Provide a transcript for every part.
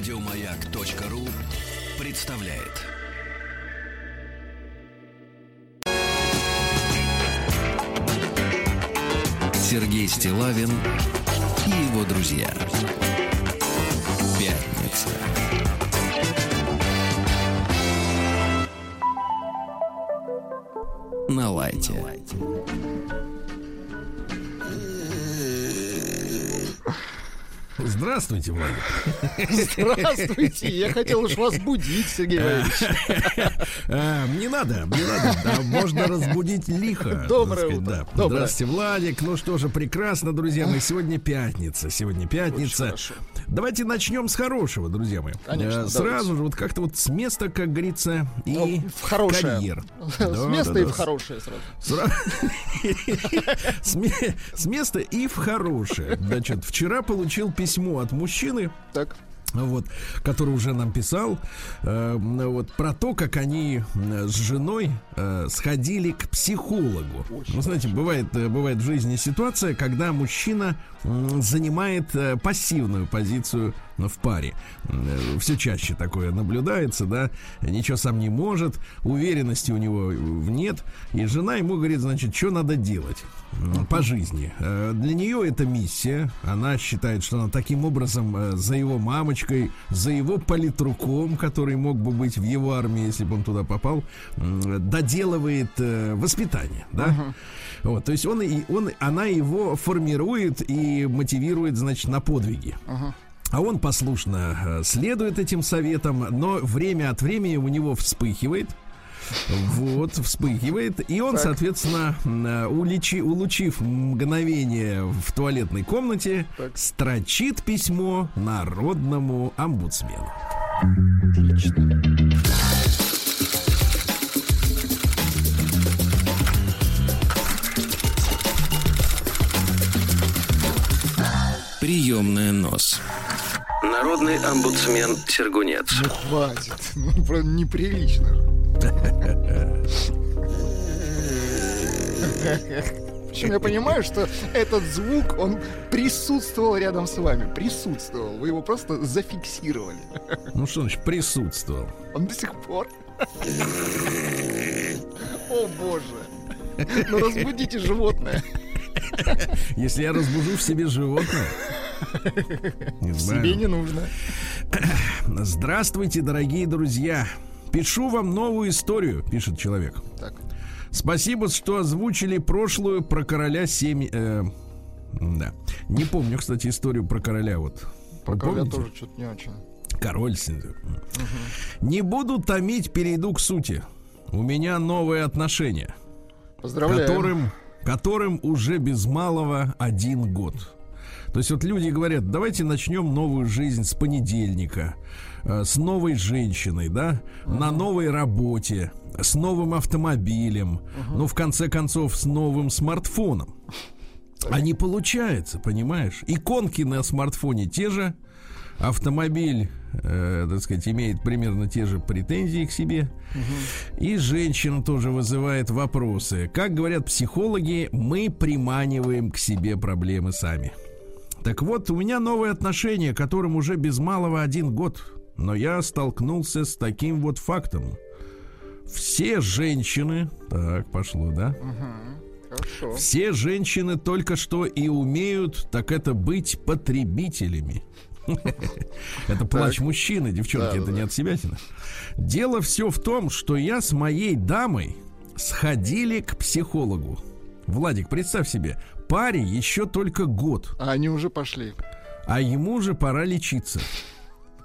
Радиомаяк.ру представляет. Сергей Стилавин и его друзья. Пятница. На лайте. Здравствуйте, Владик. Здравствуйте, я хотел уж вас будить, Сергей Валерьевич. А, Не надо, не надо. Можно разбудить лихо. Доброе утро. Здравствуйте, Владик. Ну что же, прекрасно, друзья мои. Сегодня пятница. Сегодня пятница. Давайте начнем с хорошего, друзья мои. Конечно, Э, Сразу же, вот как-то вот с места, как говорится, и Ну, в хорошее. карьер. С места да, и да. в хорошее сразу. С места и в хорошее. Значит, вчера получил письмо от мужчины, Так. Вот, который уже нам писал, э, вот про то, как они э, с женой э, сходили к психологу. ну, знаете, бывает, э, бывает в жизни ситуация, когда мужчина занимает э, пассивную позицию в паре. Все чаще такое наблюдается, да, ничего сам не может, уверенности у него нет, и жена ему говорит, значит, что надо делать по жизни. Э, Для нее это миссия, она считает, что она таким образом э, за его мамочкой, за его политруком, который мог бы быть в его армии, если бы он туда попал, доделывает э, воспитание, да. Вот, то есть он, и он, она его формирует и мотивирует, значит, на подвиги. А он послушно э, следует этим советам, но время от времени у него вспыхивает. Вот, вспыхивает. И он, соответственно, м, э, уличи- улучив мгновение в туалетной комнате, Так. строчит письмо народному омбудсмену. Приемная нос. Народный омбудсмен Сергунец. Ну хватит. Ну, правда, неприлично. Причем я понимаю, что этот звук, он присутствовал рядом с вами. Присутствовал. Вы его просто зафиксировали. Ну что значит присутствовал? Он до сих пор. О боже. Ну разбудите животное. Если я разбужу в себе животное. Себе не нужно. Здравствуйте, дорогие друзья. Пишу вам новую историю, пишет человек. Так. Спасибо, что озвучили прошлую про короля семи. э, да. Не помню, кстати, историю про короля. Вот. Про Вы короля помните? тоже что-то не очень. Король. сын. Не буду томить, перейду к сути. У меня новые отношения, Поздравляю. которым, которым уже без малого один год. То есть вот люди говорят, давайте начнем новую жизнь с понедельника, э, с новой женщиной, да, на новой работе, с новым автомобилем, ну, в конце концов, с новым смартфоном. А не получается, понимаешь? Иконки на смартфоне те же, автомобиль, э, так сказать, имеет примерно те же претензии к себе. И женщина тоже вызывает вопросы. Как говорят психологи, мы приманиваем к себе проблемы сами. Так вот, у меня новые отношения, которым уже без малого один год. Но я столкнулся с таким вот фактом. Все женщины... Так, пошло, да? Хорошо. Все женщины только что и умеют, так это быть потребителями. Это плач мужчины, девчонки, это не от себя. Дело все в том, что я с моей дамой сходили к психологу. Владик, представь себе, паре еще только год, А они уже пошли. а ему уже пора лечиться.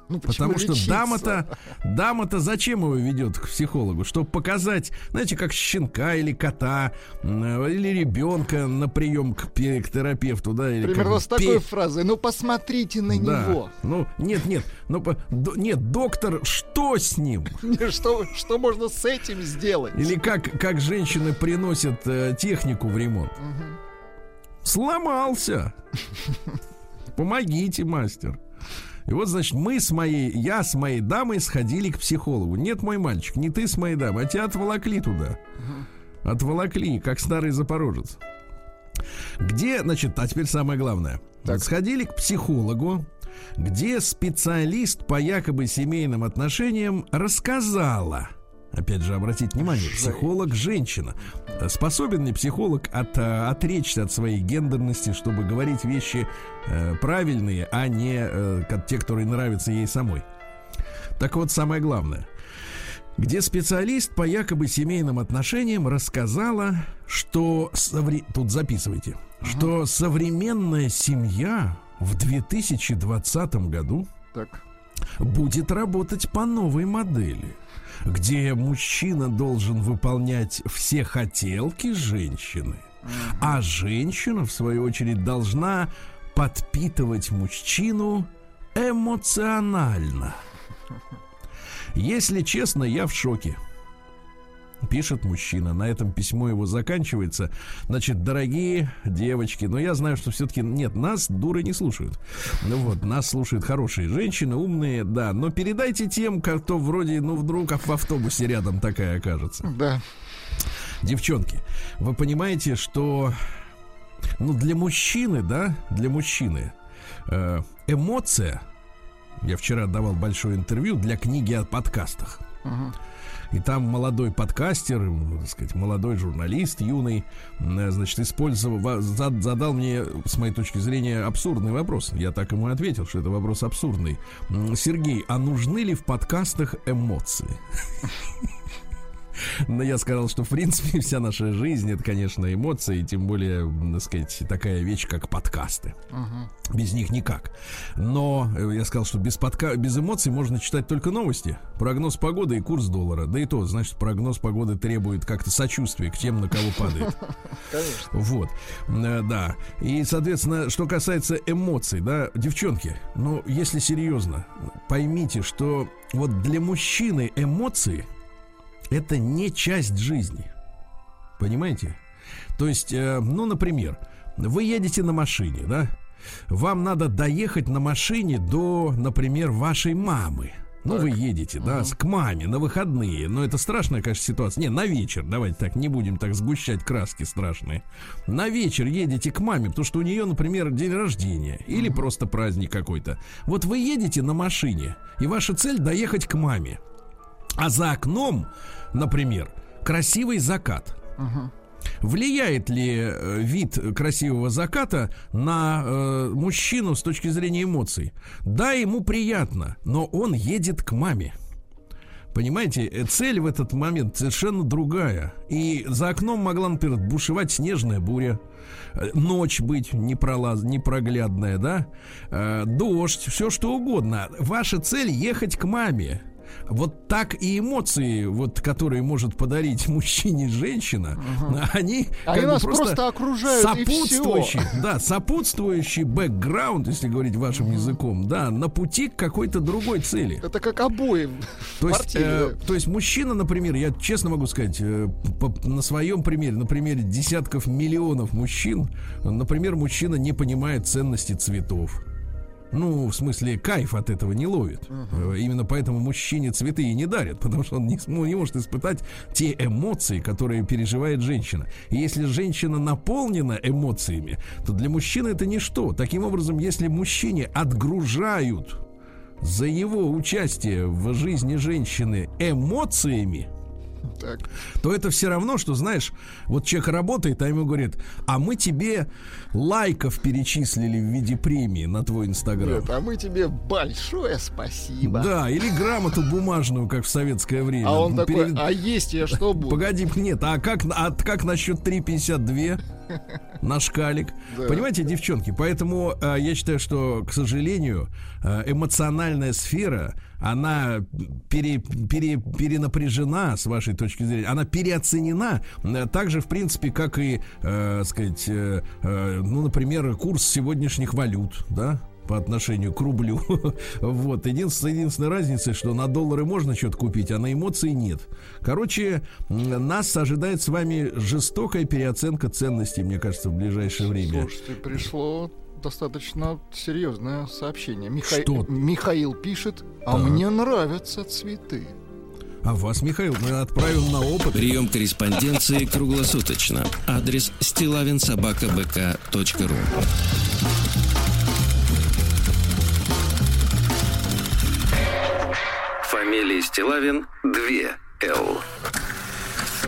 Ну, Потому что дама-то, дама-то зачем его ведет к психологу? Чтобы показать, знаете, как щенка или кота, м, или ребенка на прием к, пе- к терапевту, да? Или Примерно с пе- такой фразой. Ну, посмотрите на Да. него. Ну, нет, нет, ну, до- нет, доктор, что с ним? Что, что можно с этим сделать? Или как, как женщины приносят э, технику в ремонт? Сломался. Помогите, мастер. И вот, значит, мы с моей, я с моей дамой сходили к психологу. Нет, мой мальчик, не ты с моей дамой, а тебя отволокли туда. Отволокли, как старый запорожец. Где, значит, а теперь самое главное. Так. Сходили к психологу, где специалист по якобы семейным отношениям рассказала, опять же, обратите внимание, психолог женщина. Способен ли психолог от, э, отречься от своей гендерности, чтобы говорить вещи э, правильные, а не э, те, которые нравятся ей самой? Так вот, самое главное – где специалист по якобы семейным отношениям рассказала, что совре... тут записывайте, ага. что современная семья в 2020 году так. будет работать по новой модели, где мужчина должен выполнять все хотелки женщины, а женщина, в свою очередь, должна подпитывать мужчину эмоционально. Если честно, я в шоке. Пишет мужчина. На этом письмо его заканчивается. Значит, дорогие девочки, но я знаю, что все-таки нет, нас дуры не слушают. Ну вот, нас слушают хорошие женщины, умные, да. Но передайте тем, кто вроде, ну, вдруг в автобусе рядом такая окажется. Да. Девчонки, вы понимаете, что ну, для мужчины, да, для мужчины э, эмоция я вчера давал большое интервью для книги о подкастах. И там молодой подкастер, так сказать, молодой журналист, юный, значит, использовал, задал мне, с моей точки зрения, абсурдный вопрос. Я так ему ответил, что это вопрос абсурдный. Сергей, а нужны ли в подкастах эмоции? Но я сказал, что в принципе вся наша жизнь это, конечно, эмоции, тем более, так сказать, такая вещь, как подкасты. Угу. Без них никак. Но э, я сказал, что без, подка... без эмоций можно читать только новости, прогноз погоды и курс доллара. Да и то, значит, прогноз погоды требует как-то сочувствия к тем, на кого падает. Конечно. Вот. Э, да. И, соответственно, что касается эмоций, да, девчонки, ну, если серьезно, поймите, что вот для мужчины эмоции это не часть жизни. Понимаете? То есть, э, ну, например, вы едете на машине, да? Вам надо доехать на машине до, например, вашей мамы. Ну, так. вы едете, да, угу. к маме на выходные. Но это страшная, конечно, ситуация. Не, на вечер. Давайте так, не будем так сгущать краски страшные. На вечер едете к маме, потому что у нее, например, день рождения или угу. просто праздник какой-то. Вот вы едете на машине, и ваша цель доехать к маме. А за окном, например, красивый закат. Угу. Влияет ли э, вид красивого заката на э, мужчину с точки зрения эмоций? Да, ему приятно, но он едет к маме. Понимаете, э, цель в этот момент совершенно другая. И за окном могла, например, бушевать снежная буря, э, ночь быть непролаз, непроглядная, да, дождь, все что угодно. Ваша цель ехать к маме вот так и эмоции, вот, которые может подарить мужчине женщина, угу. они, они нас просто, просто окружают сопутствующий, да, сопутствующий бэкграунд, если говорить вашим угу. языком, да, на пути к какой-то другой цели. Это как обои. То есть, э, то есть мужчина, например, я честно могу сказать, э, по, на своем примере, на примере десятков миллионов мужчин, например, мужчина не понимает ценности цветов ну, в смысле, кайф от этого не ловит. Uh-huh. Именно поэтому мужчине цветы и не дарят, потому что он не, ну, не может испытать те эмоции, которые переживает женщина. И если женщина наполнена эмоциями, то для мужчины это ничто. Таким образом, если мужчине отгружают за его участие в жизни женщины эмоциями, так. то это все равно, что, знаешь, вот человек работает, а ему говорит, а мы тебе лайков перечислили в виде премии на твой инстаграм. Нет, а мы тебе большое спасибо. Да, или грамоту бумажную, как в советское время. А он Перед... такой, а есть я что буду? Погоди, нет, а как, а как насчет 3,52? на шкалик. Да. Понимаете, девчонки, поэтому э, я считаю, что, к сожалению, э, эмоциональная сфера, она пере, пере, перенапряжена, с вашей точки зрения, она переоценена, э, так же, в принципе, как и, э, сказать, э, э, ну, например, курс сегодняшних валют, да, по отношению к рублю. вот. Единственная, единственная разница, что на доллары можно что-то купить, а на эмоции нет. Короче, нас ожидает с вами жестокая переоценка ценностей, мне кажется, в ближайшее время. Слушайте, пришло достаточно серьезное сообщение. Миха... Что? Михаил пишет, а да. мне нравятся цветы. А вас, Михаил, мы отправим на опыт. Прием корреспонденции круглосуточно. Адрес стилавинсобакабк.ру Стилавин 2 Л.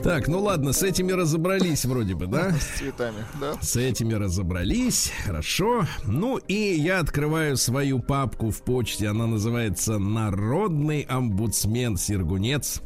Так, ну ладно, с этими разобрались вроде бы, да? С цветами, да. С этими разобрались, хорошо. Ну и я открываю свою папку в почте, она называется «Народный омбудсмен Сергунец».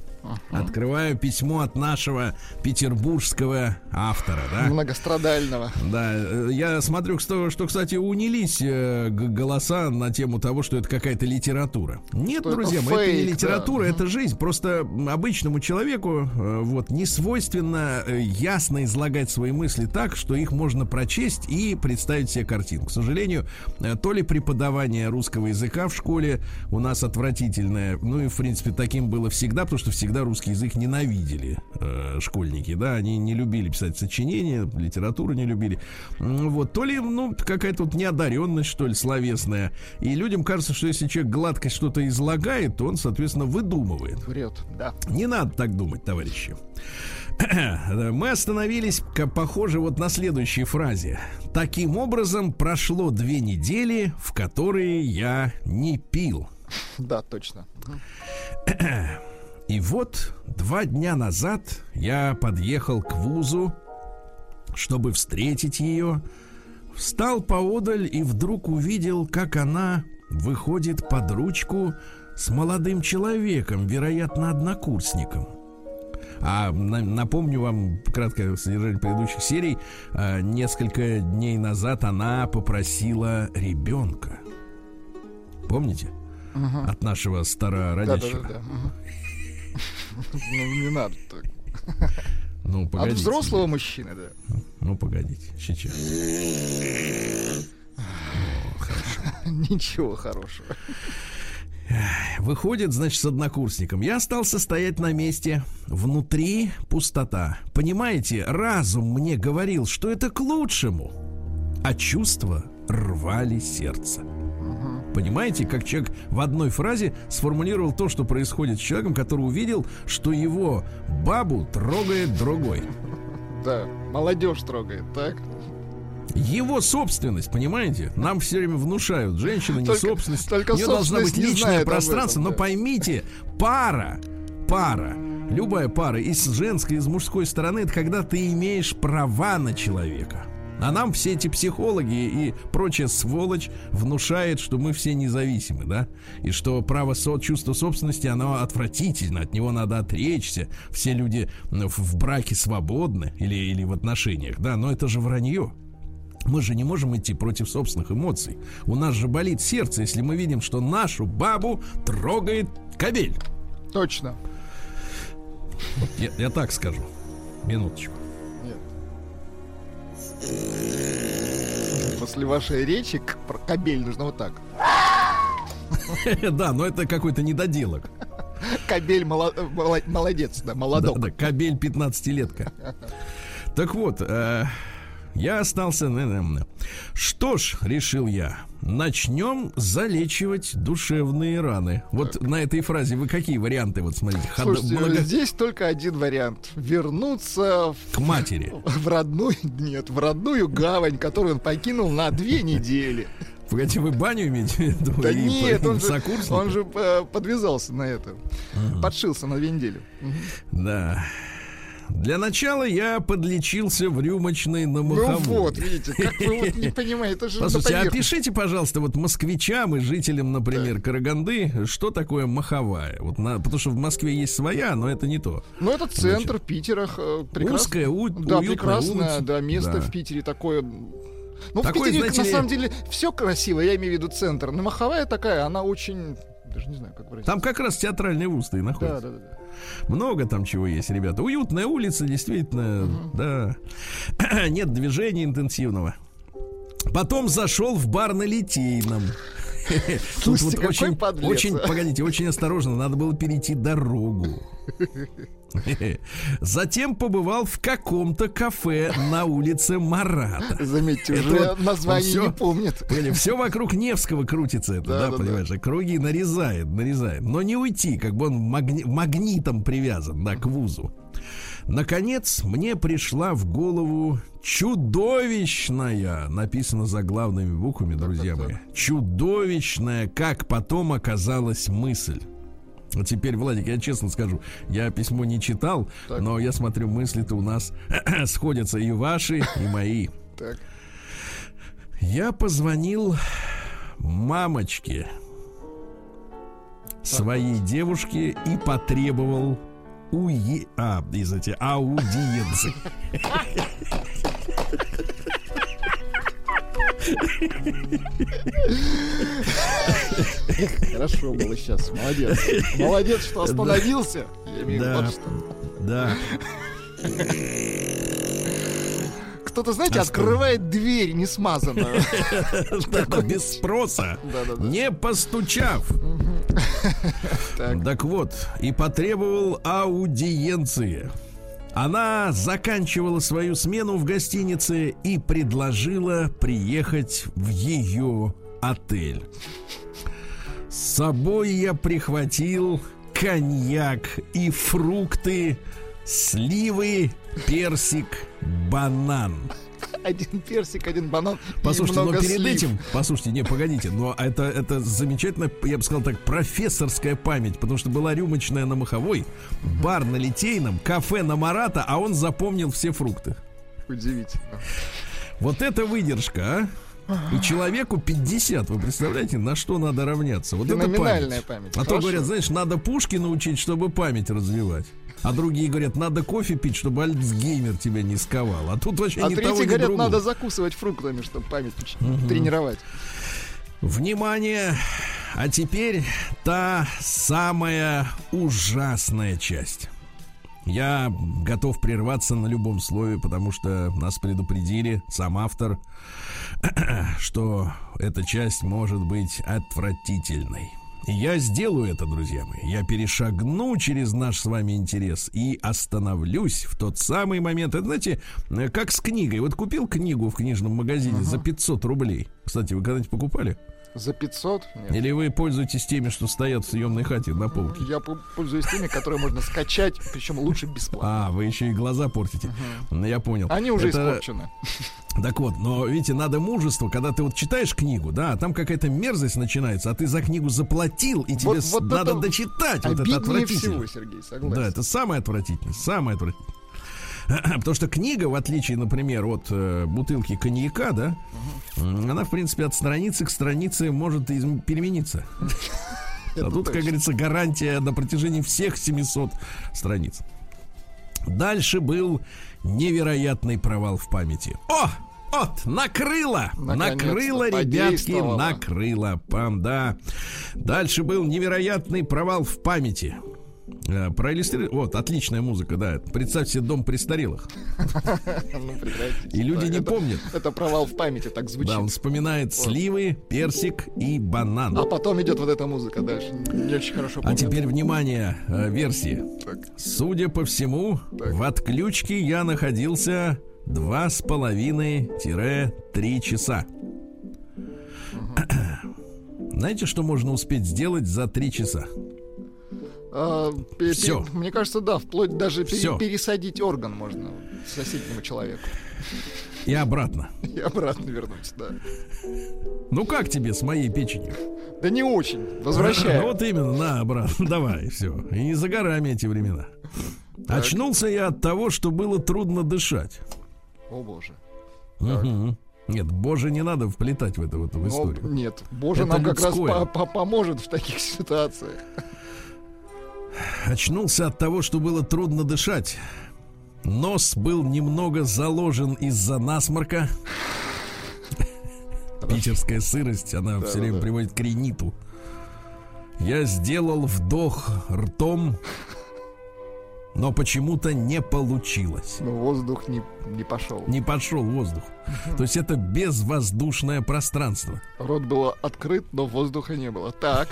Открываю письмо от нашего петербургского автора, да? Многострадального. Да, э, я смотрю, что, что кстати, унились э, голоса на тему того, что это какая-то литература. Нет, Что это друзья мои, это не фейк, литература, да. это жизнь. Просто обычному человеку э, вот не свойственно э, ясно излагать свои мысли так, что их можно прочесть и представить себе картину. К сожалению, э, то ли преподавание русского языка в школе у нас отвратительное, ну и в принципе таким было всегда, потому что всегда русский язык ненавидели э, школьники, да, они не любили писать сочинения, литературу не любили. Вот, то ли, ну, какая-то вот неодаренность, что ли, словесная. И людям кажется, что если человек гладко что-то излагает, то он, соответственно, выдумывает. Врет, да. Не надо так думать, товарищи. Мы остановились, похоже, вот на следующей фразе. Таким образом, прошло две недели, в которые я не пил. Да, точно. И вот два дня назад я подъехал к вузу, чтобы встретить ее. Встал поодаль и вдруг увидел, как она выходит под ручку с молодым человеком, вероятно, однокурсником. А на- напомню вам краткое содержание предыдущих серий. А, Несколько дней назад она попросила ребенка. Помните? От нашего Да, да, старородящего. да, да. Мгм. Ну, не надо так. Ну, От погодите. взрослого мужчины, да. Ну, погодите, сейчас. Ничего хорошего. Выходит, значит, с однокурсником. Я остался стоять на месте. Внутри пустота. Понимаете, разум мне говорил, что это к лучшему. А чувства рвали сердце. Понимаете, как человек в одной фразе сформулировал то, что происходит с человеком, который увидел, что его бабу трогает другой. Да, молодежь трогает, так? Его собственность, понимаете? Нам все время внушают, женщина не Только- собственность. только у нее должна быть личное пространство. этом, но да. поймите, пара, пара, любая пара из женской, из мужской стороны, это когда ты имеешь права на человека. А нам все эти психологи и прочая сволочь внушает, что мы все независимы, да? И что право со чувства собственности, оно отвратительно, от него надо отречься. Все люди в, браке свободны или, или в отношениях, да? Но это же вранье. Мы же не можем идти против собственных эмоций. У нас же болит сердце, если мы видим, что нашу бабу трогает кабель. Точно. Я, я так скажу. Минуточку. После вашей речи про кабель нужно вот так. Да, но это какой-то недоделок. Кабель моло- моло- молодец, да, молодок. Да, да, кабель 15-летка. Так вот, э, я остался... Что ж, решил я, начнем залечивать душевные раны. Вот на этой фразе вы какие варианты, вот смотрите, ход- Слушайте, много- здесь только один вариант. Вернуться в, к матери. в родную, нет, в родную гавань, которую он покинул на две недели. Погодите, вы баню имеете в виду? Да И нет, он же, он же э, подвязался на это. Подшился на две недели. Да. Для начала я подлечился в рюмочной на Ну маховой. вот, видите, как вы вот не понимаете, это же Послушайте, поверхности. опишите, пожалуйста, вот москвичам и жителям, например, Караганды, что такое маховая? Вот на, потому что в Москве есть своя, но это не то. Ну, это центр Питера. э, прекрас- Узкая, у- Да, уютная прекрасное, улица. да, место Да. в Питере такое. Ну, Такое, в Питере, знаете на самом деле, все красиво, я имею в виду центр. Но маховая такая, она очень. Даже не знаю, как выразить. Там как раз театральный вуз и Да, находится. да, да, да. Много там чего есть, ребята. Уютная улица, действительно, да. Нет движения интенсивного. Потом зашел в бар на Литейном. Тут Слушайте, вот очень, подлец, очень, а. погодите, очень осторожно, надо было перейти дорогу. Затем побывал в каком-то кафе на улице Марата. Заметьте, Это уже вот название всё- не помнит. Погоди, все вокруг Невского крутится это, Да, да, да, да. понимаешь? а Круги нарезает, нарезает. Но не уйти, как бы он магни- магнитом привязан, да, к вузу. Наконец, мне пришла в голову чудовищная, написано заглавными буквами, друзья мои, чудовищная, как потом оказалась мысль. Теперь, Владик, я честно скажу, я письмо не читал, Так. но я смотрю, мысли-то у нас сходятся и ваши, и мои. Так. Я позвонил мамочке своей девушке и потребовал уе... а, извините, аудиенции. Хорошо было сейчас. Молодец. Молодец, что остановился. Я имею Да. вот что. Да. Кто-то, знаете, А открывает дверь не смазанную. Да-да, без спроса, не постучав. Так вот, и потребовал аудиенции. Она заканчивала свою смену в гостинице и предложила приехать в ее отель. С собой я прихватил коньяк и фрукты, сливы, персик, банан. Один персик, один банан Послушайте, но много перед слив. этим, послушайте, не, погодите, но это, это замечательно, я бы сказал так, профессорская память, потому что была рюмочная на Маховой, бар на Литейном, кафе на Марата, а он запомнил все фрукты. Удивительно. Вот это выдержка, а? И человеку 50, вы представляете, на что надо равняться? Вот это память. память. А то Хорошо. говорят, знаешь, надо Пушкина учить, чтобы память развивать. А другие говорят, надо кофе пить, чтобы Альцгеймер тебя не сковал. А тут вообще А ни того, третьи ни говорят, другого. надо закусывать фруктами, чтобы память уч- тренировать. Внимание! А теперь та самая ужасная часть. Я готов прерваться на любом слове, потому что нас предупредили, сам автор, что эта часть может быть отвратительной. Я сделаю это, друзья мои. Я перешагну через наш с вами интерес и остановлюсь в тот самый момент. Это, знаете, э, как с книгой. Вот купил книгу в книжном магазине за 500 рублей. Кстати, вы когда-нибудь покупали? За 500? Нет. Или вы пользуетесь теми, что стоят в съемной хате на полке? Я пользуюсь теми, которые можно скачать, причем лучше бесплатно. А, вы еще и глаза портите. Ну, Я понял. Они уже Это- испорчены. Так вот, но видите, надо мужество, когда ты вот читаешь книгу, да, а там какая-то мерзость начинается, а ты за книгу заплатил, и тебе Вот- вот надо дочитать. Вот это отвратительно. всего, Сергей, согласен. Да, это самое отвратительное, самое отвратительное. Потому что книга, в отличие, например, от э, бутылки коньяка, да, она, в принципе, от страницы к странице может изм- перемениться. Это А тут, как точно. говорится, гарантия на протяжении всех 700 страниц. Дальше был невероятный провал в памяти. О! Вот, накрыло! Наконец-то накрыло, ребятки, накрыло. Пам, да. Дальше был невероятный провал в памяти. Э, Проиллюстри... Вот, отличная музыка, да. Представьте себе дом престарелых. Ну. И люди не помнят. Это провал в памяти, так звучит. Да, он вспоминает сливы, персик и банан. А потом идет вот эта музыка дальше. Не очень хорошо А теперь внимание, э, версии. Судя по всему, в отключке я находился два с половиной-три часа. Знаете, что можно успеть сделать за три часа? А, пе- Мне кажется, да, вплоть даже пере- Всё. пересадить орган можно соседнему человеку. И обратно. И обратно вернуть, да. Ну как тебе с моей печенью? Да не очень. Ну, Возвращаю. Вот именно, на, обратно. Давай, все. И не за горами эти времена. Очнулся я от того, что было трудно дышать. О боже. Мгм. Нет, боже, не надо вплетать в это в эту Ну, историю. нет, боже Это нам как раз людское. по- по- поможет в таких ситуациях. Очнулся от того, что было трудно дышать. Нос был немного заложен из-за насморка. Питерская сырость, она все время да. приводит к риниту. Я сделал вдох ртом, но почему-то не получилось. Но воздух не, не пошел. Не пошел воздух. То есть это безвоздушное пространство. Рот был открыт, но воздуха не было. Так,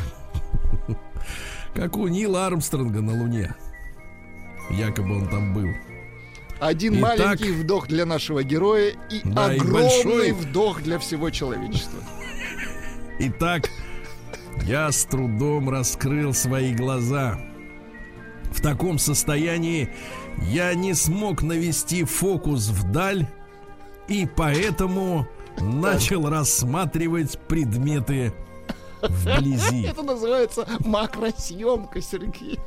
Как у Нила Армстронга на Луне. Якобы он там был. один Итак- маленький вдох для нашего героя и Да, и огромный большой. вдох для всего человечества. Итак, я с трудом раскрыл свои глаза. В таком состоянии я не смог навести фокус вдаль и поэтому начал рассматривать предметы вблизи. Это называется макросъемка, Сергей.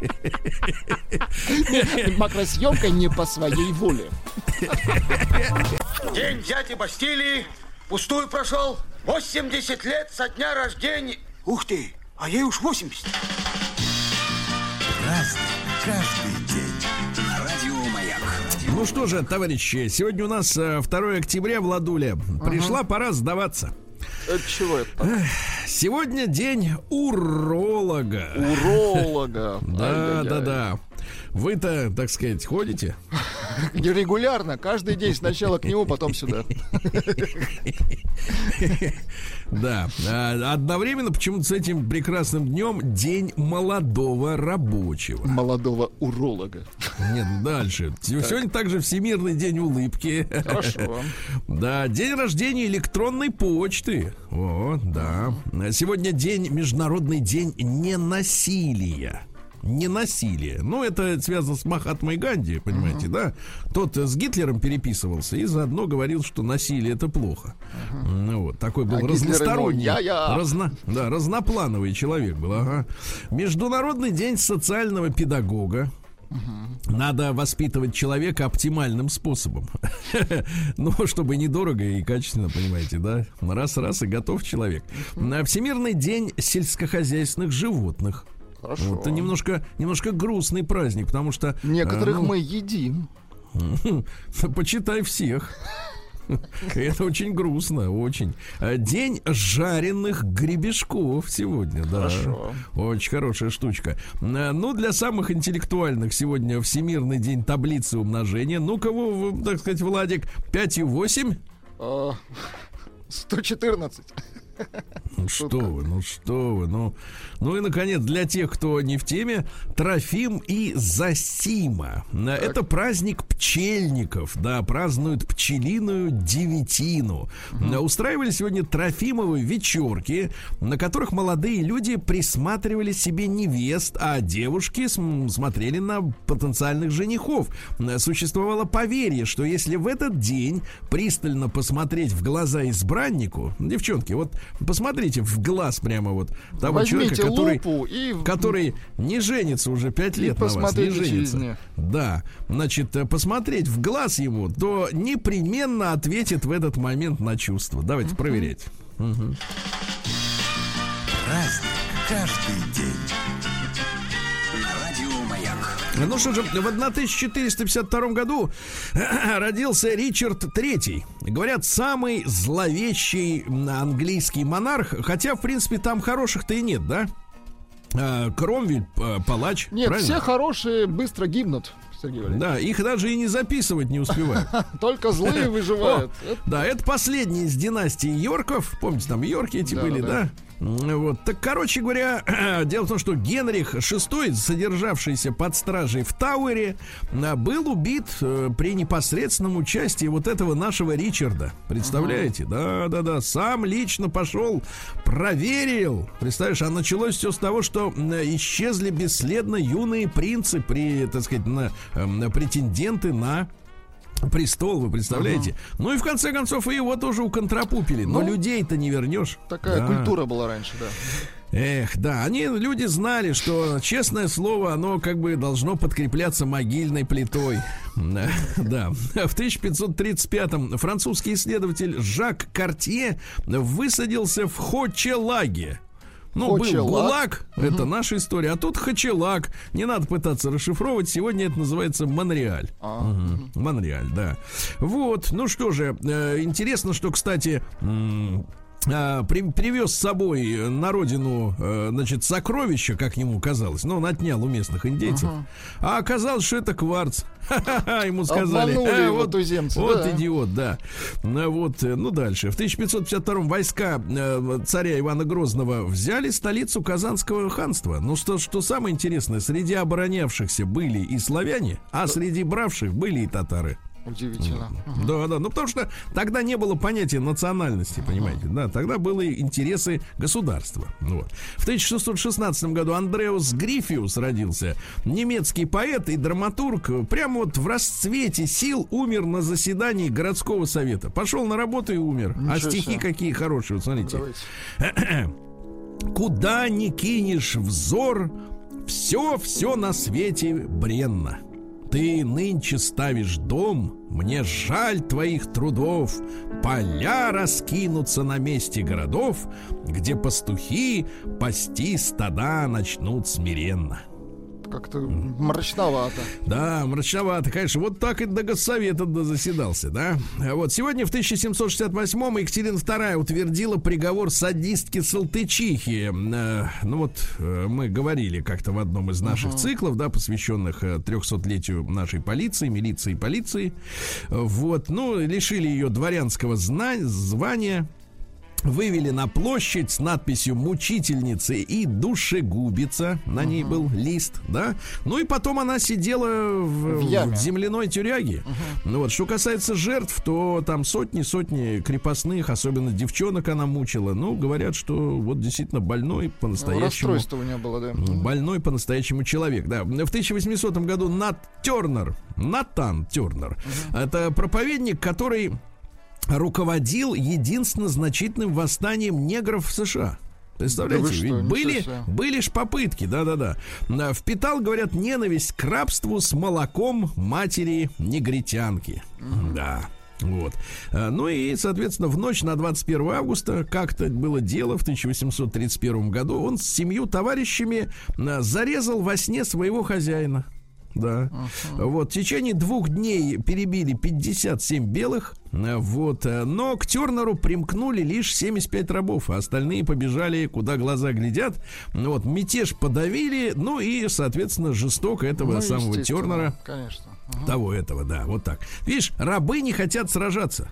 Макросъемка не по своей воле. День дяди Бастилии пустую прошел. 80 лет со дня рождения. Ух ты, а ей уж 80. Разный, каждый. Ну что же, товарищи, сегодня у нас э, 2 октября, Владуля. Пришла пора сдаваться. Это чего это? так? Сегодня день уролога. Уролога. Да, да, да. Вы-то, так сказать, ходите? Регулярно, каждый день сначала к нему, потом сюда. Да. А Одновременно почему-то с этим прекрасным днем день молодого рабочего. Молодого уролога. Нет, ну дальше. Сегодня также Всемирный день улыбки. Хорошо. Да, день рождения электронной почты. Вот, да. Сегодня день, Международный день ненасилия. Ненасилие. Ну, это связано с Махатмой Ганди, понимаете, да? Тот э, с Гитлером переписывался и заодно говорил, что насилие это плохо. Ну, вот, такой был А разносторонний. «Я-я». разно- да, разноплановый человек был, ага. Международный день социального педагога. Надо воспитывать человека оптимальным способом. Ну, чтобы недорого и качественно, понимаете, да? Раз-раз и готов человек. Всемирный день сельскохозяйственных животных. Хорошо. Вот, это немножко, немножко грустный праздник, потому что... э, Некоторых ну, мы едим. Почитай всех. Это очень грустно, очень. А, День жареных гребешков сегодня, да. Хорошо. Очень хорошая штучка. А, Ну, для самых интеллектуальных сегодня Всемирный день таблицы умножения. Ну-ка, вы, вы, так сказать, Владик, 5 и 8? А, 114. Ну что вы, ну что вы, ну... Ну и, наконец, для тех, кто не в теме, Трофим и Засима. А, Это праздник пчельников, да, празднуют пчелиную девятину. А, Устраивали сегодня Трофимовы вечерки, на которых молодые люди присматривали себе невест, а девушки см- смотрели на потенциальных женихов. Существовало поверье, что если в этот день пристально посмотреть в глаза избраннику, девчонки, вот посмотрите в глаз прямо вот того Возьмите человека, который, лупу и... который не женится уже пять лет на вас, не женится. Да, значит, э, посмотреть в глаз ему, то непременно ответит в этот момент на чувства. Давайте проверять. Мгм. Разный, каждый день. Ну что же, в 1452 году родился Ричард III. Говорят, самый зловещий английский монарх, хотя, в принципе, там хороших-то и нет, да? А, Кромвель, п- палач. Нет, правильно? все хорошие быстро гибнут, Сергей Валерьевич. Да, их даже и не записывать не успевают. Только злые выживают. Да, это последний из династии Йорков. Помните, там Йорки эти были, да, Вот. Так, короче говоря, дело в том, что Генрих VI, содержавшийся под стражей в Тауэре, а, был убит э, при непосредственном участии вот этого нашего Ричарда. Представляете? Да, да, да. Сам лично пошел, проверил. Представляешь, а началось все с того, что исчезли бесследно юные принцы, при, так сказать, на, э, на претенденты на престол, вы представляете? Ну и в конце концов и его тоже уконтропупили. Но Ну, людей-то не вернешь. такая Да. культура была раньше, да. Эх, да, они, люди знали, что честное слово, оно как бы должно подкрепляться могильной плитой. Да, да. В 1535-м французский исследователь Жак Картье высадился в Хочелаге. Ну, был Хочелаг. ГУЛАГ, это наша история, а тут Хачелаг. Не надо пытаться расшифровывать, сегодня это называется Монреаль. А, Мгм. Монреаль, да. Вот, ну что же, э, интересно, что, кстати, привез с собой на родину, э, значит, сокровища, как ему казалось. Но он отнял у местных индейцев. А оказалось, что это кварц. Ха-ха-ха, ему сказали. «А, его вот, туземцы, Вот да. идиот, да. Ну, вот, э, ну дальше. В 1552 войска э, царя Ивана Грозного взяли столицу Казанского ханства. Ну что, что самое интересное, среди оборонявшихся были и славяне, а среди бравших были и татары. Удивительно. Да, да, ну потому что тогда не было понятия национальности, понимаете, да, тогда были интересы государства. Ну Вот. В 1616 году Андреус Грифиус родился, немецкий поэт и драматург, прямо вот в расцвете сил умер на заседании городского совета. Пошел на работу и умер. а Ничего стихи себе. какие хорошие, вот смотрите. Давайте. Куда ни кинешь взор, все, все на свете бренно. Ты нынче ставишь дом, мне жаль твоих трудов. Поля раскинутся на месте городов, где пастухи пасти стада начнут смиренно. Как-то мрачновато. Да, мрачновато, конечно. Вот так и до Госсовета заседался, да? Вот сегодня в 1768-м Екатерина II утвердила приговор садистки Салтычихи. Э, ну вот э, мы говорили как-то в одном из наших циклов, да, посвященных э, 300-летию нашей полиции, милиции и полиции. Вот, ну, лишили ее дворянского зна- звания. Вывели на площадь с надписью «Мучительницы» и «Душегубица». На ней был лист, да? Ну и потом она сидела в, В в земляной тюряге. Ну вот, что касается жертв, то там сотни-сотни крепостных, особенно девчонок она мучила. Ну, говорят, что вот действительно больной Ну, по-настоящему... Расстройство у нее было, да. Больной по-настоящему человек, да. В 1800 году Нат Тернер, Натан Тернер, это проповедник, который руководил единственно значительным восстанием негров в США. Представляете, Да что, были, себе. были ж попытки, да-да-да. Да, Впитал, говорят, ненависть к рабству с молоком матери негритянки. Да. Вот. А, Ну и, соответственно, в ночь на 21 августа, как-то было дело в 1831 году, он с семью товарищами а, зарезал во сне своего хозяина. Да. Вот, в течение двух дней перебили 57 белых. а, Вот, а, но к Тернеру примкнули лишь 75 рабов, а остальные побежали, куда глаза глядят. Вот, мятеж подавили, ну и, соответственно, жестоко этого Ну, самого Тернера Конечно. того этого, да, вот так. Видишь, рабы не хотят сражаться.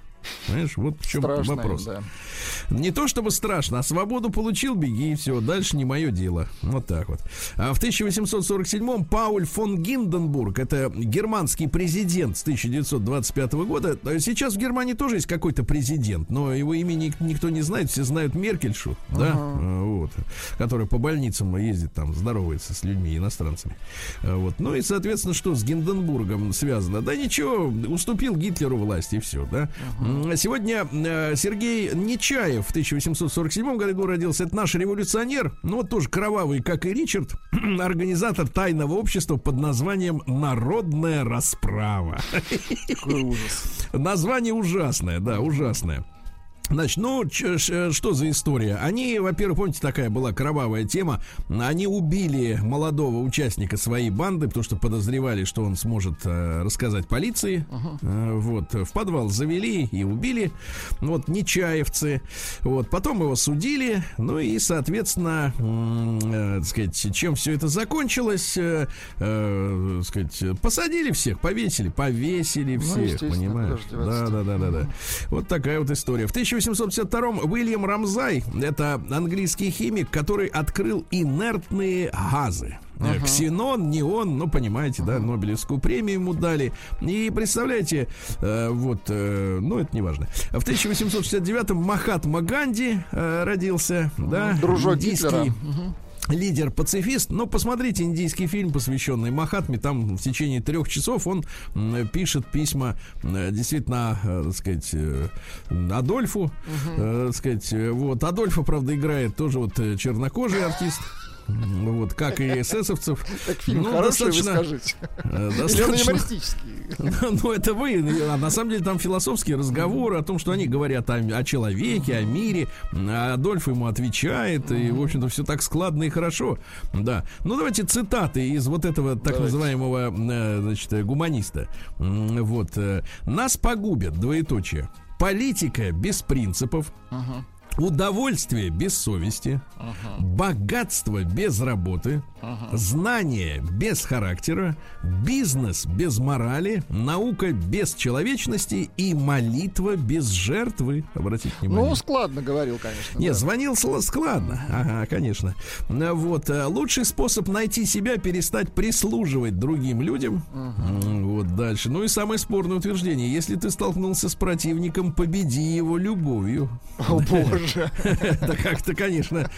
Знаешь, вот в чем Страшно вопрос. да. Не то чтобы страшно, а свободу получил, беги, и все, дальше не мое дело. Вот так вот. А в 1847-м Пауль фон Гинденбург, это германский президент с 1925 года. А Сейчас в Германии тоже есть какой-то президент, но его имени никто не знает, все знают Меркельшу, да, А, вот, которая по больницам ездит там, здоровается с людьми, иностранцами. А, Вот. Ну и, соответственно, что с Гинденбургом связано? Да ничего, уступил Гитлеру власть, и все, да. М, Сегодня э, Сергей Нечаев в 1847 году родился. Это наш революционер, ну вот тоже кровавый, как и Ричард, организатор тайного общества под названием «Народная расправа». Какой ужас. Название ужасное, да, ужасное. Значит, ну, ш- что за история? Они, во-первых, помните, такая была кровавая тема. Они убили молодого участника своей банды, потому что подозревали, что он сможет э, рассказать полиции. Э, вот, в подвал завели и убили. Вот, нечаевцы. Вот, потом его судили. Ну и, соответственно, э, так сказать, чем все это закончилось, э, э, так сказать, посадили всех, повесили, повесили Ну, всех, естественно, понимаешь? Да, да, да, да, да. Вот такая вот история. В 1852-м Уильям Рамзай, это английский химик, который открыл инертные газы. Э, Ксенон, неон, ну, понимаете, да, Нобелевскую премию ему дали. И представляете, э, вот, э, ну, это не важно. В 1869-м Махатма Ганди э, родился, да. Дружок Гитлера. Лидер-пацифист. Но посмотрите индийский фильм, посвященный Махатме. Там в течение трех часов он пишет письма действительно, э, так сказать, э, Адольфу. э, так сказать, вот. Адольфа, правда, играет тоже вот чернокожий артист. Вот, как и эсэсовцев. Так фильм Ну, хороший, достаточно- вы скажите. Э, достаточно- ну, это вы. А на самом деле там философские разговоры о том, что они говорят о, о человеке, о мире. А Адольф ему отвечает. И, в общем-то, все так складно и хорошо. Да. Ну, давайте цитаты из вот этого так Давайте. называемого, э, значит, э, гуманиста. Вот. Нас погубят, двоеточие. Политика без принципов. Удовольствие без совести, богатство без работы, знание без характера, бизнес без морали, наука без человечности и молитва без жертвы. Обратите внимание. Ну, складно говорил, конечно. Не, да. звонил складно. Ага, конечно. Вот. э, Лучший способ найти себя перестать прислуживать другим людям. М, Вот дальше. Ну и самое спорное утверждение. Если ты столкнулся с противником, победи его любовью. О, боже. Это как-то, конечно.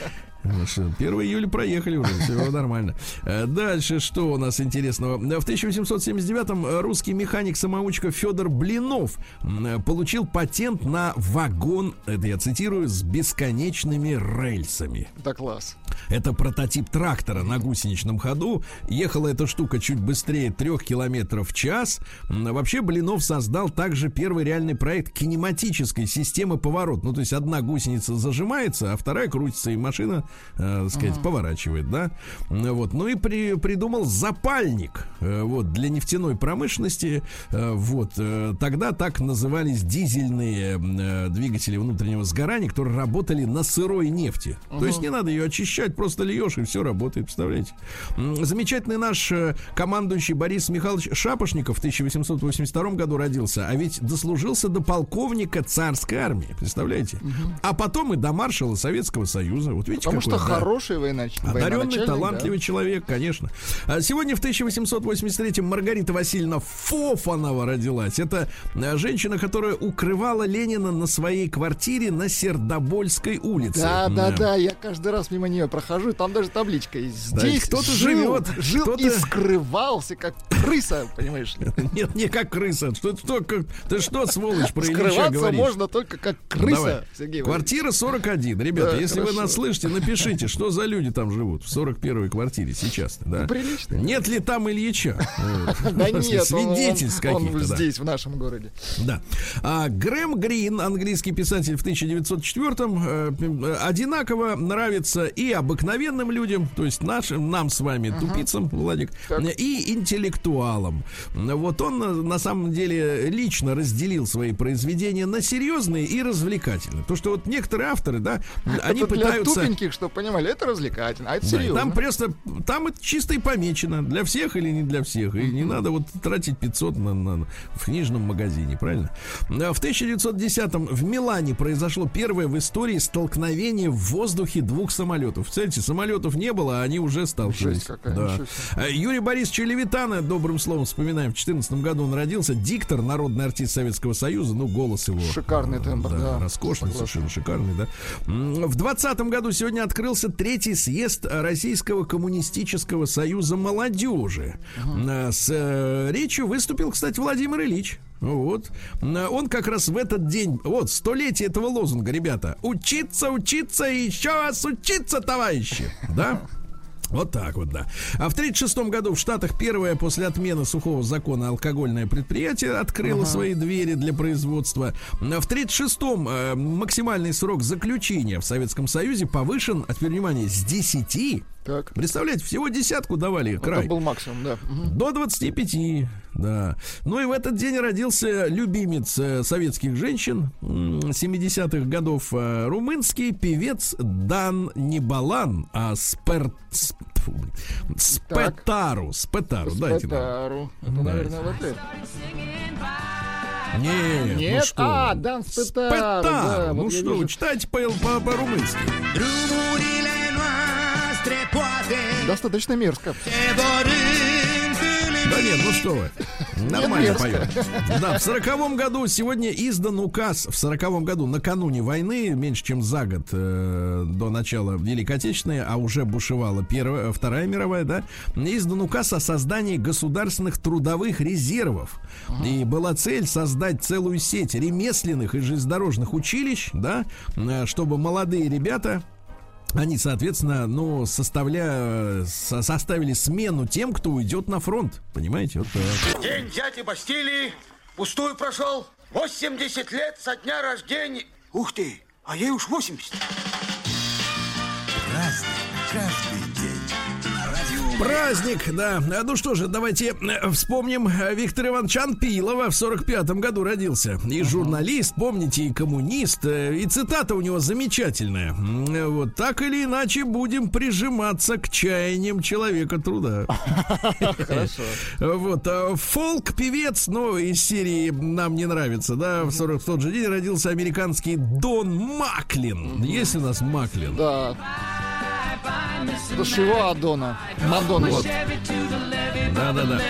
Ну что, 1 июля проехали уже, все нормально. Э, Дальше что у нас интересного? В 1879-м русский механик-самоучка Федор Блинов м, получил патент на вагон, это я цитирую, с бесконечными рельсами. Да класс. Это прототип трактора на гусеничном ходу. Ехала эта штука чуть быстрее трех километров в час. Вообще Блинов создал также первый реальный проект кинематической системы поворот. Ну, то есть одна гусеница зажимается, а вторая крутится, и машина, э, сказать, поворачивает, да. Вот. Ну и при- придумал запальник э, вот, для нефтяной промышленности. Э, Вот. э, Тогда так назывались дизельные э, двигатели внутреннего сгорания, которые работали на сырой нефти. То есть не надо ее очищать, просто льешь, и все работает, представляете? Замечательный наш командующий Борис Михайлович Шапошников в 1882 году родился, а ведь дослужился до полковника царской армии, представляете? А потом и до маршала Советского Союза. Вот видите, Потому что да. хороший военач... Одаренный, военачальник, талантливый человек, конечно. А сегодня в 1883-м Маргарита Васильевна Фофанова родилась. Это э, женщина, которая укрывала Ленина на своей квартире на Сердобольской улице. Да, да, Э, да, я каждый раз мимо нее прохожу, там даже табличка есть. Да, Здесь кто-то жил, живет, жил кто-то- и скрывался, как крыса, понимаешь ли. Нет, не как крыса. Что, что, как- ты что, сволочь, про Ильича Скрываться говоришь? можно только как крыса, Давай. Сергей. Квартира 41. Ребята, Да, если вы хорошо. нас слышите, напишите, что за люди там живут в 41-й квартире сейчас. Да? Прилично. Нет ли там Ильича? Да нет, он- он- Свидетельств он, каких-то, да. здесь, в нашем городе. Да. А, Грэм Грин, английский писатель в 1904-м, э, одинаково нравится и обыкновенным людям, то есть нашим, нам с вами, тупицам, Владик, и интеллектуалам. Вот он э, на самом деле лично разделил свои произведения на серьезные и развлекательные. То, что вот некоторые авторы, да, они пытаются... чтобы понимали, это развлекательно, а это Да, серьезно. там просто, там это чисто и помечено, для всех или не для всех. И не надо вот тратить 500 на, на- в книжном магазине, правильно? В 1910-м в Милане произошло первое в истории столкновение в воздухе двух самолетов. Представляете, самолетов не было, а они уже сталкивались. Жесть какая, Да. А Юрий Борисович Левитана, добрым словом вспоминаем, в 2014 году он родился, диктор, народный артист Советского Союза, ну, голос его. Шикарный э, тембр, да. Роскошный, Согласен. совершенно шикарный, да. В 20 году сегодня открылся третий съезд Российского коммунистического союза молодежи. Э, С э, речью выступил, кстати, Владимир Ильич. Вот. Э, Он как раз в этот день, вот, столетие этого лозунга, ребята. Учиться, учиться и еще раз учиться, товарищи. Да? Вот так вот, да. А в 1936 году в Штатах первое после отмены сухого закона алкогольное предприятие открыло свои двери для производства. А В 1936-м э, максимальный срок заключения в Советском Союзе повышен, а теперь внимание, с 10. Так. Представляете, всего десятку давали край. Это был максимум, да. Мгм. До 25, да. Ну и в этот день родился любимец э, советских женщин м, 70-х годов, э, румынский певец Дан не Балан, а Спер... Спетару. Спетару, дайте нам. Спетару. Это, Да. наверное, вот это. Нет, ну Нет? что А. Дан Спетару, Спетару. да, ну вот что, вижу. читайте по- по- по-румынски. Noastre poate Достаточно мерзко. Да нет, ну что вы. Нормально поет. Да, в сороковом году сегодня издан указ. В сороковом году, накануне войны, меньше чем за год э, до начала Великой Отечественной, а уже бушевала первая, Вторая мировая, да, издан указ о создании государственных трудовых резервов. И была цель создать целую сеть ремесленных и железнодорожных училищ, да, э, чтобы молодые ребята они, соответственно, ну, составля... со- составили смену тем, кто уйдет на фронт. Понимаете? Вот так. День дяди Бастилии пустую прошел. 80 лет со дня рождения. Ух ты, а ей уж 80. Праздник, да. Ну что же, давайте э, вспомним э, Виктора Ивановича Анпилова в 45-м году родился. И журналист, помните, и коммунист. Э, и цитата у него замечательная. Вот так или иначе будем прижиматься к чаяниям человека труда. Хорошо. Вот. Фолк-певец, ну, из серии «Нам не нравится», да, в 40 в тот же день родился американский Дон Маклин. Есть у нас Маклин? Да. Ж его Адона. Мадонна. Вот. Да, да, да.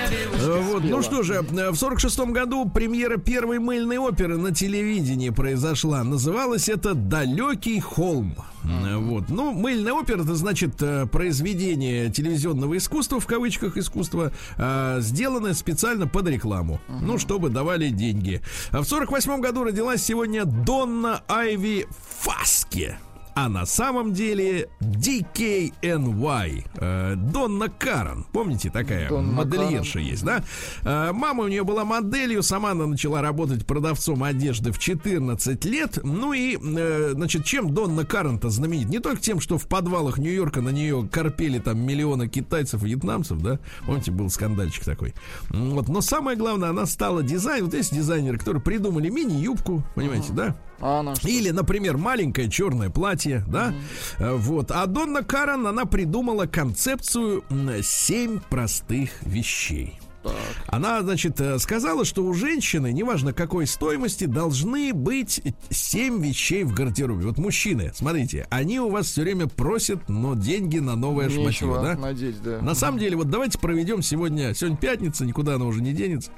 Вот, ну что же, в сорок шестом году премьера первой мыльной оперы на телевидении произошла. Называлась это «Далекий холм». Вот. Ну, мыльная опера, это значит э, произведение телевизионного искусства, в кавычках искусства, э, сделанное специально под рекламу. Ну, чтобы давали деньги. А в сорок восьмом году родилась сегодня Донна Айви Фаске а на самом деле DKNY. Э, Донна Карен. Помните, такая Донна модельерша есть, да? Э, мама у нее была моделью, сама она начала работать продавцом одежды в 14 лет. Ну и, э, значит, чем Донна Карен-то знаменит? Не только тем, что в подвалах Нью-Йорка на нее корпели там миллионы китайцев, вьетнамцев, да? Помните, был скандальчик такой. Вот. Но самое главное, она стала дизайн. Вот есть дизайнеры, которые придумали мини-юбку, понимаете, да? А? Или, например, маленькое черное платье, да? Э, Вот. А Донна Карен, она придумала концепцию «семь простых вещей». Так. Она, значит, э, сказала, что у женщины, неважно какой стоимости, должны быть семь вещей в гардеробе. Вот мужчины, смотрите, они у вас все время просят, но деньги на новое шматье, да? надеть, да. На самом деле, вот давайте проведем сегодня, сегодня пятница, никуда она уже не денется.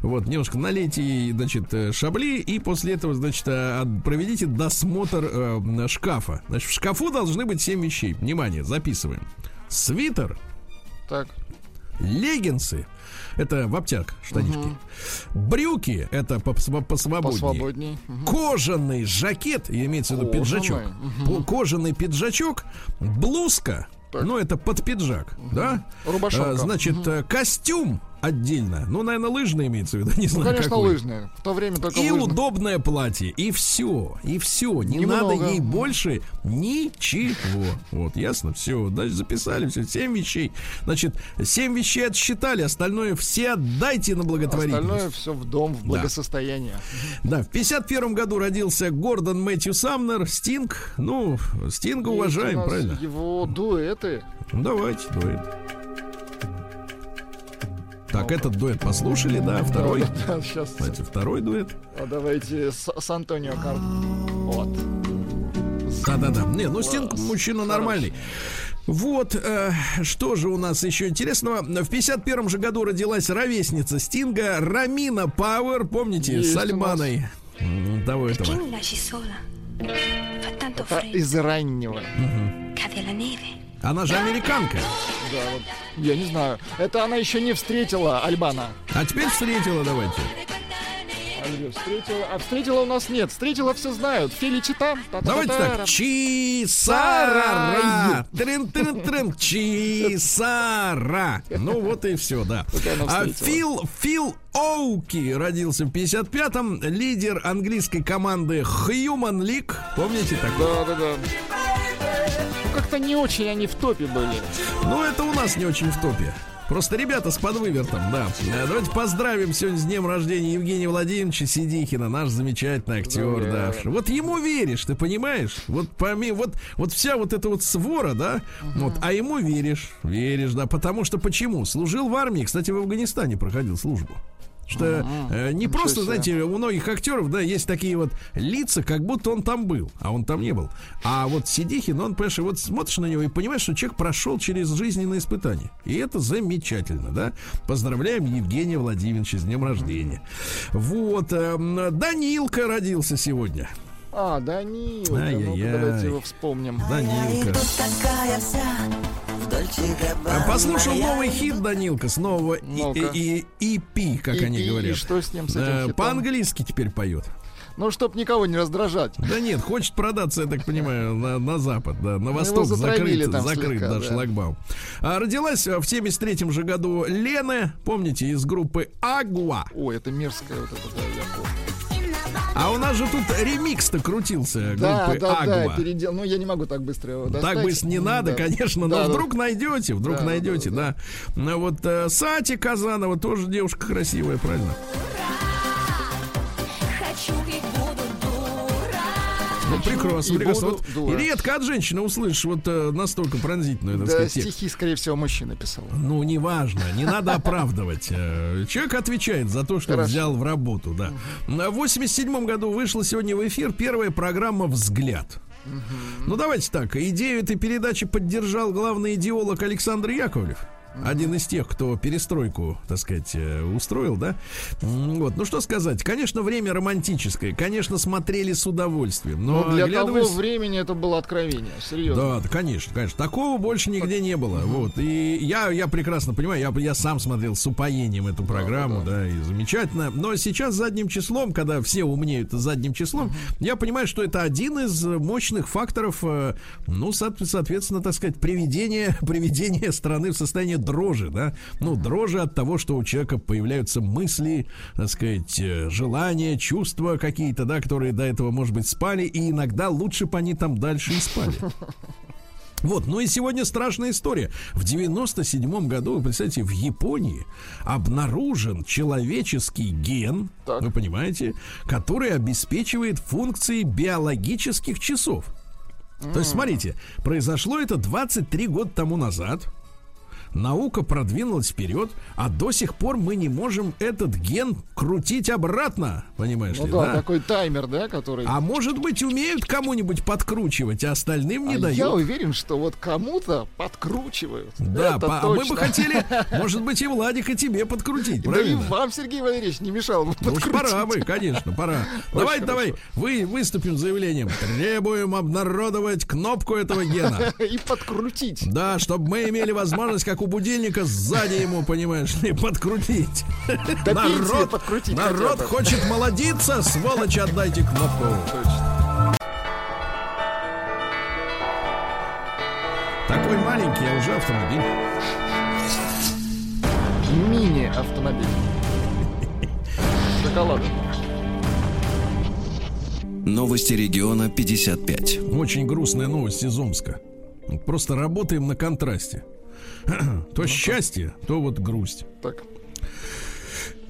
Вот, немножко налейте ей, значит, э, шабли, и после этого, значит, э, проведите досмотр э, шкафа. Значит, в шкафу должны быть 7 вещей. Внимание, записываем. Свитер, Так. леггинсы, это в обтяг, штанишки. Брюки, это по- посвободнее. Посвободней. Мгм. Кожаный жакет, имеется в виду Кожаный, пиджачок. По- Кожаный пиджачок, блузка, Так. ну это под пиджак, да? Рубашонка. А, значит, э, костюм отдельно. Ну, наверное, лыжный имеется в виду, не Ну, знаю конечно, какой. лыжные. В то время только И лыжных. удобное платье, и все, и все. Не Немного. надо ей больше ничего. Вот, ясно? Все, значит, записали все, семь вещей. Значит, семь вещей отсчитали, остальное все отдайте на благотворительность. Остальное все в дом, в благосостояние. Да, в 51 году родился Гордон Мэтью Самнер, Стинг. Ну, Стинга уважаем, правильно? Его дуэты. Давайте, дуэт. Так, этот дуэт послушали, да, второй. Да, сейчас. Давайте, второй дуэт. А давайте с, с Антонио Карт. Вот. Да-да-да. Не, ну Стинг мужчина нормальный. Вот, э, что же у нас еще интересного? В 51 же году родилась ровесница Стинга Рамина Пауэр, помните, Есть с. Альманой м, того этого. Это из раннего. neve. Она же американка. Да, вот. Я не знаю. Это она еще не встретила Альбана. А теперь встретила, давайте. Альбе встретила. А встретила у нас нет. Встретила все знают. Феличита. Давайте так. Чисара. Трин-трин-трин. Чисара. Ну вот и все, да. А. Фил, Фил Оуки родился в 55-м. Лидер английской команды Human League. Помните такой? Да, да, да. Как-то не очень они в топе были. Ну, это у нас не очень в топе. Просто ребята с подвывертом, да. Э, Давайте поздравим сегодня с днем рождения Евгения Владимировича Сидихина, наш замечательный актер, да. Вот ему веришь, ты понимаешь? Вот помимо, вот, вот вся вот эта вот свора, да, вот, а ему веришь, веришь, да, потому что почему? Служил в армии, кстати, в Афганистане проходил службу. Что э, не Ничего просто, себе. знаете, у многих актеров, да, есть такие вот лица, как будто он там был, а он там не был. А вот Сидихин, он, понимаешь, вот смотришь на него и понимаешь, что человек прошел через жизненные испытания. И это замечательно, да. Поздравляем Евгения Владимировича с днем рождения. Вот, эм, Данилка родился сегодня. А, Данилка. Ну-ка, давайте его вспомним. Данилка. А Послушал новый хит Данилка с нового и, Ну-ка. и- и- EP, как они и- и говорят. что с ним, с этим? По-английски теперь поет. Ну, чтоб никого не раздражать. Да нет, хочет продаться, я так понимаю, на, на запад, да, на восток затравили закрыт, там закрыт, слегка, да, да. шлагбаум. А, родилась в 73 же году Лена, помните, из группы Агуа. Ой, это мерзкая вот эта, да, я помню. А у нас же тут ремикс-то крутился Да, группы да, да, Агва. передел. Ну, я не могу так быстро его достать. Так быстро не надо, Да. конечно, но Да, да. вдруг найдете, вдруг Да, да, найдете, да, да. Ну, Вот э, Сати Казанова тоже девушка красивая, правильно? Хочу прекрасно, и прекрасно. буду Вот дура. редко от женщины услышишь вот э, настолько пронзительную, так Да, сказать, текст. стихи, скорее всего, мужчина писал. Ну, неважно, не надо оправдывать. Э, Человек отвечает за то, что Хорошо. взял в работу, да. В 87 году вышла сегодня в эфир первая программа «Взгляд». Ну, давайте так. Идею этой передачи поддержал главный идеолог Александр Яковлев. Один из тех, кто перестройку, так сказать, э, устроил, да? Вот, ну что сказать, конечно, время романтическое, конечно, смотрели с удовольствием, но, Но для того оглядываясь- времени это было откровение. Серьезно. да, да, конечно, конечно. Такого больше нигде не было. Вот. И я, я прекрасно понимаю, я, я сам смотрел с упоением эту программу, да, и замечательно. Но сейчас задним числом, когда все умнеют задним числом, я понимаю, что это один из мощных факторов, э, ну, со- соответственно, так сказать, приведения, приведения страны в состояние дрожи, да. Ну, дрожи от того, что у человека появляются мысли, так сказать, э, желания, чувства какие-то, да, которые до этого, может быть, спали, и иногда лучше бы они там дальше и спали. Вот, ну и сегодня страшная история. В 97 году, вы представляете, в Японии обнаружен человеческий ген, Так. вы понимаете, который обеспечивает функции биологических часов. То есть, смотрите, произошло это 23 года тому назад. Наука продвинулась вперед, а до сих пор мы не можем этот ген крутить обратно, понимаешь Ну ли, да, да? такой таймер, да, который... А может быть, умеют кому-нибудь подкручивать, а остальным не А дают? я уверен, что вот кому-то подкручивают. Да, Это по- а мы бы точно. хотели, может быть, и Владик, и тебе подкрутить, Да и правильно? вам, Сергей Валерьевич, не мешало бы Ну подкрутить. пора бы, конечно, пора. давай, давай, вы выступим с заявлением. Требуем обнародовать кнопку этого гена. И подкрутить. Да, чтобы мы имели возможность, как у будильника, сзади ему, понимаешь ли, подкрутить. До пенсии подкрутить народ хочет молодиться, сволочи, отдайте кнопку. Точно. Такой маленький, а уже автомобиль. Мини-автомобиль. Шоколад. Новости региона 55. Очень грустная новость из Омска. Просто работаем на контрасте. То счастье, то вот грусть. Так.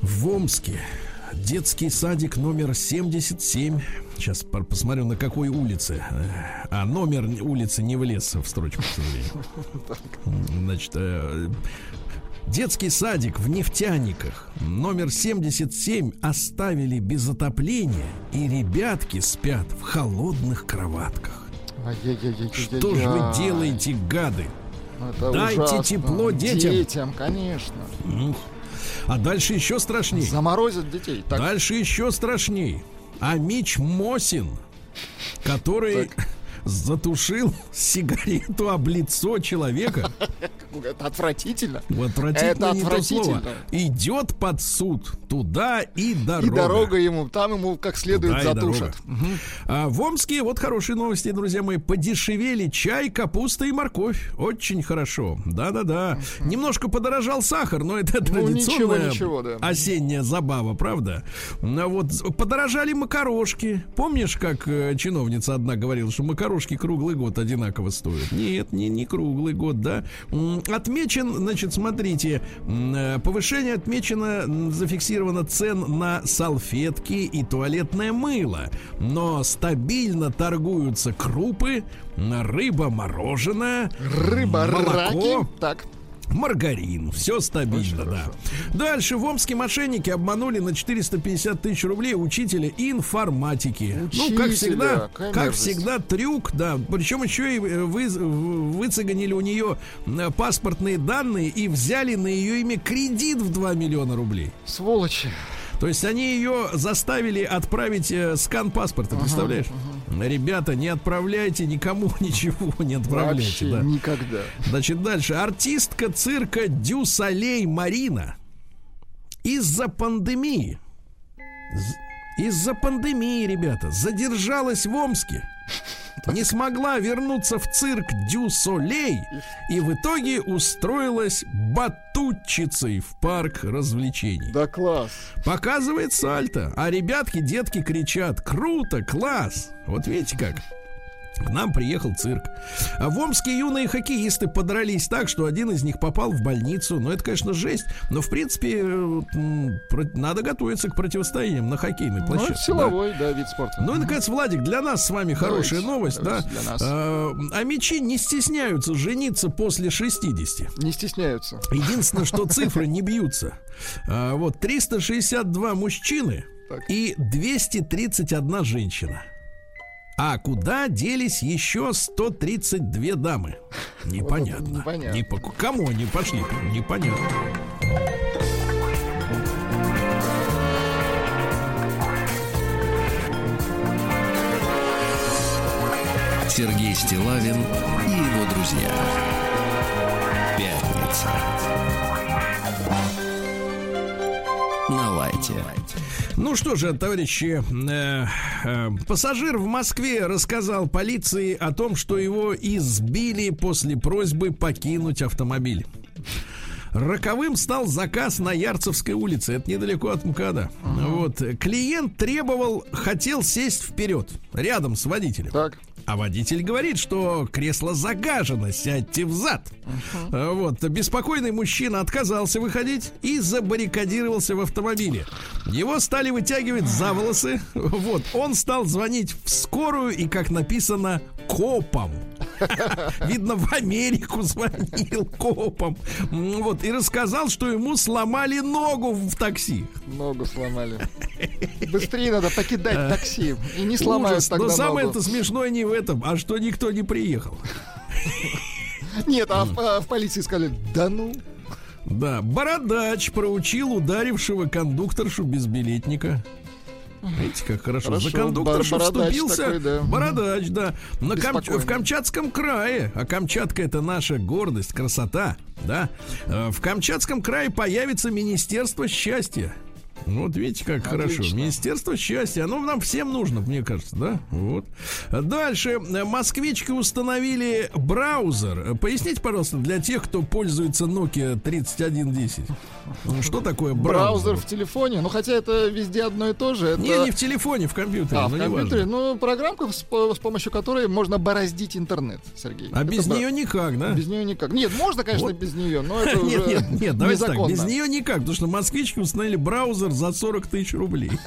В Омске детский садик номер 77. Сейчас посмотрю, на какой улице. Э, А номер улицы не влез в строчку, к сожалению. Значит, э, детский садик в нефтяниках номер 77 оставили без отопления, и ребятки спят в холодных кроватках. Что же вы делаете, гады? Это Дайте ужасно. тепло детям. Детям, конечно. Ух. А дальше еще страшнее. Заморозят детей. Так, Дальше еще страшней. А Мич Мосин, который затушил сигарету об лицо человека, это отвратительно. отвратительно Это отвратительно. идет под суд. Туда и дорога. И дорога ему, там ему как следует Туда задушат. дорога. А в Омске, вот хорошие новости, друзья мои, подешевели чай, капуста и морковь. Очень хорошо. Да-да-да. Немножко подорожал сахар, но это Ну, традиционная ничего, ничего, да. осенняя забава, правда? А вот подорожали макарошки. Помнишь, как э, чиновница одна говорила, что макарошки круглый год одинаково стоят? Нет, не, не круглый год, да. Отмечен, значит, смотрите, э, повышение отмечено, зафиксировано цен на салфетки и туалетное мыло. Но стабильно торгуются крупы, рыба мороженое, Рыба, молоко, раки. Так. Маргарин, все стабильно, да. Дальше в Омске мошенники обманули на 450 тысяч рублей учителя информатики. ну, как Учителя, всегда, как всегда, трюк, да. Причем еще и э, вы, выцеганили у нее э, паспортные данные и взяли на ее имя кредит в 2 миллиона рублей. Сволочи. То есть они ее заставили отправить э, скан паспорта, представляешь? Ребята, не отправляйте никому ничего, не отправляйте. Вообще да. никогда. Значит, дальше. Артистка цирка Дюсалей Марина из-за пандемии. Из-за пандемии, ребята, задержалась в Омске. Не смогла вернуться в цирк Дю Солей и в итоге устроилась батутчицей в парк развлечений. Да класс. Показывает сальто, а ребятки, детки кричат «Круто! Класс!» Вот видите как? К нам приехал цирк. А в Омске юные хоккеисты подрались так, что один из них попал в больницу. Ну, это, конечно, жесть. Но, в принципе, э, надо готовиться к противостояниям на хоккейной Ну, площадке. это да. силовой, да, вид спорта. Ну и, наконец, Владик, для нас с вами хорошая Давайте, новость, давайте, да? для нас. А, а мечи не стесняются жениться после 60. Не стесняются. Единственное, что цифры не бьются. А, вот 362 мужчины Так. и 231 женщина. А куда делись еще 132 дамы? Непонятно. непонятно. Не по- Кому они пошли? Непонятно. Сергей Стилавин и его друзья. Пятница. На лайте. Ну что же, товарищи, э, э, пассажир в Москве рассказал полиции о том, что его избили после просьбы покинуть автомобиль. Роковым стал заказ на Ярцевской улице. Это недалеко от МКАДа. Вот. Клиент требовал, хотел сесть вперед, рядом с водителем. Так. А водитель говорит, что кресло загажено, сядьте взад. А Вот, беспокойный мужчина отказался выходить и забаррикадировался в автомобиле. Его стали вытягивать за волосы. Вот, он стал звонить в скорую и, как написано, копам. Видно, в Америку звонил копам. М, Вот, и рассказал, что ему сломали ногу в такси. Ногу сломали. Быстрее надо покидать такси. И не сломают Ужас. тогда Но самое ногу. это смешное не в этом, а что никто не приехал. Нет, а в, а в полиции сказали, да ну. Да, бородач проучил ударившего кондукторшу безбилетника. Видите, как хорошо. Хорошо, За кондукторшу бородач вступился. такой, да. Бородач, да. На Кам- в Камчатском крае. А Камчатка это наша гордость, красота. Да. Э, В Камчатском крае появится Министерство счастья. Вот видите, как хорошо. Отлично. Министерство счастья. Оно нам всем нужно, мне кажется, да? Вот. Дальше. Москвички установили браузер. Поясните, пожалуйста, для тех, кто пользуется Nokia 3110. Ну, Что такое Браузер браузер? в телефоне. Ну, хотя это везде одно и то же. Это... Не, не в телефоне, в компьютере. А, ну, в компьютере, ну, программка, с, по- с помощью которой можно бороздить интернет, Сергей. А Это без бра- нее никак, да? Без нее никак. Нет, можно, конечно, Вот. без нее, но это уже Нет, нет, нет, давайте так, незаконно. без нее никак, потому что москвички установили браузер за 40 тысяч рублей.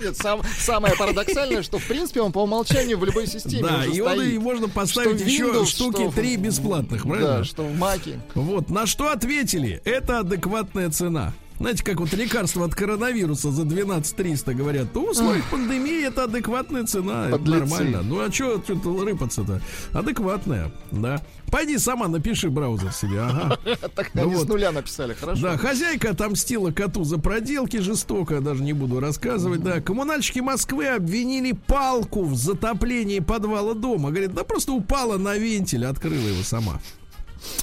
Нет, сам- самое парадоксальное, что, в принципе, он по умолчанию в любой системе Да, и он и можно поставить Что еще Windows, штуки 3 бесплатных, правильно? Да, что в Маке. Вот, на что ответили? Это адекватная цена. Знаете, как вот лекарство от коронавируса за 12 300 говорят, то в условиях пандемии это адекватная цена, это нормально. Ну а что рыпаться-то? Адекватная, да. Пойди сама напиши браузер себе, ага. Так Ну они вот. с нуля написали, хорошо. Да, хозяйка отомстила коту за проделки жестоко, даже не буду рассказывать. Да, коммунальщики Москвы обвинили палку в затоплении подвала дома. Говорит, да просто упала на вентиль, открыла его сама.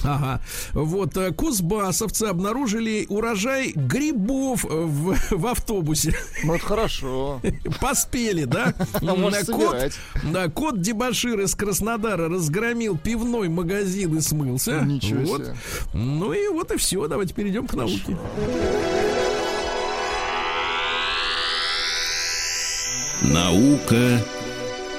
Ага. Вот, э, кузбассовцы обнаружили урожай грибов э, в, в автобусе. Ну, это хорошо. Поспели, да? М, собирать. да, кот Дебашир из Краснодара разгромил пивной магазин и смылся. Ничего Вот. себе. Ну и вот и все. Давайте перейдем к науке. Наука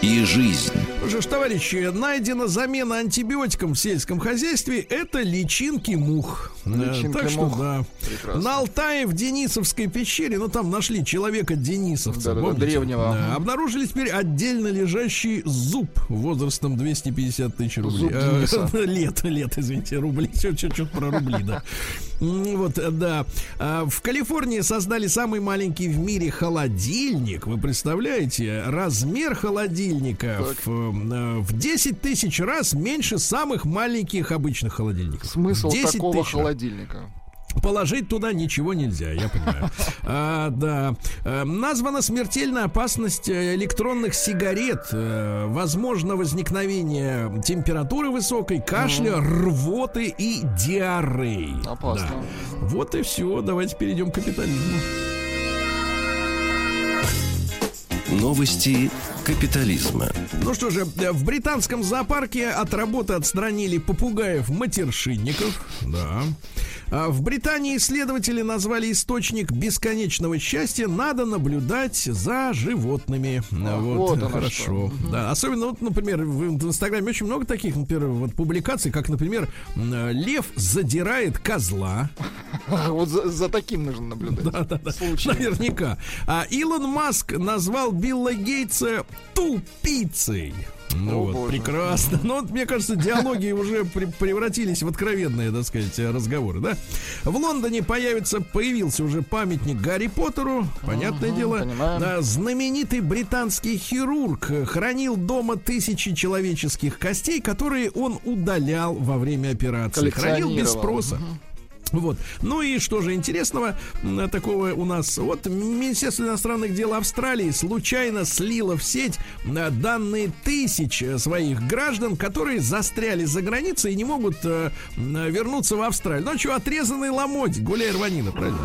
и жизнь. Ну Что ж, товарищи, найдена замена антибиотикам в сельском хозяйстве. Это личинки мух. Личинки так что мух. да. Прекрасно. На Алтае в Денисовской пещере, ну там нашли человека Денисовца. Помните? древнего. Да, обнаружили теперь отдельно лежащий зуб возрастом 250 тысяч рублей. Зуб Э, Дениса. Лет, лет, извините, рублей. Чуть-чуть про рубли, да. Вот, э, да. А, В Калифорнии создали самый маленький в мире холодильник. Вы представляете? Размер холодильника в, э, в 10 тысяч раз меньше самых маленьких обычных холодильников. Смысл 10 такого тысяч холодильника. Положить туда ничего нельзя, я понимаю. А, да. Э, Названа смертельная опасность э, электронных сигарет. Э, Возможно возникновение температуры высокой, кашля, рвоты и диареи. Опасно. Да. Вот и все. Давайте перейдем к капитализму. Новости капитализма. Ну что же, э, в британском зоопарке от работы отстранили попугаев-матершинников. Да. А в Британии исследователи назвали источник бесконечного счастья «Надо наблюдать за животными». А, вот, вот хорошо. Да, особенно, вот, например, в, Инстаграме очень много таких, например, вот, публикаций, как, например, лев задирает козла. Вот за, за таким нужно наблюдать. Да-да-да, Случаем. Наверняка. А Илон Маск назвал Билла Гейтса тупицей. Ну О, вот, боже. прекрасно. Но вот, мне кажется, диалоги уже при- превратились в откровенные, так сказать, разговоры, да? В Лондоне появится, появился уже памятник Гарри Поттеру, понятное дело. понимаем. Да, знаменитый британский хирург хранил дома тысячи человеческих костей, которые он удалял во время операции. Хранил без спроса. Вот. Ну и что же интересного м, такого у нас? Вот Министерство иностранных дел Австралии случайно слило в сеть э, данные тысяч э, своих граждан, которые застряли за границей и не могут э, э, вернуться в Австралию. Ну что, отрезанный ломоть, гуляй рванина, правильно?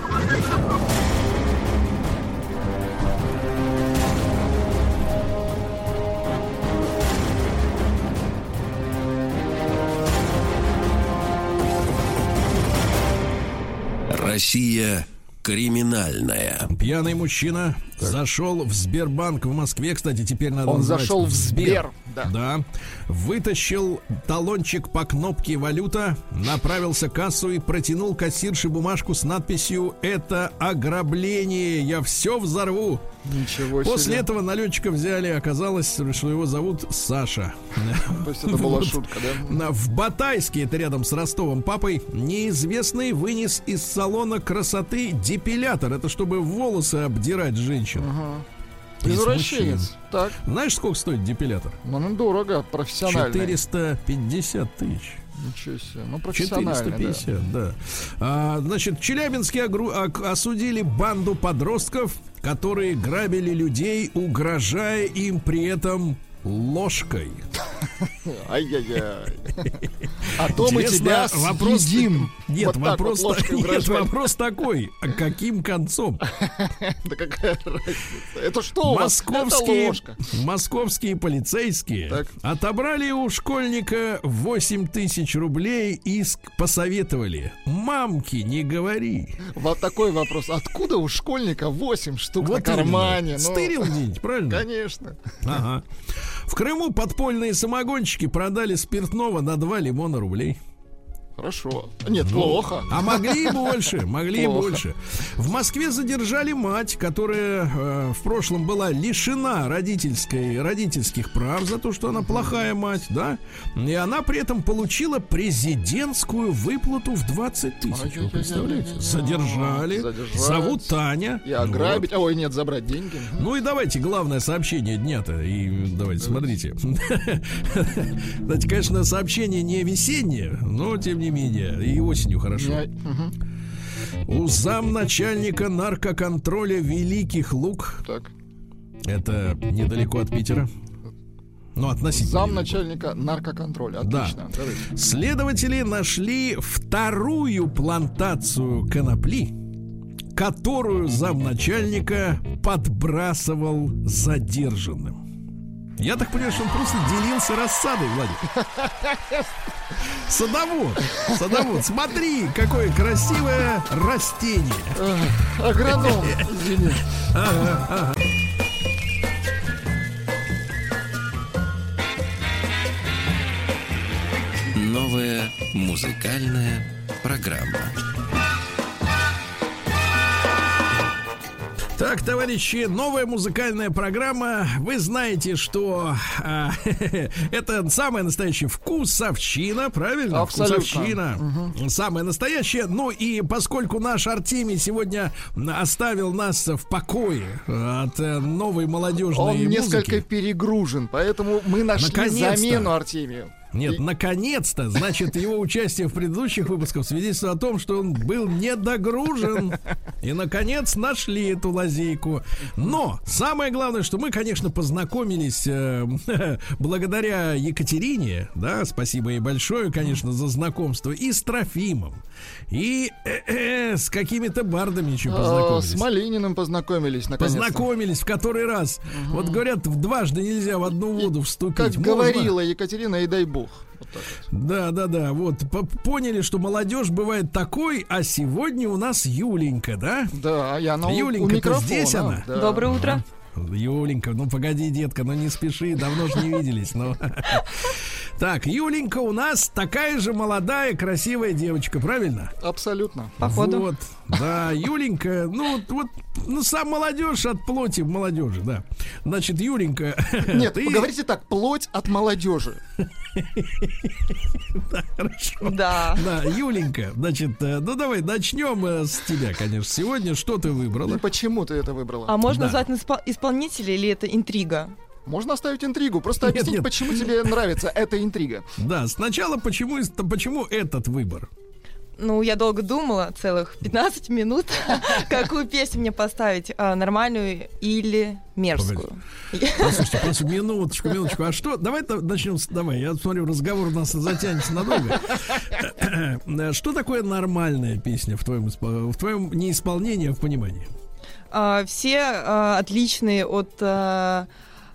Россия криминальная. Пьяный мужчина зашел в Сбербанк в Москве. Кстати, теперь надо Он называть зашел в Сбер, да. Да. Вытащил талончик по кнопке валюта, направился к кассу и протянул кассирше бумажку с надписью «Это ограбление, я все взорву». Ничего После себе. этого налетчика взяли, оказалось, что его зовут Саша. То есть это была шутка, да? На- В Батайске, это рядом с Ростовом папой, неизвестный вынес из салона красоты депилятор. Это чтобы волосы обдирать женщин. Из Извращенец. Так, Знаешь, сколько стоит депилятор? ну, ну дорого, профессионально. 450 тысяч. Ничего себе. Ну, профессионально, 450, да. А, значит, в Челябинске огру- осудили банду подростков, которые грабили людей, угрожая им при этом ложкой. Ай-яй-яй. А то мы тебя вопрос, съедим. Нет, Вот вопрос, вот нет, вопрос такой. А каким концом? Да какая разница? Это что у вас? Московские, московские полицейские Так. отобрали у школьника 8 тысяч рублей и посоветовали. Мамки, не говори. Вот такой вопрос. Откуда у школьника 8 штук на именно. кармане? Ну, Стырил где-нибудь, правильно? Конечно. Ага. В Крыму подпольные самогонщики продали спиртного на 2 лимона рублей. Хорошо. Нет, плохо. А могли и больше, могли и больше. В Москве задержали мать, которая э, в прошлом была лишена родительской, родительских прав за то, что она плохая мать, да? И она при этом получила президентскую выплату в 20 тысяч. Вы представляете? Задержали. Задержать. Зовут Таня. И ограбить. Ой, нет, забрать деньги. Ну и давайте главное сообщение дня-то. И давайте, смотрите. Знаете, конечно, сообщение не весеннее, но тем не менее. И осенью хорошо. Я-. У замначальника наркоконтроля Великих Луг, Так. это недалеко от Питера, ну, относительно. Зам недалеко. начальника наркоконтроля. Да. Отлично. Давайте. Следователи нашли вторую плантацию конопли, которую замначальника подбрасывал задержанным. Я так понимаю, что он просто делился рассадой, Владик. Садовод, садовод, смотри, какое красивое растение. Агроном, извини. Новая музыкальная программа. Так, товарищи, новая музыкальная программа. Вы знаете, что а, это самая настоящая вкусовщина, правильно? Абсолютно. Вкусовщина. Самая настоящая. Ну и поскольку наш Артемий сегодня оставил нас в покое от э, новой молодежной Он музыки. несколько перегружен, поэтому мы нашли замену Артемию. Нет, наконец-то, значит, его участие в предыдущих выпусках свидетельствует о том, что он был недогружен. И, наконец, нашли эту лазейку. Но самое главное, что мы, конечно, познакомились э, благодаря Екатерине, да, спасибо ей большое, конечно, за знакомство, и с Трофимом, и э, с какими-то бардами еще А, познакомились. С Малининым познакомились, наконец Познакомились в который раз. Вот говорят, дважды нельзя в одну воду вступить. Как Можно. говорила Екатерина, и дай бог. Вот так вот. Да, да, да. Вот по- поняли, что молодежь бывает такой, а сегодня у нас Юленька, да? Да, я на у- у Юленька, ты микрофона. здесь она? да. Доброе утро. Юленька, ну погоди, детка, ну не спеши, давно же не виделись. Ну. Так, Юленька у нас такая же молодая, красивая девочка, правильно? Абсолютно. Походу. Вот, да, Юленька, ну вот, вот, ну сам молодежь от плоти молодежи, да. Значит, Юленька, Нет, ты- поговорите так, плоть от молодежи. Хорошо. Да. Да, Юленька, значит, э, ну давай начнем э, с тебя, конечно. Сегодня что ты И выбрала? почему ты это выбрала? А можно Да. назвать испол- исполнителя или это интрига? Можно оставить интригу, просто объяснить, нет. почему тебе нравится эта интрига. Да, сначала почему, почему этот выбор? Ну, я долго думала, целых 15 минут, какую песню мне поставить, а, нормальную или мерзкую. Послушайте, просто минуточку, минуточку. А что? Давай начнем с... Давай, я смотрю, разговор у нас затянется надолго. Что такое нормальная песня в твоем, в твоем не исполнении, а в понимании? А, Все отличные от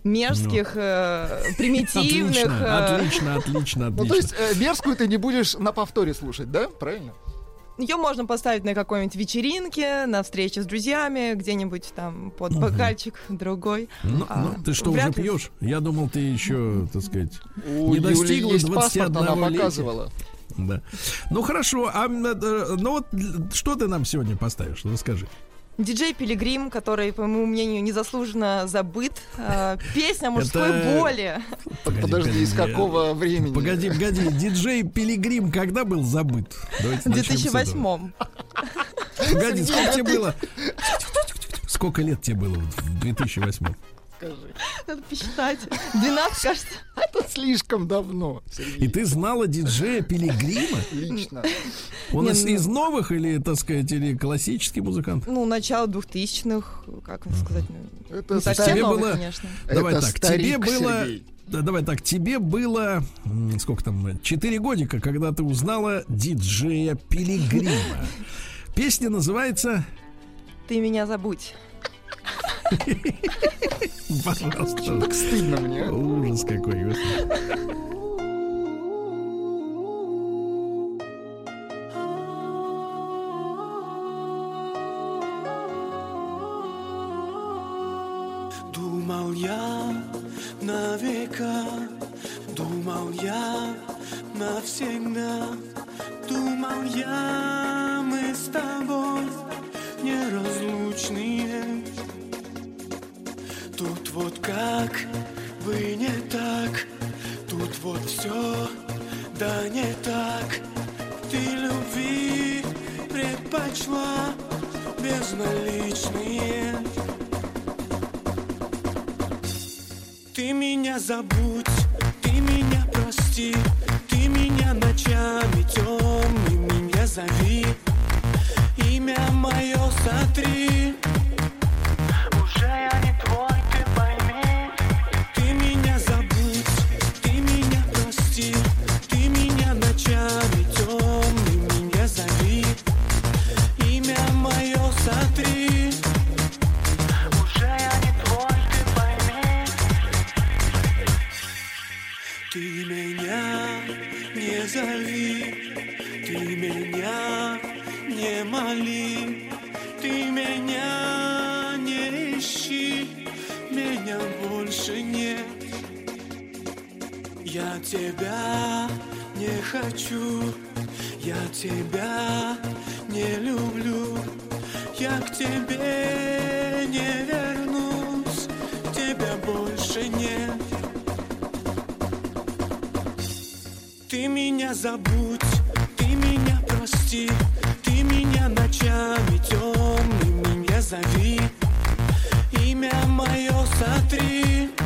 мерзких, э, примитивных. Отлично, отлично, отлично, Ну, то есть отлично. э, мерзкую ты не будешь на повторе слушать, да? Правильно? Ее можно поставить на какой-нибудь вечеринке, на встрече с друзьями, где-нибудь там под бокальчик другой. Ну, а, ну, ты что, уже ли. пьешь? Я думал, ты еще, так сказать, У Не Юли достигла есть паспорт, она 21-летия. показывала. да. Ну хорошо, а м, э, ну вот что ты нам сегодня поставишь? Расскажи. Диджей Пилигрим, который, по моему мнению, незаслуженно забыт. А, Песня о мужской Это- боли. Погоди, Подожди, из погоди, какого времени? Погоди, погоди, диджей Пилигрим когда был забыт? Давайте В начнем с этого. 2008 Погоди, сколько тебе было? Сколько лет тебе было в 2008? Скажи. Надо посчитать. 12, кажется. Это слишком давно, И Сергей. ты знала диджея Пилигрима? Лично. Он Не, из, ну- из новых или, так сказать, или классический музыкант? Ну, начало 2000-х, как вам сказать, ну, Это не совсем новый, было- конечно. Давай Это так, старик, тебе было... Сергей. Да, давай так, тебе было... Сколько там? Четыре годика, когда ты узнала диджея Пилигрима. Песня называется... Ты меня забудь. Пожалуйста. Так стыдно мне. а? Ужас какой. господи. Думал я на века, думал я навсегда, думал я мы с тобой неразлучные. Тут вот как бы не так, тут вот все да не так. Ты любви предпочла безналичные. Ты меня забудь, ты меня прости, ты меня ночами темными не зови, имя мое сотри. Уже я не твой, зови, ты меня не моли, ты меня не ищи, меня больше нет. Я тебя не хочу, я тебя не люблю, я к тебе не вернусь, тебя больше нет. Ты меня забудь, ты меня прости, ты меня ночами темными не зови, имя мое сотри.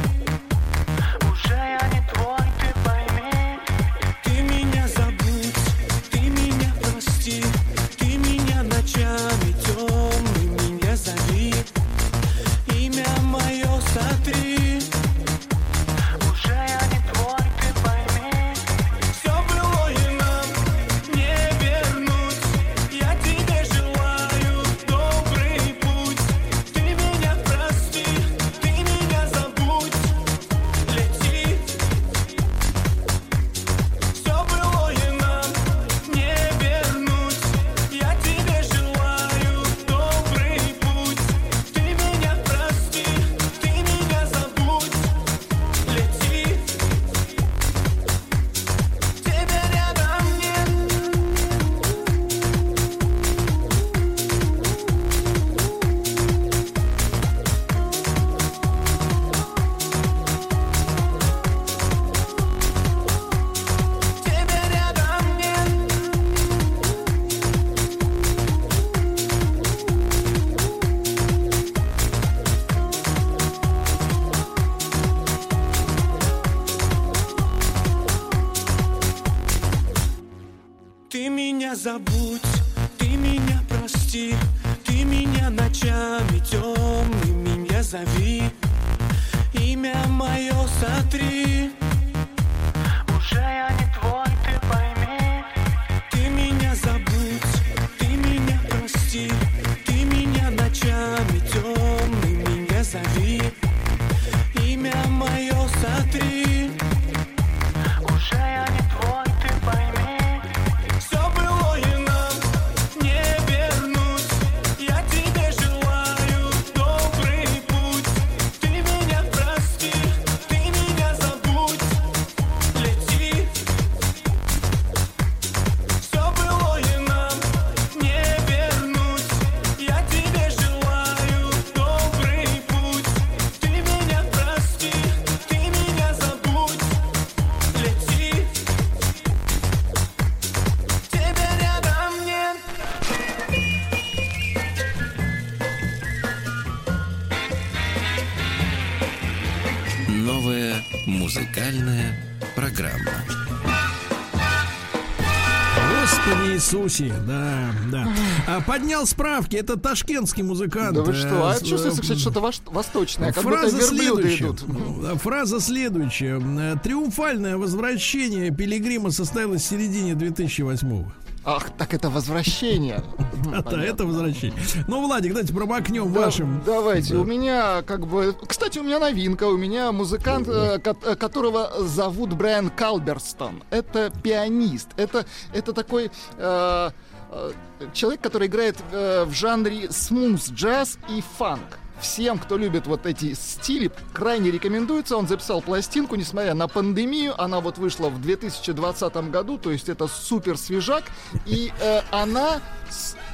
Иисусе, да, да. А, поднял справки, это ташкентский музыкант. Да вы что? А э, чувствуется, кстати, что-то восточное, как будто Фраза верблюды следующая. идут. Ну, Фраза следующая. Э, Триумфальное возвращение Пилигрима состоялось в середине 2008 Ах, так это возвращение. А то это возвращение. Ну, Владик, давайте промокнем Да, вашим. Давайте, Да. у меня как бы... Кстати, у меня новинка. У меня музыкант, э, э, которого зовут Брайан Калберстон. Это пианист. Это, это такой... э, э, человек, который играет э, в жанре смус, джаз и фанк. Всем, кто любит вот эти стили, крайне рекомендуется. Он записал пластинку, несмотря на пандемию. Она вот вышла в 2020 году, то есть это супер свежак. И э, она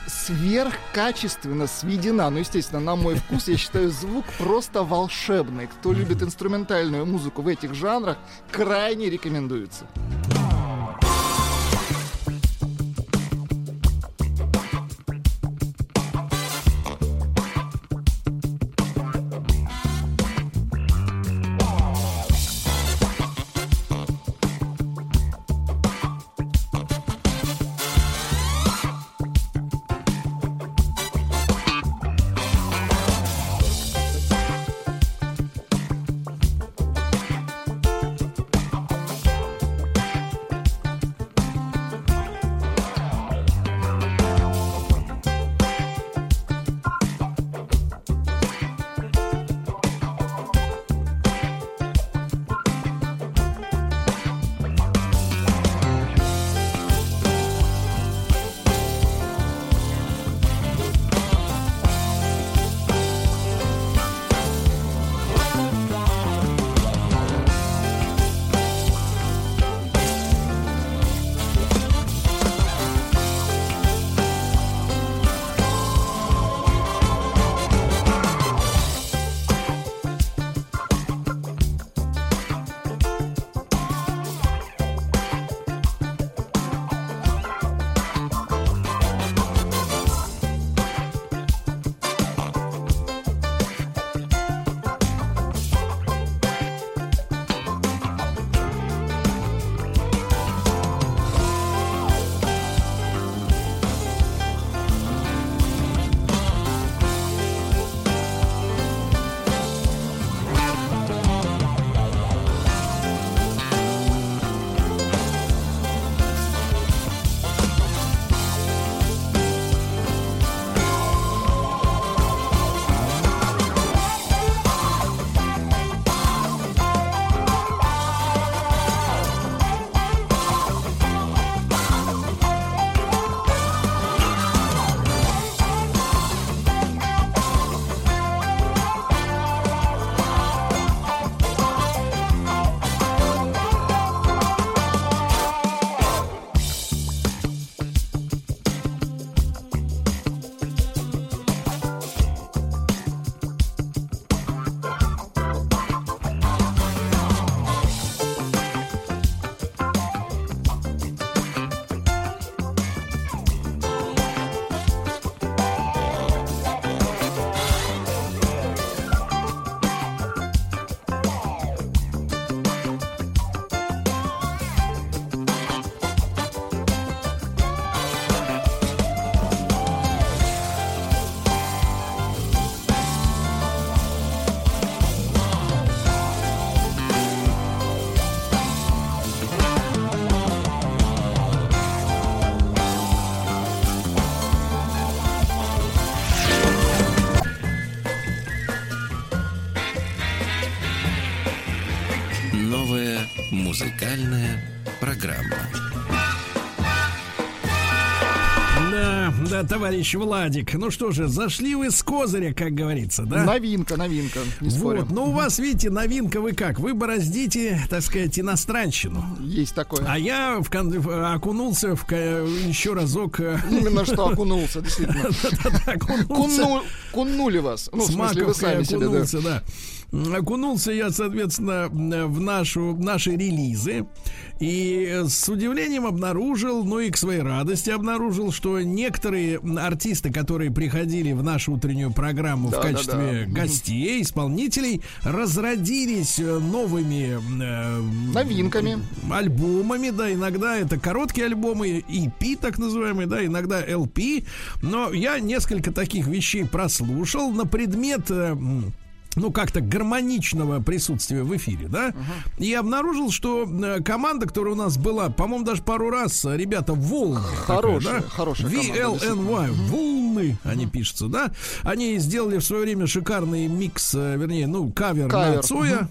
сверхкачественно сведена. Ну, естественно, на мой вкус, я считаю, звук просто волшебный. Кто любит инструментальную музыку в этих жанрах, крайне рекомендуется. Музыкальная программа. Да, да, товарищ Владик. Ну что же, зашли вы с козыря, как говорится, да? Новинка, новинка, не спорим. Вот, ну у вас, видите, новинка вы как? Вы бороздите, так сказать, иностранщину. Есть такое. А я в кон- окунулся в еще разок. э, Именно что окунулся, действительно. окунулся. Куннули вас. Ну, в С смысле, вы сами себе, да. Окунулся, да. Я, соответственно, в нашу, в наши релизы. И с удивлением обнаружил, ну и к своей радости обнаружил, что некоторые артисты, которые приходили в нашу утреннюю программу в Да, да, качестве да. гостей, исполнителей, разродились новыми э, Новинками. альбомами, да, иногда это короткие альбомы, EP так называемые, да, иногда LP, но я несколько таких вещей прослушал на предмет э, ну, как-то гармоничного присутствия в эфире, да, и обнаружил, что э, команда, которая у нас была, по-моему, даже пару раз, э, ребята, волны. Хорошая, такая, да? хорошая команда, VLNY, волны, они пишутся, да, они сделали в свое время шикарный микс, э, вернее, ну, кавер, на Кавер. Цоя.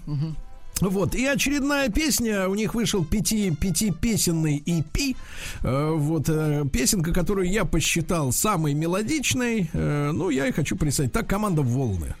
Вот, и очередная песня, у них вышел пяти, пятипесенный EP, Э, вот, э, песенка, которую я посчитал самой мелодичной, э, ну, я и хочу представить. Так, команда «Волны».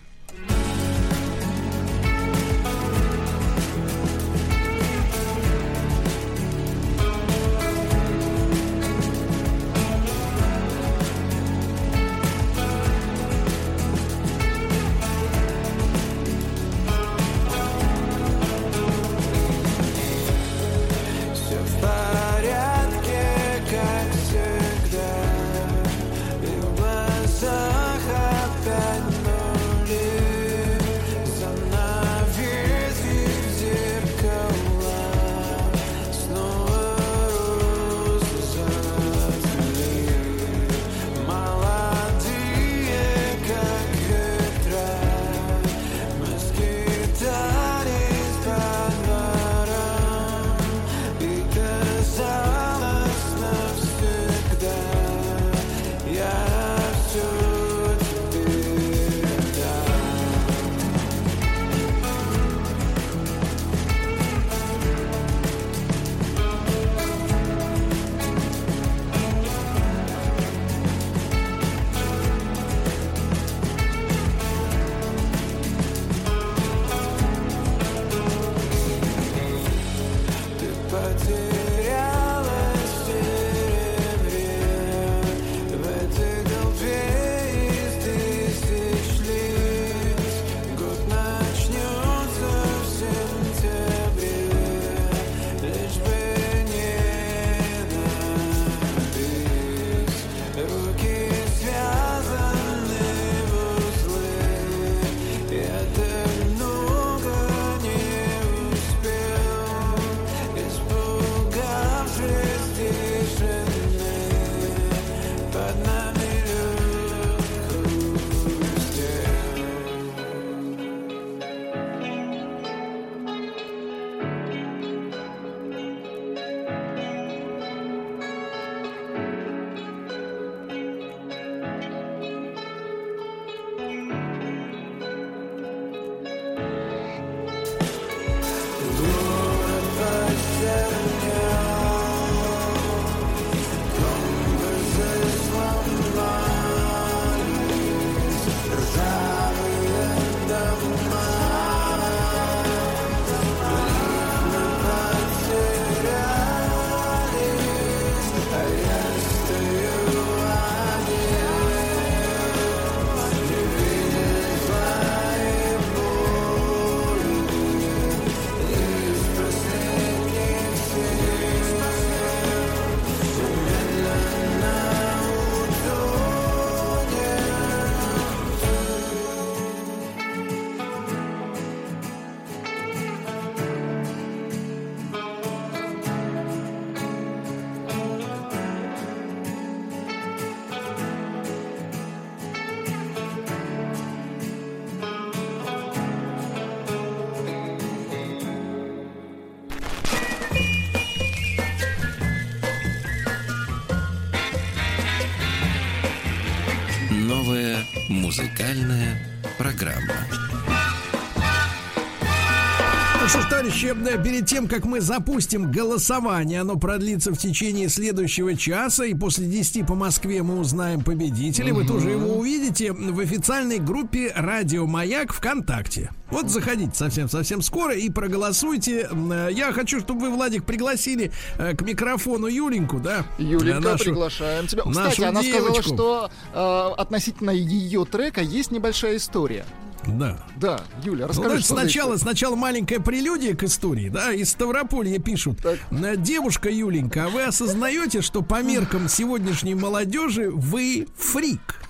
Э, перед тем, как мы запустим голосование, оно продлится в течение следующего часа, и после 10 по Москве мы узнаем победителя. Вы тоже его увидите в официальной группе «Радио Маяк» ВКонтакте. Вот заходите совсем-совсем скоро и проголосуйте. Э, Я хочу, чтобы вы, Владик, пригласили э, к микрофону Юленьку, да? Юленька, нашу- приглашаем тебя. Кстати, нашу она сказала, что э, относительно ее трека есть небольшая история. Да. Да, Юля, Ну, расскажи, значит, за сначала, сначала маленькая прелюдия к истории, да, из Ставрополья пишут. Так. «Э, Девушка Юленька, а вы осознаете, что по меркам сегодняшней молодежи вы фрик?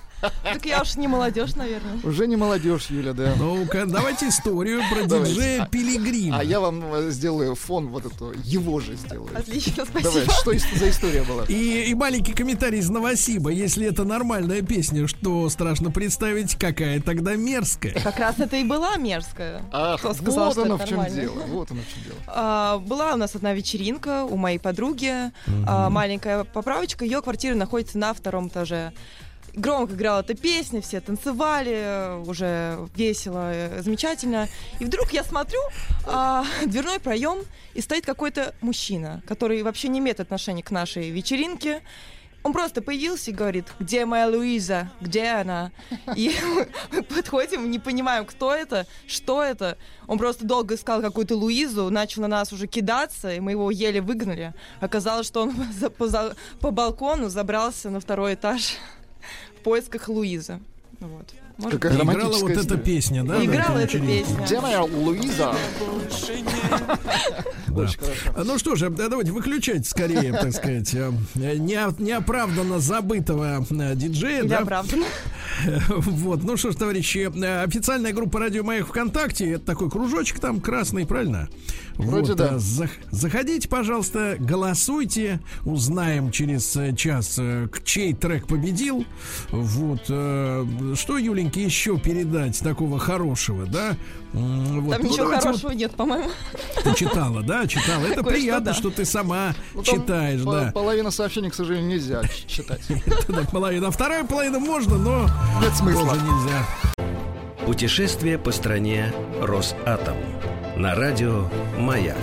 Так я уж не молодежь, наверное. Уже не молодежь, Юля, да. Ну-ка, давайте историю про диджея Пилигрима. А я вам э, сделаю фон вот эту, его же сделаю. Отлично, Давай, спасибо. что ис- за история была? И, и маленький комментарий из Новосиба. Если это нормальная песня, что страшно представить, какая тогда мерзкая. Как раз это и была мерзкая. Ах, Кто сказал, вот что оно в чем дело. Вот оно в чем дело. А, была у нас одна вечеринка у моей подруги. А, маленькая поправочка. Ее квартира находится на втором этаже. Громко играла эта песня, все танцевали, уже весело, замечательно. И вдруг я смотрю, а, дверной проем, и стоит какой-то мужчина, который вообще не имеет отношения к нашей вечеринке. Он просто появился и говорит, где моя Луиза, где она? И мы подходим, не понимаем, кто это, что это. Он просто долго искал какую-то Луизу, начал на нас уже кидаться, и мы его еле выгнали. Оказалось, что он по, за- по балкону забрался на второй этаж в поисках Луизы. Вот. Может, Какая играла вот эта песня, да? играла эта песня. Где моя Луиза? Хорошо. Ну что же, да, давайте выключать скорее, так сказать, э, нео- неоправданно забытого э, диджея. Или да? оправданно. Вот, ну что ж, товарищи, э, официальная группа Радио Маяк ВКонтакте, это такой кружочек там красный, правильно? Вроде вот, да. э, зах- заходите, пожалуйста, голосуйте, узнаем через э, час, чей трек победил. Вот, что Юленьке еще передать такого хорошего, да? Вот. Там Ну, ничего давайте вот хорошего нет, по-моему. ты читала, да, читала. Это Кое-что приятно, да. что ты сама Ну, читаешь, по- да. Половина сообщений, к сожалению, нельзя читать. Половина. А вторая половина можно, но Нет смысла. тоже нельзя. Путешествие по стране Росатом. На радио «Маяк».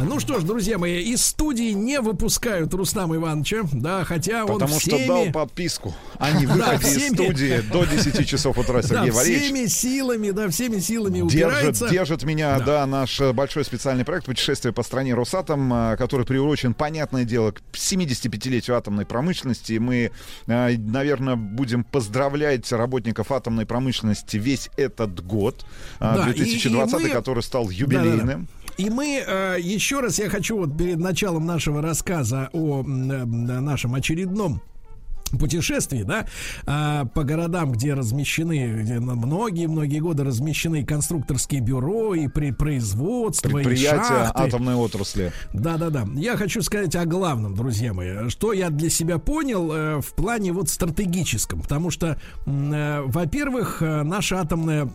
Ну что ж, друзья мои, из студии не выпускают Рустама Ивановича, да, хотя он Потому что всеми, дал подписку о невыходе из всеми. студии до 10 часов утра да, Сергей Валерьевич. всеми силами, да, всеми силами Держит, упирается. держит меня, Да. да. наш э, большой специальный проект «Путешествие по стране Росатом», э, который приурочен, понятное дело, к 75-летию атомной промышленности. Мы, наверное, будем поздравлять работников атомной промышленности весь этот год, э, Да, и- и 2020, мы- который стал юбилейным. И мы э, еще раз я хочу вот перед началом нашего рассказа о э, нашем очередном путешествии, да, а, по городам, где размещены, где многие-многие годы размещены конструкторские бюро и при производство, и Предприятия шахты. атомной отрасли. Да-да-да. Я хочу сказать о главном, друзья мои. Что я для себя понял э, в плане вот стратегическом. Потому что, э, во-первых, э, наша атомная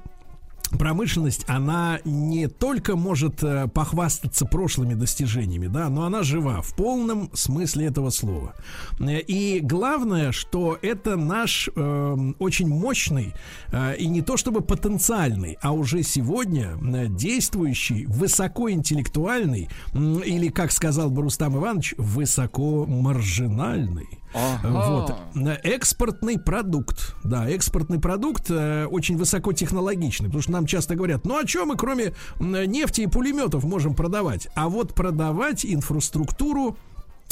промышленность, она не только может э, похвастаться прошлыми достижениями, да, но она жива в полном смысле этого слова. Э, И главное, что это наш э, очень мощный э, и не то чтобы потенциальный, а уже сегодня э, действующий, высокоинтеллектуальный м, или, как сказал бы Рустам Иванович, высокомаржинальный. Вот. Э, Экспортный продукт. Да, экспортный продукт э, очень высокотехнологичный. Потому что нам часто говорят, ну а что мы кроме нефти и пулеметов можем продавать? А вот продавать инфраструктуру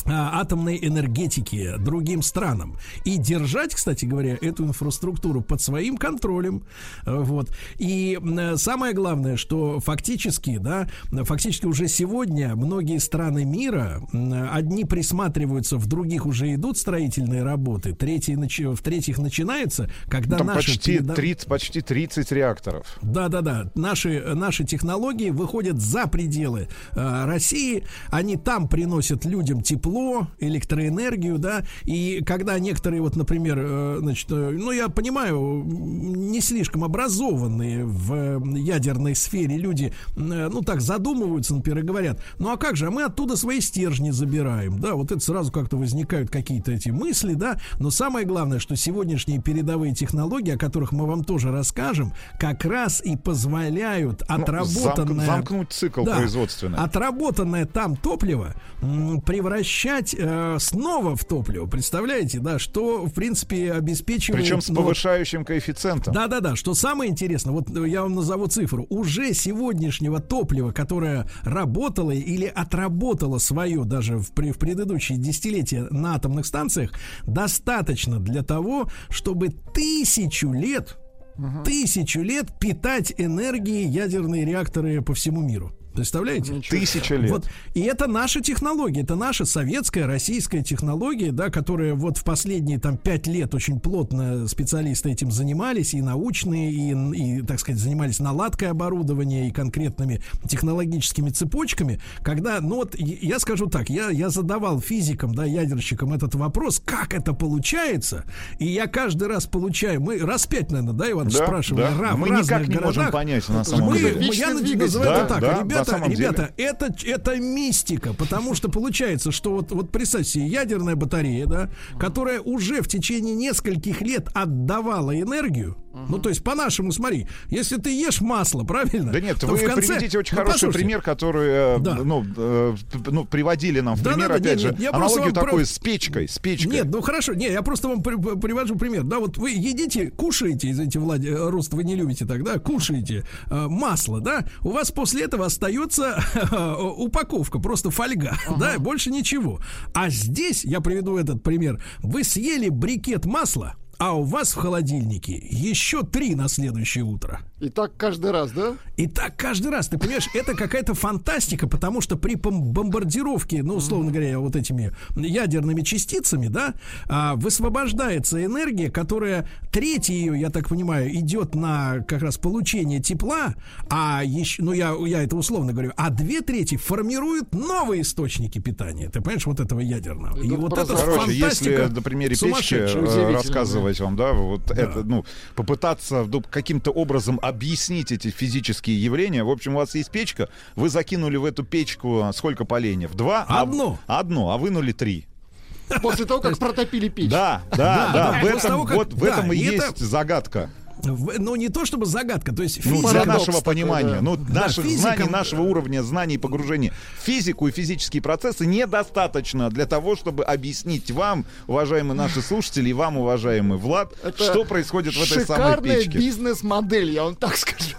атомной энергетики другим странам и держать, кстати говоря, эту инфраструктуру под своим контролем, Э, вот. И м, самое главное, что фактически, да, фактически уже сегодня многие страны мира, одни присматриваются, в других уже идут строительные работы, третьи, начи- в третьих начинается, когда Там наши почти, переда- 30, почти 30 реакторов. да, да, да. Наши, наши технологии выходят за пределы э, России. Они там приносят людям тепло, тепло, электроэнергию, да, и когда некоторые, вот, например, э, значит, э, ну, я понимаю, не слишком образованные в ядерной сфере люди, э, ну, так задумываются, например, и говорят, ну, а как же, а мы оттуда свои стержни забираем, да, вот это сразу как-то возникают какие-то эти мысли, да, но самое главное, что сегодняшние передовые технологии, о которых мы вам тоже расскажем, как раз и позволяют Ну, отработанное... замк- замкнуть цикл Да. производственный. Отработанное там топливо м, превращать э, снова в топливо. Представляете, да, что в принципе обеспечивает. Причем с ну, повышающим коэффициентом. да, да, да. Что самое интересное, вот э, я вам назову цифру. Уже сегодняшнего топлива, которое работало или отработало свое даже в, в предыдущие десятилетия на атомных станциях, достаточно для того, чтобы тысячу лет, тысячу лет питать энергией ядерные реакторы по всему миру. Представляете? Тысяча лет. Вот. И это наша технология, это наша советская, российская технология, да, которая вот в последние там пять лет очень плотно специалисты этим занимались, и научные, и, и, так сказать, занимались наладкой оборудования и конкретными технологическими цепочками, когда, ну вот, я скажу так, я, я задавал физикам, да, ядерщикам этот вопрос, как это получается, и я каждый раз получаю, мы раз пять, наверное, да, Иван, Да, спрашивали, да. ра- в Мы разных никак не можем городах. понять, на самом Мы, деле. мы- я называю Да, это так, да, на ребята, самом деле. ребята, это, это мистика, потому что получается, что вот, вот представьте себе, ядерная батарея, да, которая уже в течение нескольких лет отдавала энергию, ну, то есть, по-нашему, смотри, если ты ешь масло, правильно? Да нет, то вы в конце- приведите очень Ну, хороший послушайте, пример, который, э, Да. ну, э, ну, приводили нам в Да, пример, да, да, опять нет, же, нет, я аналогию такую про- с печкой, с печкой. Нет, ну хорошо, не, я просто вам при- при- привожу пример. Да, вот вы едите, кушаете, извините, Влади, э, Рост, вы не любите так, да, кушаете э, масло, да, у вас после этого остается упаковка, просто фольга, да, больше ничего. А здесь, я приведу этот пример, вы съели брикет масла, а у вас в холодильнике еще три на следующее утро. И так каждый раз, да? И так каждый раз, ты понимаешь, это какая-то фантастика, потому что при бомбардировке, ну, условно говоря, вот этими ядерными частицами, да, а, высвобождается энергия, которая третья ее, я так понимаю, идет на как раз получение тепла, а еще, ну, я, я это условно говорю, а две трети формируют новые источники питания. Ты понимаешь, вот этого ядерного. И Это вот просто- это Короче, если фантастика на примере печки сумасшедшая. Рассказывать вам, да, вот это, ну, попытаться ну, каким-то образом объяснить эти физические явления. В общем, у вас есть печка, вы закинули в эту печку сколько поленьев? Два? А- Одно. Одно, а вынули три. После того, как протопили печь. Да, да, Да, да. да, В этом, вот в да, этом и есть загадка. Ну, не то чтобы загадка, то есть Ну, физика- для Парадокс нашего понимания. да. Ну, Да, наших физикам- знаний, нашего уровня знаний и погружения физику и физические процессы недостаточно для того, чтобы объяснить вам, уважаемые наши слушатели, и вам, уважаемый Влад, Это что происходит в этой самой Шикарная печке. бизнес-модель, я вам так скажу.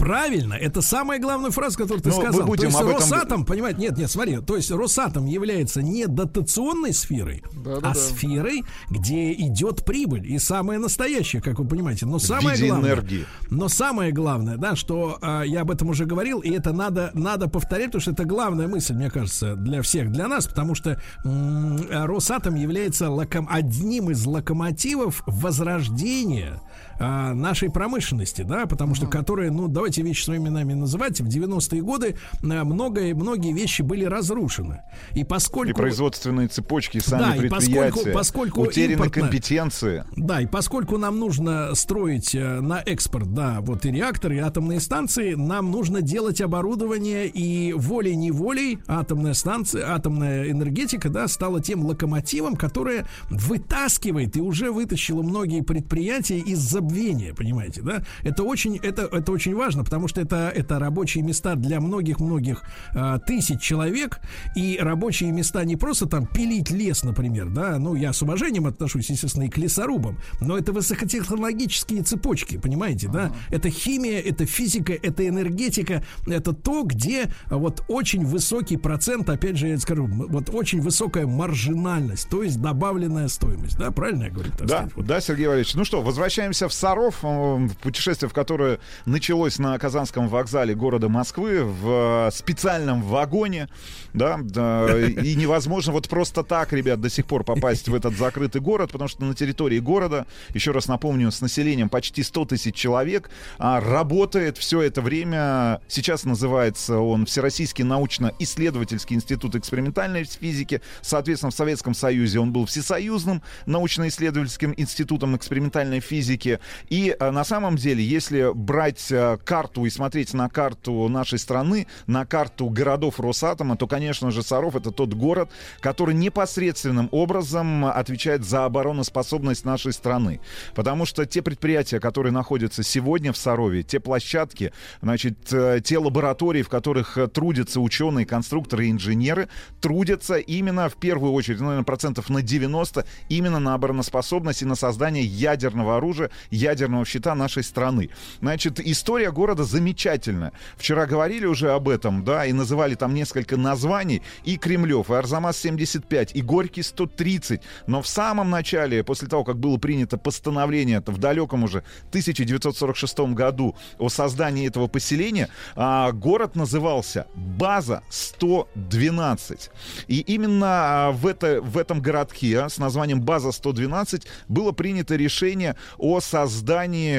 Правильно, это самая главная фраза, которую ты Ну, мы сказал. будем то есть об этом- Росатом, понимаете, нет, нет, смотри, то есть Росатом является не дотационной сферой, Да-да-да. а сферой, где идет прибыль и самое настоящее, как вы понимаете. Но самое главное, энергии. но самое главное, да, что а, я об этом уже говорил, и это надо надо повторять, потому что это главная мысль, мне кажется, для всех, для нас, потому что м, Росатом является локом- одним из локомотивов возрождения а, нашей промышленности, да, потому что которая, ну, давайте вещи своими именами называть, в 90-е годы а, многое, многие вещи были разрушены. И поскольку... И производственные цепочки, и сами Да, и предприятия, поскольку- поскольку утеряны импортно- компетенции. Да, и поскольку нам нужно строить э, на экспорт, да, вот и реакторы, и атомные станции, нам нужно делать оборудование, и волей-неволей атомная станция, атомная энергетика, да, стала тем локомотивом, которое вытаскивает и уже вытащило многие предприятия из забвения, понимаете, да? Это очень, это, это очень важно, потому что это, это рабочие места для многих-многих э, тысяч человек, и рабочие места не просто там пилить лес, например, да, ну, я с уважением отношусь, естественно, и к лесорубам, но это высокотехнологические цепочки, понимаете, да? Это химия, это физика, это энергетика, это то, где а, вот очень высокий процент, опять же, я скажу, вот очень высокая маржинальность, то есть добавленная стоимость, да, правильно я говорю? Да, сказать? Да, Сергей Валерьевич. Ну что, возвращаемся в Саров, э, путешествие, в которое началось на Казанском вокзале города Москвы в э, специальном вагоне, да, и невозможно вот просто так, ребят, до сих пор попасть в этот закрытый город, потому что на территории города, еще раз напомню, с населением почти 100 тысяч человек, а, работает все это время, сейчас называется он Всероссийский научно-исследовательский институт экспериментальной физики, соответственно, в Советском Союзе он был всесоюзным научно-исследовательским институтом экспериментальной физики, и а, на самом деле, если брать а, карту и смотреть на карту нашей страны, на карту городов Росатома, то, конечно же, Саров это тот город, который непосредственным образом отвечает за обороноспособность нашей страны. Потому что те предприятия, которые находятся сегодня в Сарове, те площадки, значит, э, те лаборатории, в которых э, трудятся ученые, конструкторы инженеры, трудятся именно в первую очередь, ну, наверное, процентов на 90, именно на обороноспособность и на создание ядерного оружия, ядерного щита нашей страны. Значит, история города замечательная. Вчера говорили уже об этом, да, и называли там несколько названий. И Кремлев, и Арзамас-75, и Горький 130. Но в самом начале, после того, как было принято постановление, в далеком уже 1946 году о создании этого поселения, а, город назывался База 112. И именно а, в, это, в этом городке с названием База 112 было принято решение о создании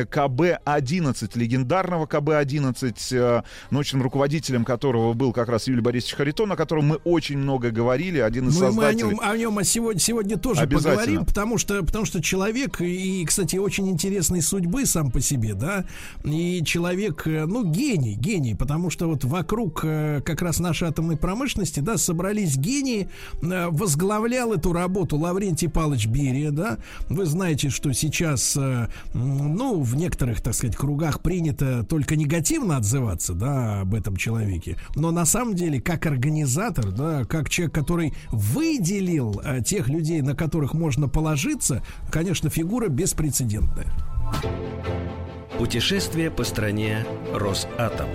КБ-11, легендарного КБ-11, э, научным руководителем которого был как раз Юлий Борисович Харитон, о котором мы очень много говорили, один из Ну, и мы о создателей. нем, о нем сегодня, сегодня тоже поговорим, потому что, потому что человек, и, кстати, очень интересной судьбы сам по себе, да, и человек, э, ну, гений, гений, потому что вот вокруг э, как раз нашей атомной промышленности, да, собрались гении, возглавлял эту работу Лаврентий Павлович Берия, да, вы знаете, что сейчас, ну, в некоторых, так сказать, кругах принято только негативно отзываться, да, об этом человеке, но на самом деле, как организатор, да, как человек, который выделил э, тех людей, на которых можно положиться, конечно, фигура беспрецедентная. Путешествие по стране Росатом.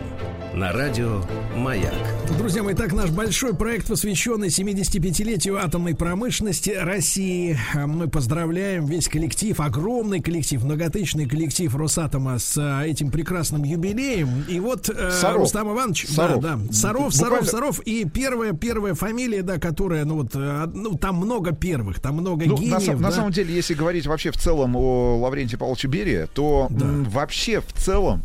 На радио «Маяк». Друзья мои, так наш большой проект, посвященный 75-летию атомной промышленности России. Мы поздравляем весь коллектив, огромный коллектив, многотысячный коллектив Росатома с а, этим прекрасным юбилеем. И вот э, Саров. Рустам Иванович, Саров. да, да, Саров, Буквально- Саров, Саров, и первая, первая фамилия, да, которая, ну вот, э, ну там много первых, там много Ну, гениев, на, сам- на да. самом деле, если говорить вообще в целом о Лаврентии Павловиче Берии, то м, вообще в целом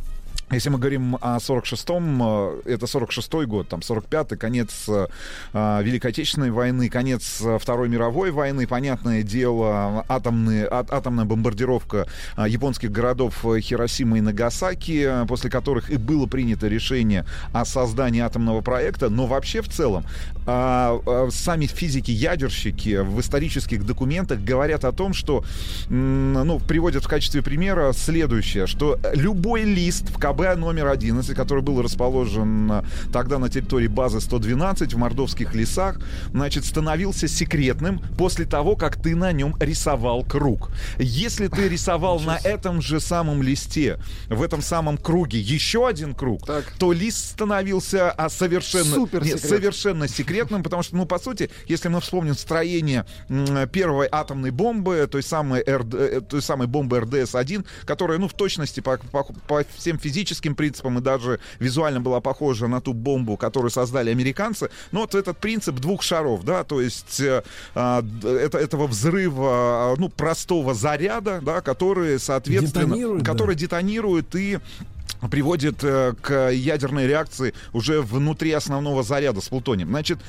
если мы говорим о 46-м, э, это 46-й год, там 45-й, конец э, э, Великой Отечественной войны, конец э, Второй мировой войны, понятное дело, атомные, а- атомная бомбардировка э, японских городов э, Хиросима и Нагасаки, э, после которых и было принято решение о создании атомного проекта, но вообще в целом а, сами физики-ядерщики в исторических документах говорят о том, что, ну, приводят в качестве примера следующее, что любой лист в КБ номер 11, который был расположен а, тогда на территории базы 112 в Мордовских лесах, значит, становился секретным после того, как ты на нем рисовал круг. Если ты рисовал на этом же самом листе, в этом самом круге еще один круг, Так. то лист становился а, совершенно, Супер нет, совершенно секретным, потому что, ну, по сути, если мы вспомним строение первой атомной бомбы, той самой, РД, э, той самой бомбы РДС-1, которая, ну, в точности по, по- по всем физическим принципам и даже визуально была похожа на ту бомбу, которую создали американцы, но вот этот принцип двух шаров, да, то есть э, это, этого взрыва, а, ну, простого заряда, да, который, соответственно, Детонирует, да. который детонирует и приводит э, к ядерной реакции уже внутри основного заряда с плутонием. Значит,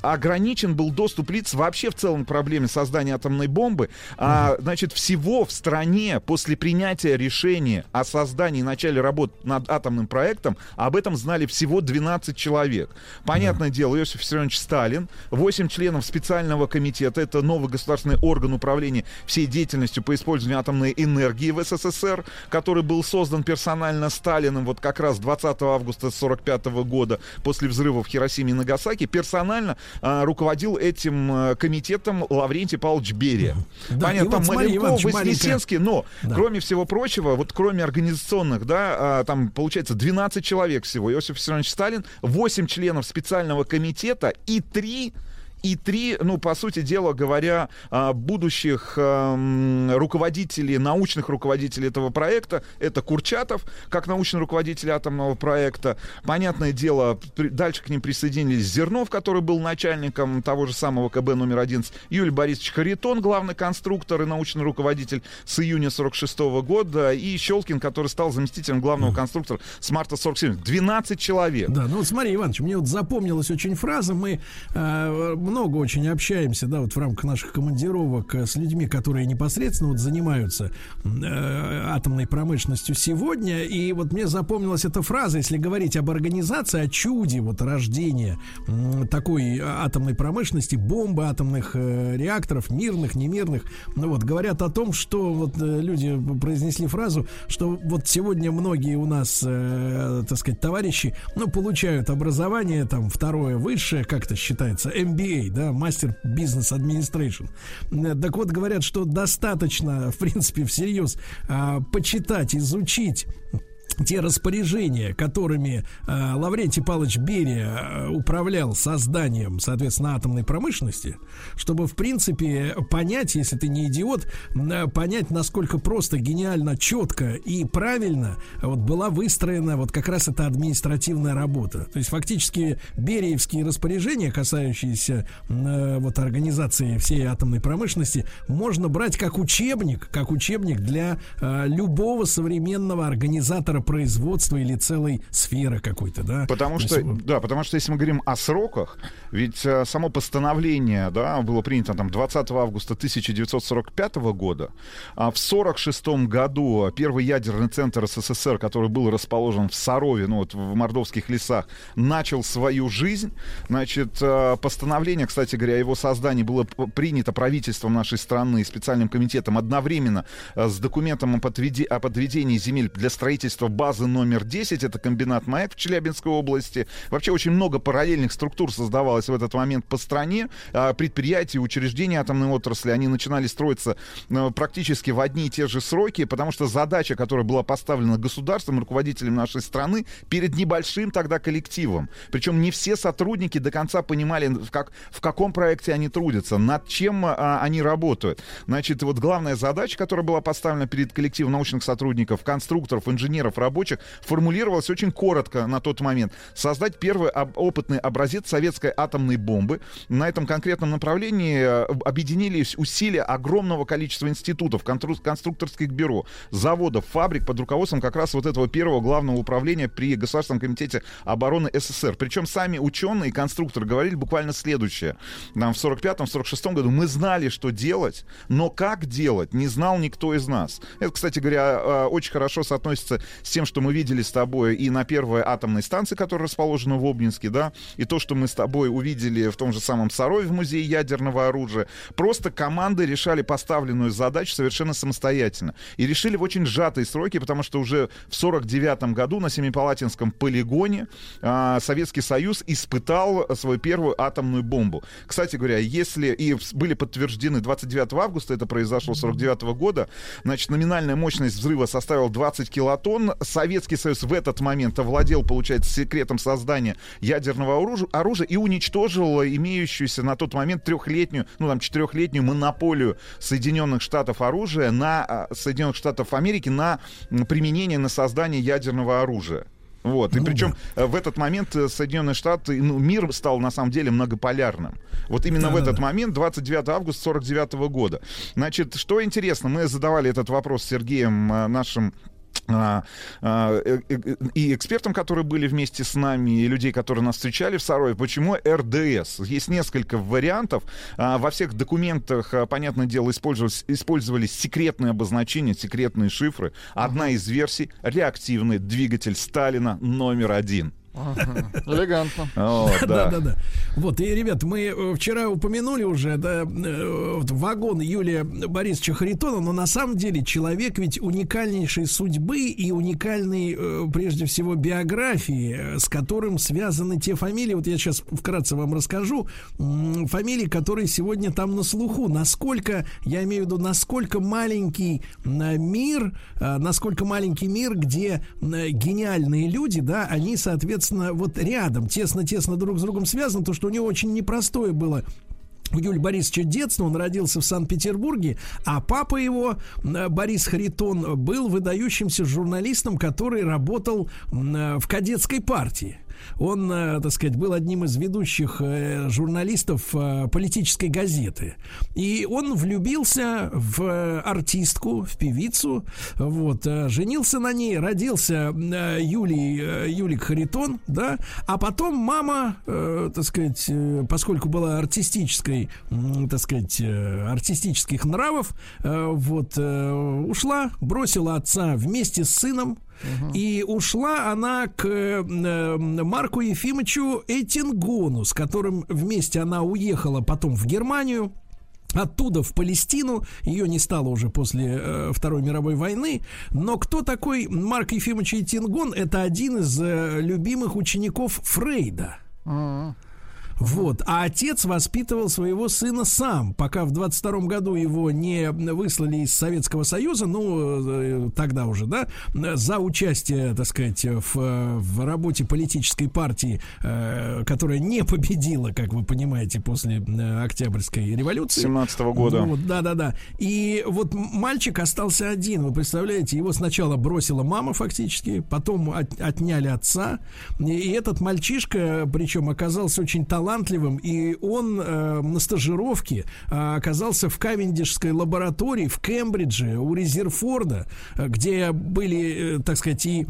ограничен был доступ лиц вообще в целом к проблеме создания атомной бомбы. А, значит, всего в стране после принятия решения о создании и начале работ над атомным проектом об этом знали всего 12 человек. Понятное дело, Иосиф Виссарионович Сталин, 8 членов специального комитета, это новый государственный орган управления всей деятельностью по использованию атомной энергии в СССР, который был создан персонально Сталиным вот как раз 20 августа 45 года после взрыва в Хиросиме и Нагасаки, персонально а, руководил этим а, комитетом Лаврентий Павлович Берия. Да, Понятно, там Маленков, Вознесенский, но Да. кроме всего прочего, вот кроме организационных, да, а, там получается 12 человек всего. Иосиф Виссарионович Сталин, 8 членов специального комитета и 3 и три, ну, по сути дела говоря, а, будущих эм, руководителей, научных руководителей этого проекта. Это Курчатов, как научный руководитель атомного проекта. Понятное дело, дальше к ним присоединились Зернов, который был начальником того же самого КБ номер 11, Юлий Борисович Харитон, главный конструктор и научный руководитель с июня 46 года, и Щелкин, который стал заместителем главного конструктора с марта 47. 12 человек. Да, ну вот смотри, Иванович, мне вот запомнилась очень фраза. Мы э, много очень общаемся, да, вот в рамках наших командировок э, с людьми, которые непосредственно вот занимаются э, атомной промышленностью сегодня. И вот мне запомнилась эта фраза, если говорить об организации, о чуде вот рождения м, такой атомной промышленности, бомбы атомных э, реакторов, мирных, немирных. Ну вот говорят о том, что вот э, люди произнесли фразу, что вот сегодня многие у нас, э, так сказать, товарищи, ну, получают образование, там, второе высшее, как это считается, MBA, да, мастер бизнес администрейшн. Так вот, говорят, что достаточно, в принципе, всерьез а, почитать, изучить те распоряжения, которыми э, Лаврентий Павлович Берия э, управлял созданием, соответственно, атомной промышленности, чтобы, в принципе, понять, если ты не идиот, э, понять, насколько просто, гениально, четко и правильно вот была выстроена вот как раз эта административная работа. То есть, фактически, бериевские распоряжения, касающиеся э, вот организации всей атомной промышленности, можно брать как учебник, как учебник для э, любого современного организатора производства или целой сферы какой-то, да? Потому То что, есть, да, потому что если мы говорим о сроках, ведь э, само постановление, да, было принято там 20 августа 1945 года, а в 46 году первый ядерный центр СССР, который был расположен в Сарове, ну вот в Мордовских лесах, начал свою жизнь. Значит, э, постановление, кстати говоря, о его создании было принято правительством нашей страны и специальным комитетом одновременно э, с документом о подведении земель для строительства базы номер 10, это комбинат МАЭК в Челябинской области. Вообще очень много параллельных структур создавалось в этот момент по стране. А, Предприятия, учреждения атомной отрасли, они начинали строиться э, практически в одни и те же сроки, потому что задача, которая была поставлена государством, руководителем нашей страны, перед небольшим тогда коллективом. Причем не все сотрудники до конца понимали, в, как, в каком проекте они трудятся, над чем а, они работают. Значит, вот главная задача, которая была поставлена перед коллективом научных сотрудников, конструкторов, инженеров, рабочих, формулировалась очень коротко на тот момент. Создать первый об- опытный образец советской атомной бомбы. На этом конкретном направлении э, объединились усилия огромного количества институтов, конструкторских бюро, заводов, фабрик под руководством как раз вот этого первого главного управления при Государственном комитете обороны СССР. Причем сами ученые и конструкторы говорили буквально следующее. Нам в 45-46 году мы знали, что делать, но как делать, не знал никто из нас. Это, кстати говоря, э, очень хорошо соотносится с тем, что мы видели с тобой и на первой атомной станции, которая расположена в Обнинске, да, и то, что мы с тобой увидели в том же самом Сарове в музее ядерного оружия. Просто команды решали поставленную задачу совершенно самостоятельно. И решили в очень сжатые сроки, потому что уже в 49 году на Семипалатинском полигоне а, Советский Союз испытал свою первую атомную бомбу. Кстати говоря, если и были подтверждены 29 августа, это произошло 49 года, значит, номинальная мощность взрыва составила 20 килотонн. Советский Союз в этот момент овладел, получается, секретом создания ядерного оружия, оружия и уничтожил имеющуюся на тот момент трехлетнюю, ну там четырехлетнюю монополию Соединенных Штатов оружия на а, Соединенных Штатов Америки на применение на создание ядерного оружия. Вот. И Ну причем э, в этот момент э, Соединенные Штаты, ну, мир стал на самом деле многополярным. Вот именно в Да-да-да. этот момент, 29 августа 49 года. Значит, что интересно, мы задавали этот вопрос Сергеем, э, нашим и экспертам, которые были вместе с нами, и людей, которые нас встречали в Сарове, почему РДС? Есть несколько вариантов. А, Во всех документах, а, понятное дело, использовались, использовались секретные обозначения, секретные шифры. Одна из версий — реактивный двигатель Сталина номер один. Элегантно. Да, да. да, да. Вот, и, ребят, мы э, вчера упомянули уже, да, э, вагон Юлия Борисовича Харитона, но на самом деле человек ведь уникальнейшей судьбы и уникальной, э, прежде всего, биографии, с которым связаны те фамилии, вот я сейчас вкратце вам расскажу, фамилии, которые сегодня там на слуху, насколько, я имею в виду, насколько маленький мир, насколько маленький мир, где гениальные люди, да, они, соответственно, вот рядом, тесно-тесно друг с другом связаны, то, что у него очень непростое было у Юлия Борисовича детства, он родился в Санкт-Петербурге, а папа его, э, Борис Харитон, был выдающимся журналистом, который работал э, в кадетской партии. Он, э, так сказать, был одним из ведущих э, журналистов э, политической газеты. И он влюбился в артистку, в певицу, вот, женился на ней, родился Юлий, Юлик Харитон, да, а потом мама, так сказать, поскольку была артистической, так сказать, артистических нравов, вот, ушла, бросила отца вместе с сыном, и ушла она к э, э, Марку Ефимовичу Эйтингону, с которым вместе она уехала потом в Германию. Оттуда в Палестину, ее не стало уже после э, Второй мировой войны. Но кто такой Марк Ефимович Эйтингон? Это один из э, любимых учеников Фрейда. Вот. А отец воспитывал своего сына сам, пока в 22 году его не выслали из Советского Союза, ну, э, тогда уже, да, за участие, так сказать, в, в работе политической партии, э, которая не победила, как вы понимаете, после э, Октябрьской революции. 17 года. Вот, да, да, да. И вот мальчик остался один. Вы представляете, его сначала бросила мама фактически, потом от- отняли отца. И этот мальчишка, причем оказался очень талантливым, и он э, на стажировке э, оказался в Кавендишской лаборатории в Кембридже у Резерфорда, э, где были, э, так сказать, и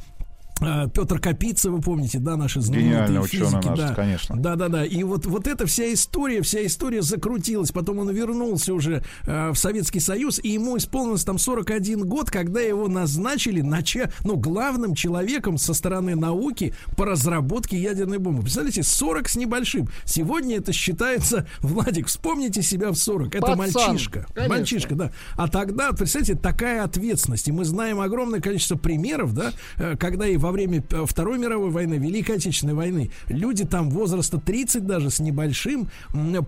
Петр Капица, вы помните, да, наши знаменитые Гениальный ученый физики, наш, да. конечно. Да, да, да. И вот, вот эта вся история, вся история закрутилась. Потом он вернулся уже э, в Советский Союз, и ему исполнилось там 41 год, когда его назначили нача... ну, главным человеком со стороны науки по разработке ядерной бомбы. Представляете, 40 с небольшим. Сегодня это считается, Владик, вспомните себя в 40. Это Пацан, мальчишка. конечно. Мальчишка, да. А тогда, представляете, такая ответственность. И мы знаем огромное количество примеров, да, э, когда и во время э, Второй мировой войны, Великой Отечественной войны, люди там возраста 30 даже с небольшим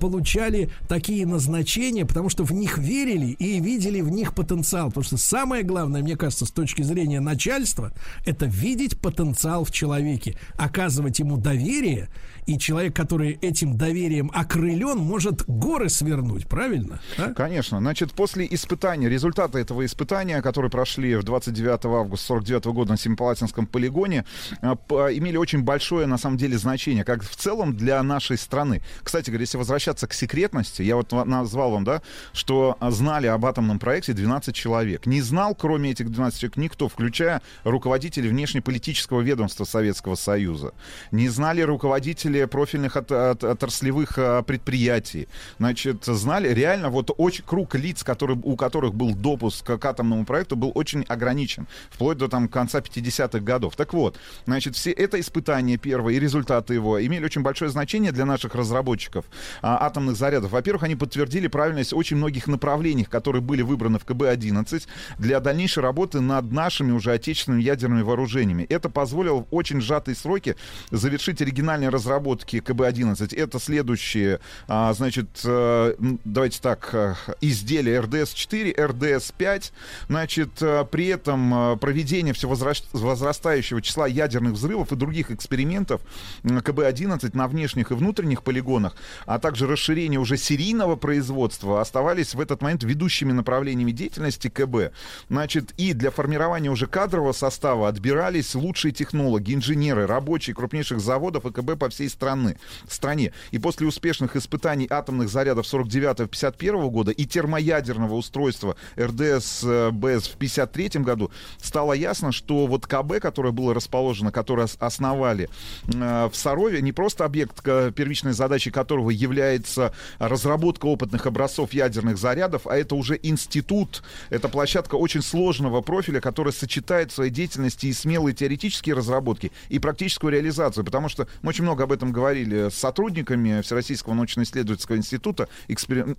получали такие назначения, потому что в них верили и видели в них потенциал. Потому что самое главное, мне кажется, с точки зрения начальства, это видеть потенциал в человеке, оказывать ему доверие, и человек, который этим доверием окрылен, может горы свернуть, правильно? А? Конечно. Значит, после испытания, результаты этого испытания, которые прошли в 29 августа 49 года на Семипалатинском полигоне, а, имели очень большое, на самом деле, значение, как в целом для нашей страны. Кстати говоря, если возвращаться к секретности, я вот ва- назвал вам, да, что знали об атомном проекте 12 человек. Не знал, кроме этих 12 человек, никто, включая руководителей внешнеполитического ведомства Советского Союза. Не знали руководители профильных от- от- отраслевых а, предприятий. Значит, знали реально вот очень круг лиц, который, у которых был допуск к атомному проекту, был очень ограничен. Вплоть до там конца 50-х годов. Так вот, значит, все это испытание первое и результаты его имели очень большое значение для наших разработчиков а, атомных зарядов. Во-первых, они подтвердили правильность очень многих направлений, которые были выбраны в КБ-11 для дальнейшей работы над нашими уже отечественными ядерными вооружениями. Это позволило в очень сжатые сроки завершить оригинальные разработки КБ-11. Это следующие, а, значит, м, давайте так, э, изделия РДС-4, РДС-5. Значит, э, при этом проведение все возрас- возрастающего числа ядерных взрывов и других экспериментов м, КБ-11 на внешних и внутренних полигонах, а также расширение уже серийного производства оставались в этот момент ведущими направлениями деятельности КБ. Значит, и для формирования уже кадрового состава отбирались лучшие технологи, инженеры, рабочие крупнейших заводов и КБ по всей страны, стране. И после успешных испытаний атомных зарядов 49-51 года и термоядерного устройства РДС-БС в 53 году стало ясно, что вот КБ, которое было расположено, которое ос- основали э, в Сарове, не просто объект, первичной задачей которого является разработка опытных образцов ядерных зарядов, а это уже институт, это площадка очень сложного профиля, которая сочетает в своей деятельности и смелые теоретические разработки, и практическую реализацию, потому что мы очень много об этом говорили с сотрудниками Всероссийского научно-исследовательского института, экспери-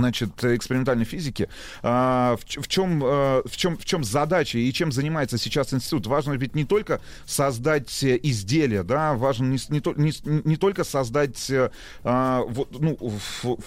значит, экспериментальной физики. А, в, в чем, э, в, чем, в чем задача и чем занимается сейчас институт? Важно ведь не только создать э, изделие, да, важно не, не, не не только создать э, а, вот, ну,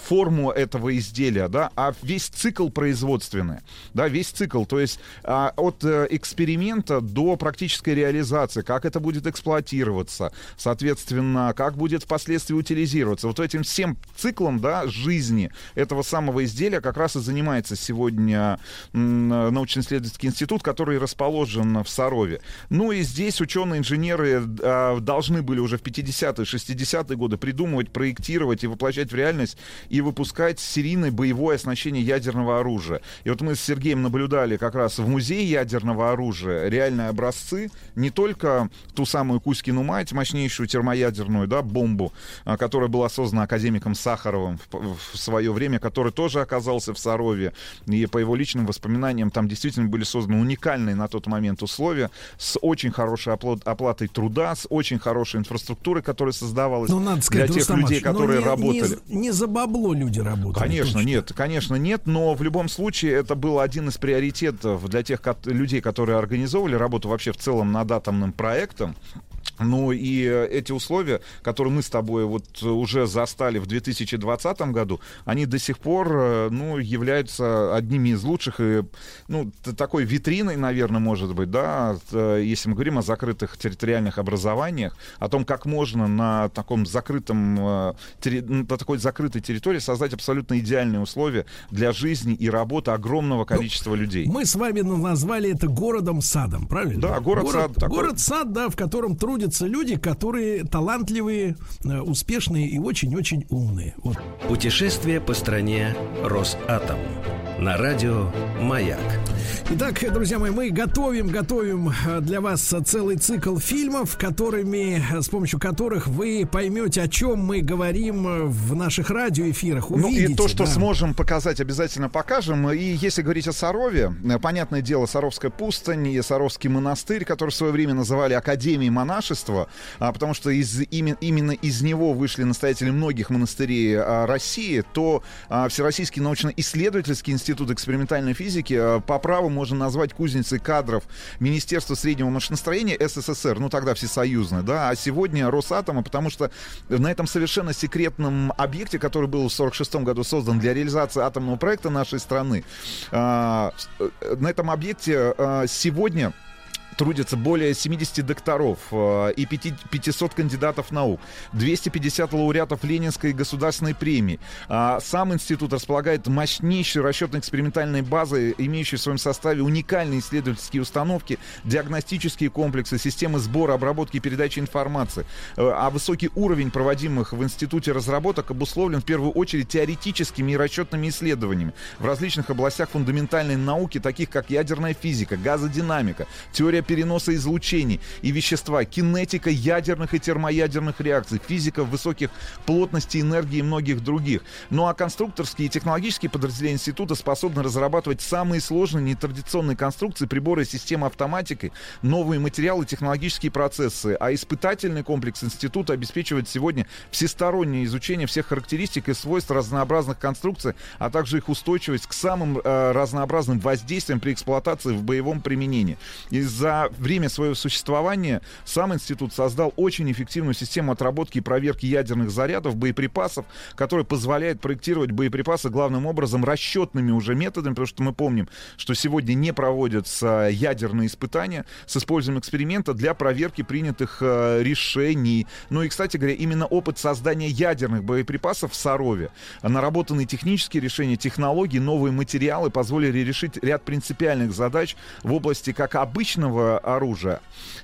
форму этого изделия, да, а весь цикл производственный, да, весь цикл, то есть а, от э, эксперимента до практической реализации, как это будет эксплуатироваться, соответственно, как будет впоследствии утилизироваться. Вот этим всем циклом, да, жизни этого самого изделия как раз и занимается сегодня научно-исследовательский институт, который расположен в Сарове. Ну и здесь ученые-инженеры а, должны были уже в 50-е, 60-е годы придумывать, проектировать и воплощать в реальность и выпускать серийное боевое оснащение ядерного оружия. И вот мы с Сергеем наблюдали как раз в музее ядерного оружия реальные образцы, не только ту самую Кузькину мать, мощнейшую термоядерную да, бомбу, а, которая была создана академиком Сахаровым в, свое время, который тоже оказался в Сарове. И по его личным воспоминаниям там действительно были созданы уникальные на тот момент условия с очень хорошей оплатой труда, с очень хорошей инфраструктурой, которая создавалась Ну, надо сказать, для тех Рустам людей, но которые не- работали. Не, не за бабло люди работали. Конечно, точно. нет, конечно, нет, но в любом случае это был один из приоритетов для тех людей, которые организовывали работу вообще в целом над атомным проектом. Ну и э, эти условия, которые мы с тобой вот э, уже застали в 2020 году, они до сих пор, э, ну, являются одними из лучших и, ну, такой витриной, наверное, может быть, да, если мы говорим о закрытых территориальных образованиях, о том, как можно на таком закрытом, на такой закрытой территории создать абсолютно идеальные условия для жизни и работы огромного количества людей. Мы с вами на- назвали это городом-садом, правильно? Да, город-сад такой. Город-сад, да, в котором трудятся люди, которые талантливые, э, успешные и очень-очень умные. Вот. Путешествие по стране Росатом. На радио «Маяк». Итак, друзья мои, мы готовим, готовим э, для вас целый цикл фильмов, которыми, э, с помощью которых вы поймете, о чем мы говорим в наших радиоэфирах. Ну и Увидите, то, что да. сможем показать, обязательно покажем. И если говорить о Сарове, понятное дело, Саровская пустынь и Саровский монастырь, который в свое время называли Академией монашества, а, потому что из, име- именно из него вышли настоятели многих монастырей а, России, то а, Всероссийский научно-исследовательский институт экспериментальной физики а, по праву можно назвать кузницей кадров Министерства среднего машиностроения СССР, ну тогда всесоюзное, да, а сегодня Росатома, потому что на этом совершенно секретном объекте, который был в 1946 году создан для реализации атомного проекта нашей страны, а, э, на этом объекте а, сегодня трудится более 70 докторов э, и 5 500 кандидатов наук, 250 лауреатов Ленинской государственной премии. А Сам институт располагает мощнейшей расчетно-экспериментальной базой, имеющей в своем составе уникальные исследовательские установки, диагностические комплексы, системы сбора, обработки и передачи информации. Э, А высокий уровень проводимых в институте разработок обусловлен в первую очередь теоретическими и расчетными исследованиями в различных областях фундаментальной науки, таких как ядерная физика, газодинамика, теория переноса излучений и вещества, кинетика ядерных и термоядерных реакций, физика высоких плотностей энергии и многих других. Ну а конструкторские и технологические подразделения института способны разрабатывать самые сложные нетрадиционные конструкции, приборы и системы автоматики, новые материалы, технологические процессы. А испытательный комплекс института обеспечивает сегодня всестороннее изучение всех характеристик и свойств разнообразных конструкций, а также их устойчивость к самым э, разнообразным воздействиям при эксплуатации в боевом применении. И за время своего существования сам институт создал очень эффективную систему отработки и проверки ядерных зарядов, боеприпасов, которая позволяет проектировать боеприпасы главным образом расчетными уже методами, потому что мы помним, что сегодня не проводятся ядерные испытания с использованием эксперимента для проверки принятых э, решений. Ну и, кстати говоря, именно опыт создания ядерных боеприпасов в Сарове, наработанные технические решения, технологии, новые материалы позволили решить ряд принципиальных задач в области как обычного оружия,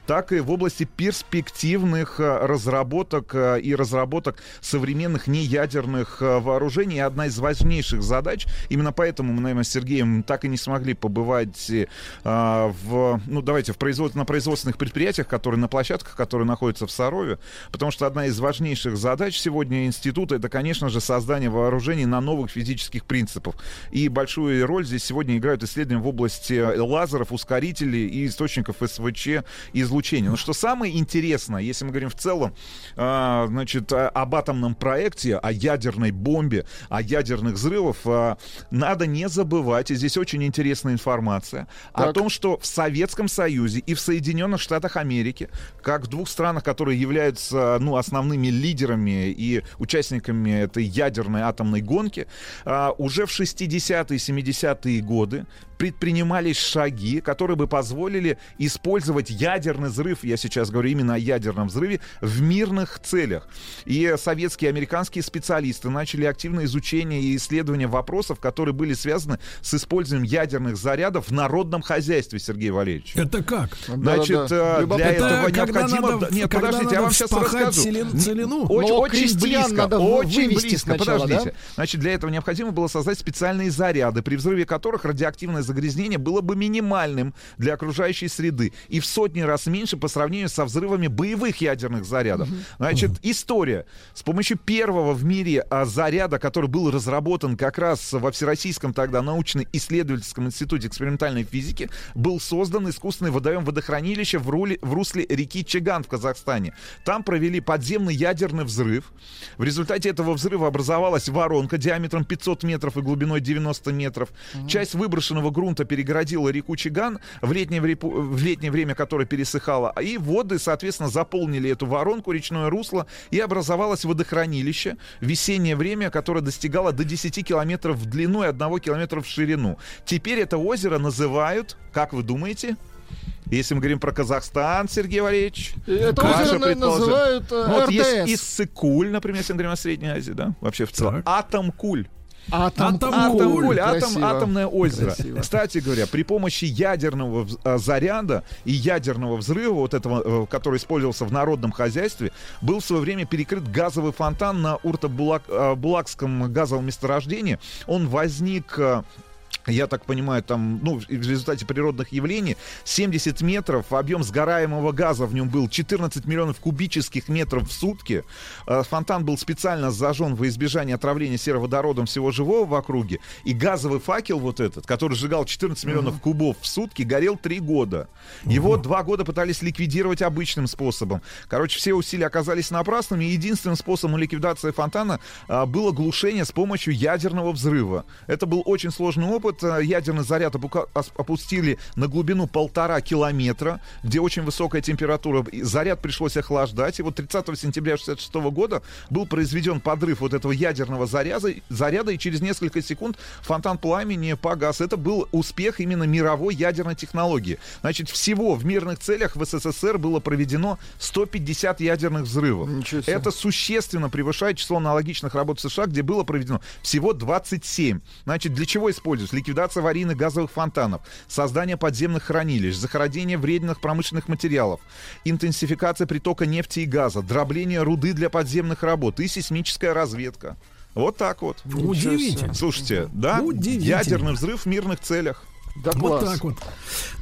так и в области перспективных э, разработок э, и разработок современных неядерных э, вооружений. И одна из важнейших задач, именно поэтому мы, наверное, с Сергеем так и не смогли побывать э, в, ну, давайте, в производ... на производственных предприятиях, которые на площадках, которые находятся в Сарове, потому что одна из важнейших задач сегодня института это, конечно же, создание вооружений на новых физических принципах. И большую роль здесь сегодня играют исследования в области лазеров, ускорителей и источников источников СВЧ и излучения. Но что самое интересное, если мы говорим в целом, а, значит, а, об атомном проекте, о ядерной бомбе, о ядерных взрывах, а, надо не забывать, и здесь очень интересная информация, о Так. том, что в Советском Союзе и в Соединенных Штатах Америки, как в двух странах, которые являются ну, основными лидерами и участниками этой ядерной атомной гонки, а, уже в 60-е, 70-е годы предпринимались шаги, которые бы позволили использовать ядерный взрыв, я сейчас говорю именно о ядерном взрыве, в мирных целях. И советские и американские специалисты начали активное изучение и исследование вопросов, которые были связаны с использованием ядерных зарядов в народном хозяйстве, Сергей Валерьевич. Это как? Значит, Да-да-да. э, Любопытно. для этого Это когда необходимо... надо- Нет, когда подождите, я вам сейчас расскажу. целин- целину? Очень, Но очень близко, надо очень близко. сначала, Подождите. да? Значит, для этого необходимо было создать специальные заряды, при взрыве которых радиоактивное загрязнение было бы минимальным для окружающей среды и в сотни раз меньше по сравнению со взрывами боевых ядерных зарядов. Значит, история. С помощью первого в мире а, заряда, который был разработан как раз во Всероссийском тогда научно-исследовательском институте экспериментальной физики, был создан искусственный водоем водохранилище в, руле- в русле реки Чаган в Казахстане. Там провели подземный ядерный взрыв. В результате этого взрыва образовалась воронка диаметром 500 метров и глубиной 90 метров. Часть выброшенного грунта перегородила реку Чиган, в летнее, в летнее время которое пересыхало, и воды, соответственно, заполнили эту воронку, речное русло, и образовалось водохранилище в весеннее время, которое достигало до 10 километров в длину и 1 километра в ширину. Теперь это озеро называют, как вы думаете? Если мы говорим про Казахстан, Сергей Валерьевич, Это ваше называют э, Ну, вот есть РТС. Иссык-Куль, например, если мы говорим о Средней Азии, да, вообще в целом. Так. Атом-Куль. Атом. Атом-Куль, атом, Красиво. атомное озеро. Красиво. Кстати говоря, при помощи ядерного а, заряда и ядерного взрыва, вот этого, э, который использовался в народном хозяйстве, был в свое время перекрыт газовый фонтан на Урто-Булакском газовом месторождении. Он возник э, я так понимаю, там, ну, в результате природных явлений, 70 метров, объем сгораемого газа в нем был 14 миллионов кубических метров в сутки. Э, Фонтан был специально зажжен во избежание отравления сероводородом всего живого в округе. И газовый факел вот этот, который сжигал 14 миллионов кубов в сутки, горел 3 года. Его два года пытались ликвидировать обычным способом. Короче, все усилия оказались напрасными. И единственным способом ликвидации фонтана а, было глушение с помощью ядерного взрыва. Это был очень сложный опыт. А, Ядерный заряд опустили на глубину полтора километра, где очень высокая температура. Заряд пришлось охлаждать. И вот 30 сентября 1966 года был произведен подрыв вот этого ядерного заряда, заряда, и через несколько секунд фонтан пламени погас. Это был успех именно мировой ядерной технологии. Значит, всего в мирных целях в СССР было проведено 150 ядерных взрывов. Это существенно превышает число аналогичных работ в США, где было проведено всего 27. Значит, для чего используется? Ликвидация аварийных газовых фонтанов, создание подземных хранилищ, захоронение вредных промышленных материалов, интенсификация притока нефти и газа, дробление руды для подземных работ и сейсмическая разведка. Вот так вот. Удивительно. Слушайте, да, Удивительно. ядерный взрыв в мирных целях. Да Вот класс. так вот.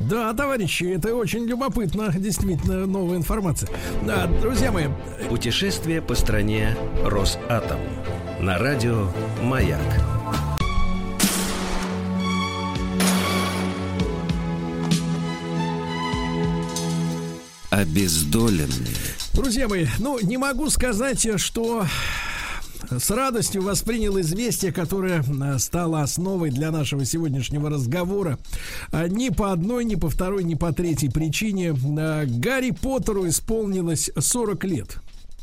Да, товарищи, это очень любопытно, действительно новая информация. Да, друзья мои, Путешествие по стране Росатом. На радио «Маяк». Обездоленные. друзья мои, ну не могу сказать, что с радостью воспринял известие, которое э, стало основой для нашего сегодняшнего разговора. А, Ни по одной, ни по второй, ни по третьей причине э, Гарри Поттеру исполнилось 40 лет.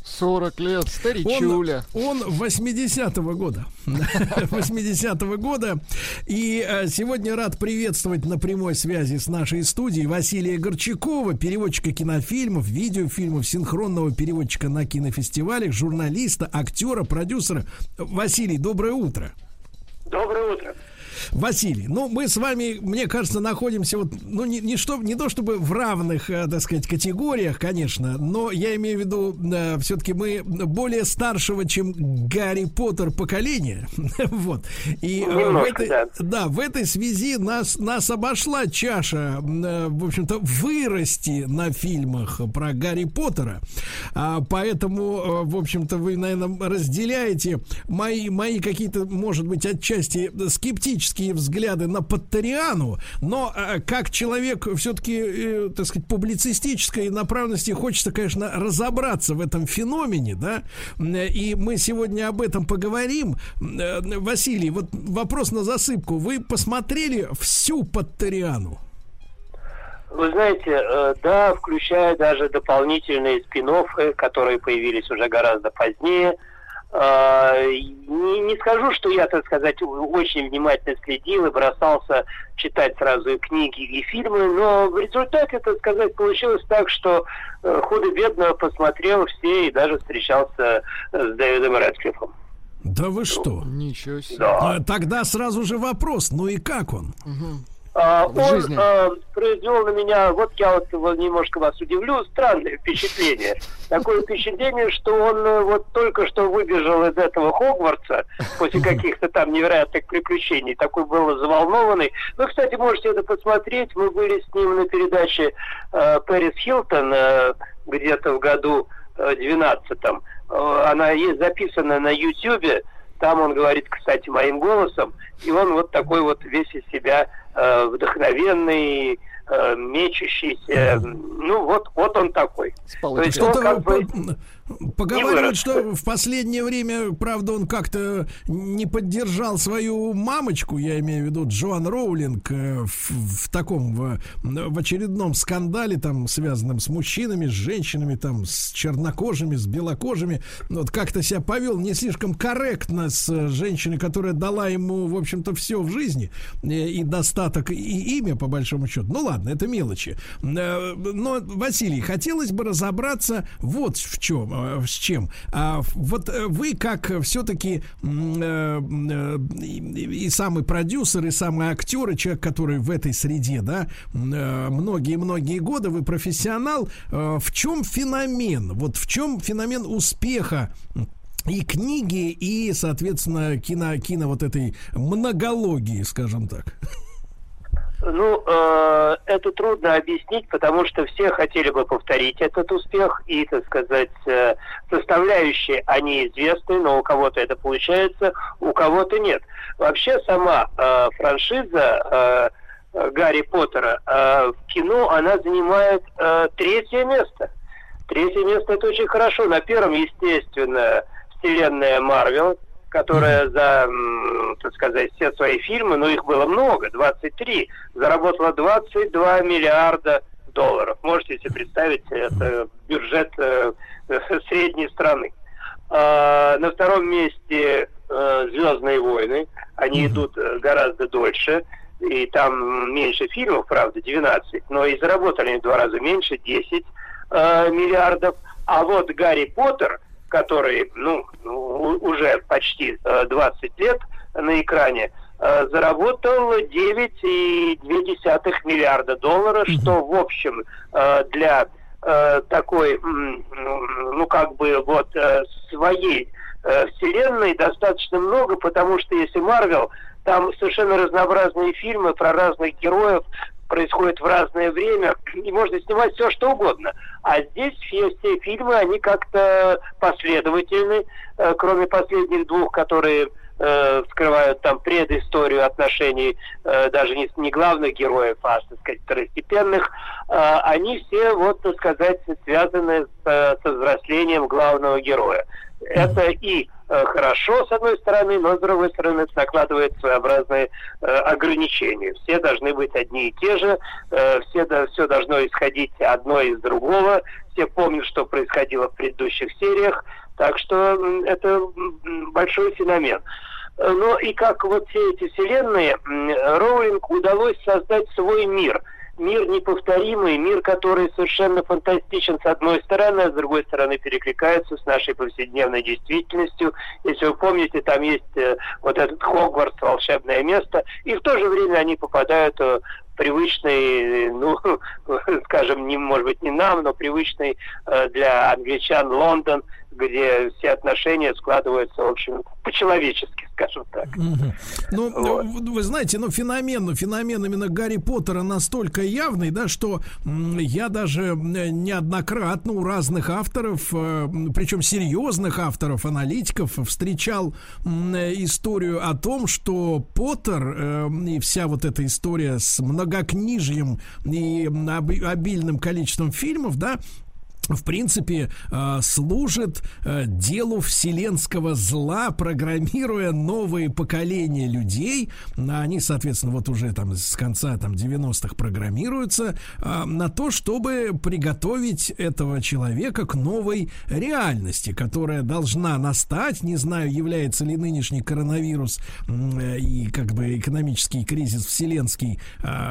40 лет, Он, старичуля. он 80-го года. 80-го года. И э, сегодня рад приветствовать на прямой связи с нашей студией Василия Горчакова, переводчика кинофильмов, видеофильмов, синхронного переводчика на кинофестивалях, журналиста, актера, продюсера. Василий, доброе утро. Доброе утро. Василий, ну мы с вами, мне кажется, находимся вот, ну не, не, что, не то чтобы в равных, э, так сказать, категориях, конечно, но я имею в виду, э, все-таки мы более старшего, чем Гарри Поттер поколения, вот. И э, в Немножко, этой, да. да, в этой связи нас, нас обошла чаша, э, в общем-то, вырасти на фильмах про Гарри Поттера. А, поэтому, э, в общем-то, вы, наверное, разделяете мои, мои какие-то, может быть, отчасти скептические политические взгляды на Паттериану, но э, как человек все-таки, э, так сказать, публицистической направленности хочется, конечно, разобраться в этом феномене, да, и мы сегодня об этом поговорим. Э, Василий, вот вопрос на засыпку. Вы посмотрели всю Паттериану? Вы знаете, да, включая даже дополнительные спин которые появились уже гораздо позднее. Э, Не, не скажу, что я, так сказать, очень внимательно следил и бросался читать сразу и книги, и фильмы, но в результате, так сказать, получилось так, что э, худо-бедно посмотрел все и даже встречался с Дэвидом Рэдклиффом. Да вы что? Ничего себе. Да. А, Тогда сразу же вопрос, ну и как он? А, В он жизни. а, произвел на меня, вот я вот немножко вас удивлю, странное впечатление. Такое впечатление, что он э, вот только что выбежал из этого Хогвартса после каких-то там невероятных приключений. Такой был заволнованный. Вы, кстати, можете это посмотреть. Мы были с ним на передаче э, Пэрис Хилтон э, где-то в году э, 12-м. Э, она есть записана на Ютьюбе. Там он говорит, кстати, моим голосом, и он вот такой вот весь из себя э, вдохновенный, э, мечущийся. Ну, вот, вот он такой. То есть он Что-то как бы... по- поговаривают, что в последнее время, правда, он как-то не поддержал свою мамочку, я имею в виду Джоан Роулинг, э, в, в таком в, в очередном скандале, там, связанном с мужчинами, с женщинами, там, с чернокожими, с белокожими. Вот как-то себя повел не слишком корректно с женщиной, которая дала ему, в общем-то, все в жизни, э, и достаток, и имя, по большому счету. Ну ладно, это мелочи. Э, Но, Василий, хотелось бы разобраться вот в чем, с чем. А вот э, вы как все-таки и, самый продюсер, и самый актер, и человек, который в этой среде, да, э, многие-многие годы, вы профессионал. Э, В чем феномен? Вот в чем феномен успеха и книги, и, соответственно, кино, кино вот этой многологии, скажем так. Ну, э, это трудно объяснить, потому что все хотели бы повторить этот успех, и, так сказать, э, составляющие, они известны, но у кого-то это получается, у кого-то нет. Вообще сама э, франшиза э, Гарри Поттера э, в кино, она занимает э, третье место. Третье место это очень хорошо. На первом, естественно, вселенная Марвел, которая за, так сказать, все свои фильмы, но их было много, 23, заработала 22 миллиарда долларов. Можете себе представить, это бюджет э, средней страны. А, на втором месте э, Звездные войны. Они идут э, гораздо дольше. И там меньше фильмов, правда, 12, но и заработали они в два раза меньше, 10 э, миллиардов. А вот Гарри Поттер, который, ну, уже почти э, 20 лет на экране, э, заработал 9,2 миллиарда долларов, что, в общем, э, для э, такой, ну, ну, как бы, вот, э, своей э, вселенной достаточно много, потому что если Марвел, там совершенно разнообразные фильмы про разных героев, происходит в разное время, и можно снимать все, что угодно. А здесь все, все фильмы, они как-то последовательны, э, кроме последних двух, которые э, вскрывают там предысторию отношений э, даже не, не главных героев, а, так сказать, второстепенных, э, они все, вот, так сказать, связаны с, э, взрослением главного героя. Это и э, хорошо, с одной стороны, но с другой стороны накладывает своеобразные э, ограничения. Все должны быть одни и те же, э, все, да- все должно исходить одно из другого, все помнят, что происходило в предыдущих сериях, так что это большой феномен. Э, Но и как вот все эти вселенные, Роулинг удалось создать свой мир. Мир неповторимый, мир, который совершенно фантастичен с одной стороны, а с другой стороны перекликается с нашей повседневной действительностью. Если вы помните, там есть э, вот этот Хогвартс, волшебное место, и в то же время они попадают э, привычный, ну, скажем, не, может быть, не нам, но привычный э, для англичан Лондон, где все отношения складываются, в общем, по-человечески, скажем так. Мгм. Ну, Вот. э, вы знаете, ну, феномен, ну, феномен именно Гарри Поттера настолько явный, да, что я даже э, неоднократно у разных авторов, причем серьезных авторов, аналитиков, встречал э, историю о том, что Поттер э, и вся вот эта история с многокнижием и обильным количеством фильмов, да, в принципе, э, служит э, делу вселенского зла, программируя новые поколения людей. Они, соответственно, вот уже там с конца там 90-х программируются э, на то, чтобы приготовить этого человека к новой реальности, которая должна настать. Не знаю, является ли нынешний коронавирус и как бы экономический кризис вселенский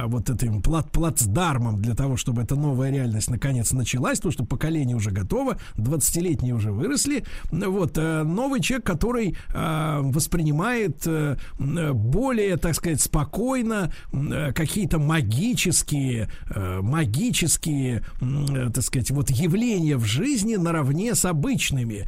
вот этим плат плацдармом для того, чтобы эта новая реальность наконец началась, то, что поколение уже готово, 20-летние уже выросли. Вот, э, новый человек, который э, воспринимает э, более, так сказать, спокойно какие-то магические, магические, так сказать, вот явления в жизни наравне с обычными.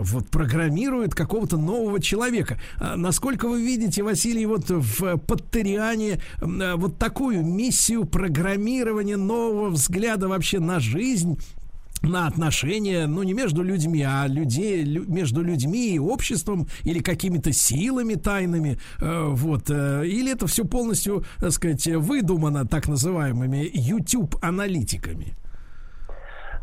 Вот программирует какого-то нового человека. А Насколько вы видите, Василий, вот в Паттериане вот такую миссию программирования нового взгляда вообще на жизнь, на отношения, ну, не между людьми, а людей, лю- между людьми и обществом или какими-то силами тайными, э, вот, э, или это все полностью, так сказать, выдумано так называемыми YouTube-аналитиками?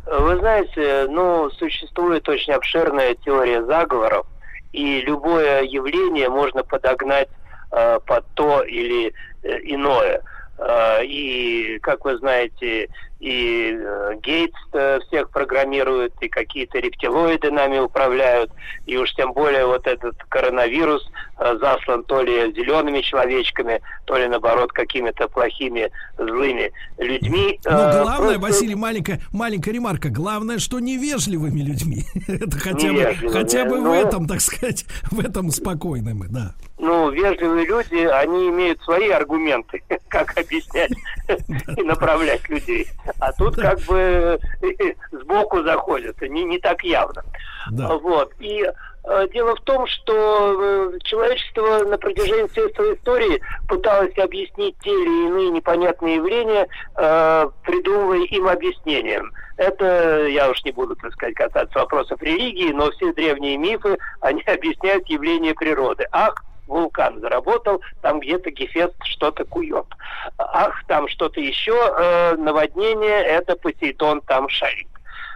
Вы знаете, ну, существует очень обширная теория заговоров, и любое явление можно подогнать э, под то или э, иное. Э, и, как вы знаете, и э, Гейтс э, всех программирует, и какие-то рептилоиды нами управляют, и уж тем более вот этот коронавирус э, заслан то ли зелеными человечками, то ли наоборот какими-то плохими злыми людьми. Ну, главное, просто- Василий, маленькая, маленькая ремарка. Главное, что невежливыми людьми. Это хотя бы, хотя бы в ну. этом, так сказать, в этом спокойны мы, да. ну, вежливые люди, они имеют свои аргументы, как объяснять и направлять людей. А тут как бы сбоку заходят, не, не так явно. Да. Вот. И э, дело в том, что э, человечество на протяжении всей своей истории пыталось объяснить те или иные непонятные явления, э, придумывая им объяснением. Это, я уж не буду, так сказать, касаться вопросов религии, но все древние мифы, они объясняют явление природы. Ах, вулкан заработал, там где-то Гефест что-то кует. Ах, там что-то еще, э, наводнение, это Посейдон там шарит.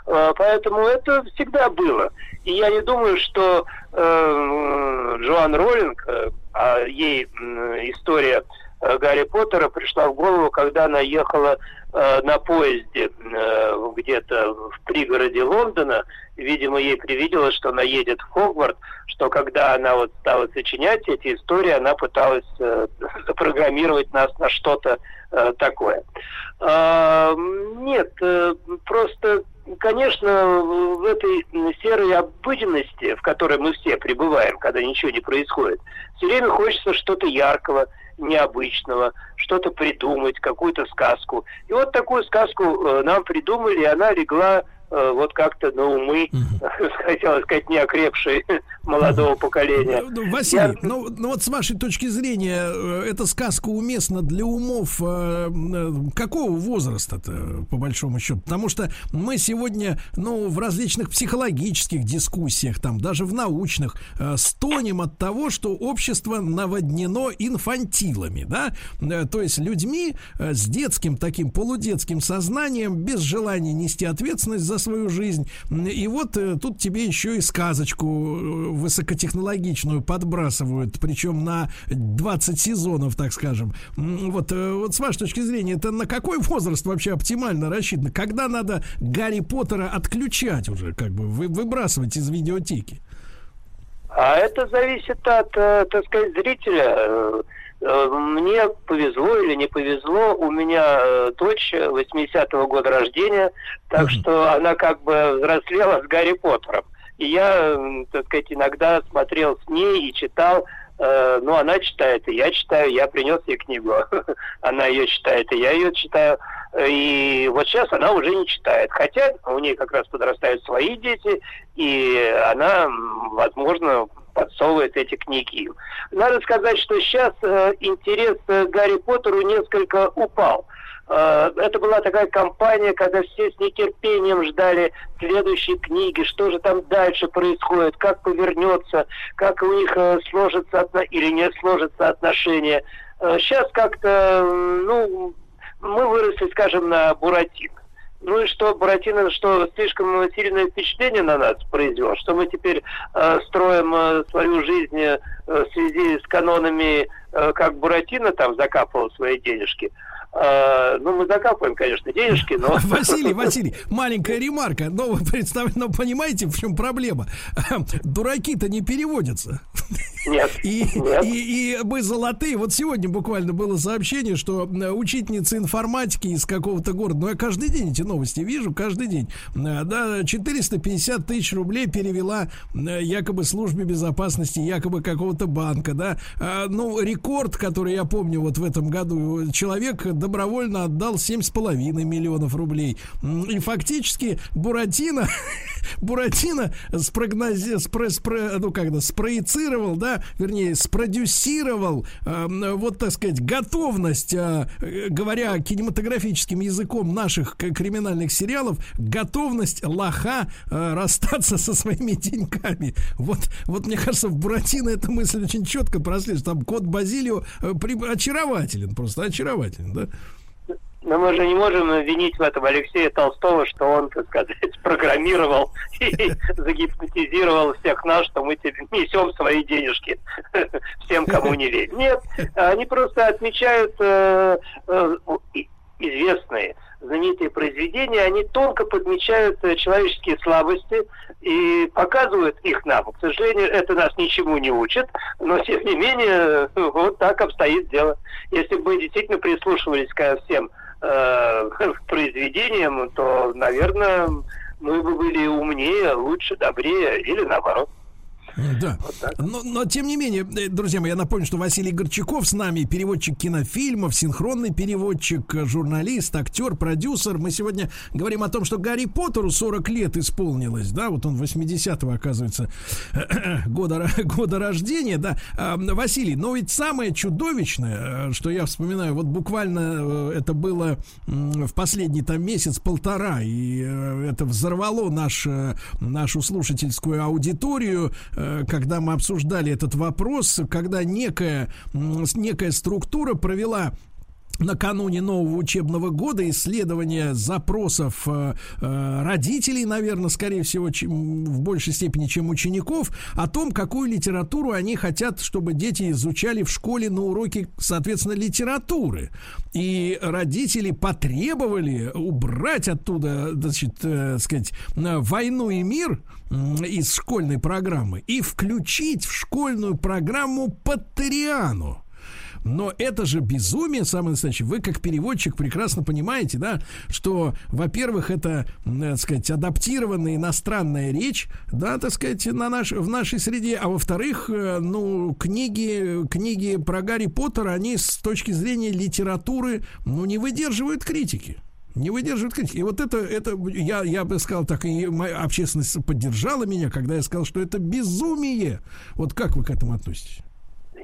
Э, Поэтому это всегда было. И я не думаю, что э, Джоан Роллинг, э, а ей м, история э, Гарри Поттера пришла в голову, когда она ехала э, на поезде э, где-то в пригороде Лондона. Видимо, ей привиделось, что она едет в Хогварт, что когда она вот стала сочинять эти истории, она пыталась э, запрограммировать нас на что-то э, такое. А, нет, э, просто, конечно, в этой серой обыденности, в которой мы все пребываем, когда ничего не происходит, все время хочется что-то яркого, необычного, что-то придумать, какую-то сказку. И вот такую сказку э, нам придумали, и она легла э, вот как-то на умы, хотела сказать, неокрепшие молодого поколения. Ну, Василий, ну, ну вот с вашей точки зрения, э, эта сказка уместна для умов э, э, какого возраста-то, по большому счету? Потому что мы сегодня, ну, в различных психологических дискуссиях, там, даже в научных, э, стонем от того, что общество наводнено инфантилами, да? Э, То есть людьми э, с детским таким полудетским сознанием, без желания нести ответственность за свою жизнь. И вот э, тут тебе еще и сказочку э, высокотехнологичную подбрасывают, причем на 20 сезонов, так скажем. Вот, э, вот с вашей точки зрения, это на какой возраст вообще оптимально рассчитано? Когда надо Гарри Поттера отключать уже, как бы вы- выбрасывать из видеотеки? А это зависит от, э, так сказать, зрителя. Э, Мне повезло или не повезло. У меня дочь 80-го года рождения, так что она как бы взрослела с Гарри Поттером. И я, так сказать, иногда смотрел с ней и читал э, ну, она читает, и я читаю, я принес ей книгу. Она ее читает, и я ее читаю. И вот сейчас она уже не читает. Хотя у нее как раз подрастают свои дети, и она, возможно, подсовывает эти книги. Надо сказать, что сейчас э, интерес э, к Гарри Поттеру несколько упал. Э, Это была такая кампания, когда все с нетерпением ждали следующей книги, что же там дальше происходит, как повернется, как у них э, сложится отно- или не сложится отношения. Сейчас как-то, м, ну, мы выросли, скажем, на Буратино. Ну и что, Буратино, что слишком сильное впечатление на нас произвел, что мы теперь э, строим э, свою жизнь э, в связи с канонами, э, как Буратино там закапывал свои денежки. Э, ну, мы закапываем, конечно, денежки, но... Василий, Василий, маленькая ремарка. Но вы представляете, но понимаете, в чем проблема? Дураки-то не переводятся. Нет, И, нет. и, и мы золотые. Вот сегодня буквально было сообщение, что э, учительница информатики из какого-то города, ну я каждый день эти новости вижу, каждый день, э, да, 450 тысяч рублей перевела э, якобы службе безопасности, якобы какого-то банка, да. А, Ну, рекорд, который я помню вот в этом году, человек добровольно отдал 7,5 миллионов рублей. И фактически Буратино, Буратино спрогнози, спро, спро- ну как то спроецировал, да, вернее, спродюсировал, э, вот так сказать, готовность, э, говоря кинематографическим языком наших криминальных сериалов, готовность лоха э, расстаться со своими деньгами. Вот, вот мне кажется, в Буратино эта мысль очень четко прослеживается. Там кот Базилио э, при- очарователен, просто очарователен, да? Но мы же не можем винить в этом Алексея Толстого, что он, так сказать, программировал и загипнотизировал всех нас, что мы теперь несем свои денежки всем, кому не лень. Нет, они просто отмечают э, э, известные, знаменитые произведения, они тонко подмечают э, человеческие слабости и показывают их нам. К сожалению, это нас ничему не учит, но тем не менее, вот так обстоит дело. Если бы мы действительно прислушивались ко всем э, произведениям, то, наверное, мы бы были умнее, лучше, добрее или наоборот. Да. Но, но тем не менее, э, друзья мои, я напомню, что Василий Горчаков с нами, переводчик кинофильмов, синхронный переводчик, журналист, актер, продюсер. Мы сегодня говорим о том, что Гарри Поттеру 40 лет исполнилось, да, вот он 80-го, оказывается, года, года рождения, да. А, Василий, но ведь самое чудовищное, э, что я вспоминаю, вот буквально э, это было в последний там месяц-полтора, и это взорвало наш, нашу слушательскую аудиторию, когда мы обсуждали этот вопрос, когда некая, некая структура провела накануне нового учебного года исследование запросов э, э, родителей, наверное, скорее всего, чем, в большей степени, чем учеников, о том, какую литературу они хотят, чтобы дети изучали в школе на уроке, соответственно, литературы. И родители потребовали убрать оттуда, значит, э, сказать, э, войну и мир из школьной программы и включить в школьную программу Паттериану. Но это же безумие, самое настоящее. Вы, как переводчик, прекрасно понимаете, да, что, во-первых, это, м, так сказать, адаптированная иностранная речь, да, так сказать, на наш, в нашей среде, а во-вторых, э, ну, книги, книги про Гарри Поттера, они с точки зрения литературы, ну, не выдерживают критики. Не выдерживают критики. И вот это, это я, я бы сказал так, и моя общественность поддержала меня, когда я сказал, что это безумие. Вот как вы к этому относитесь?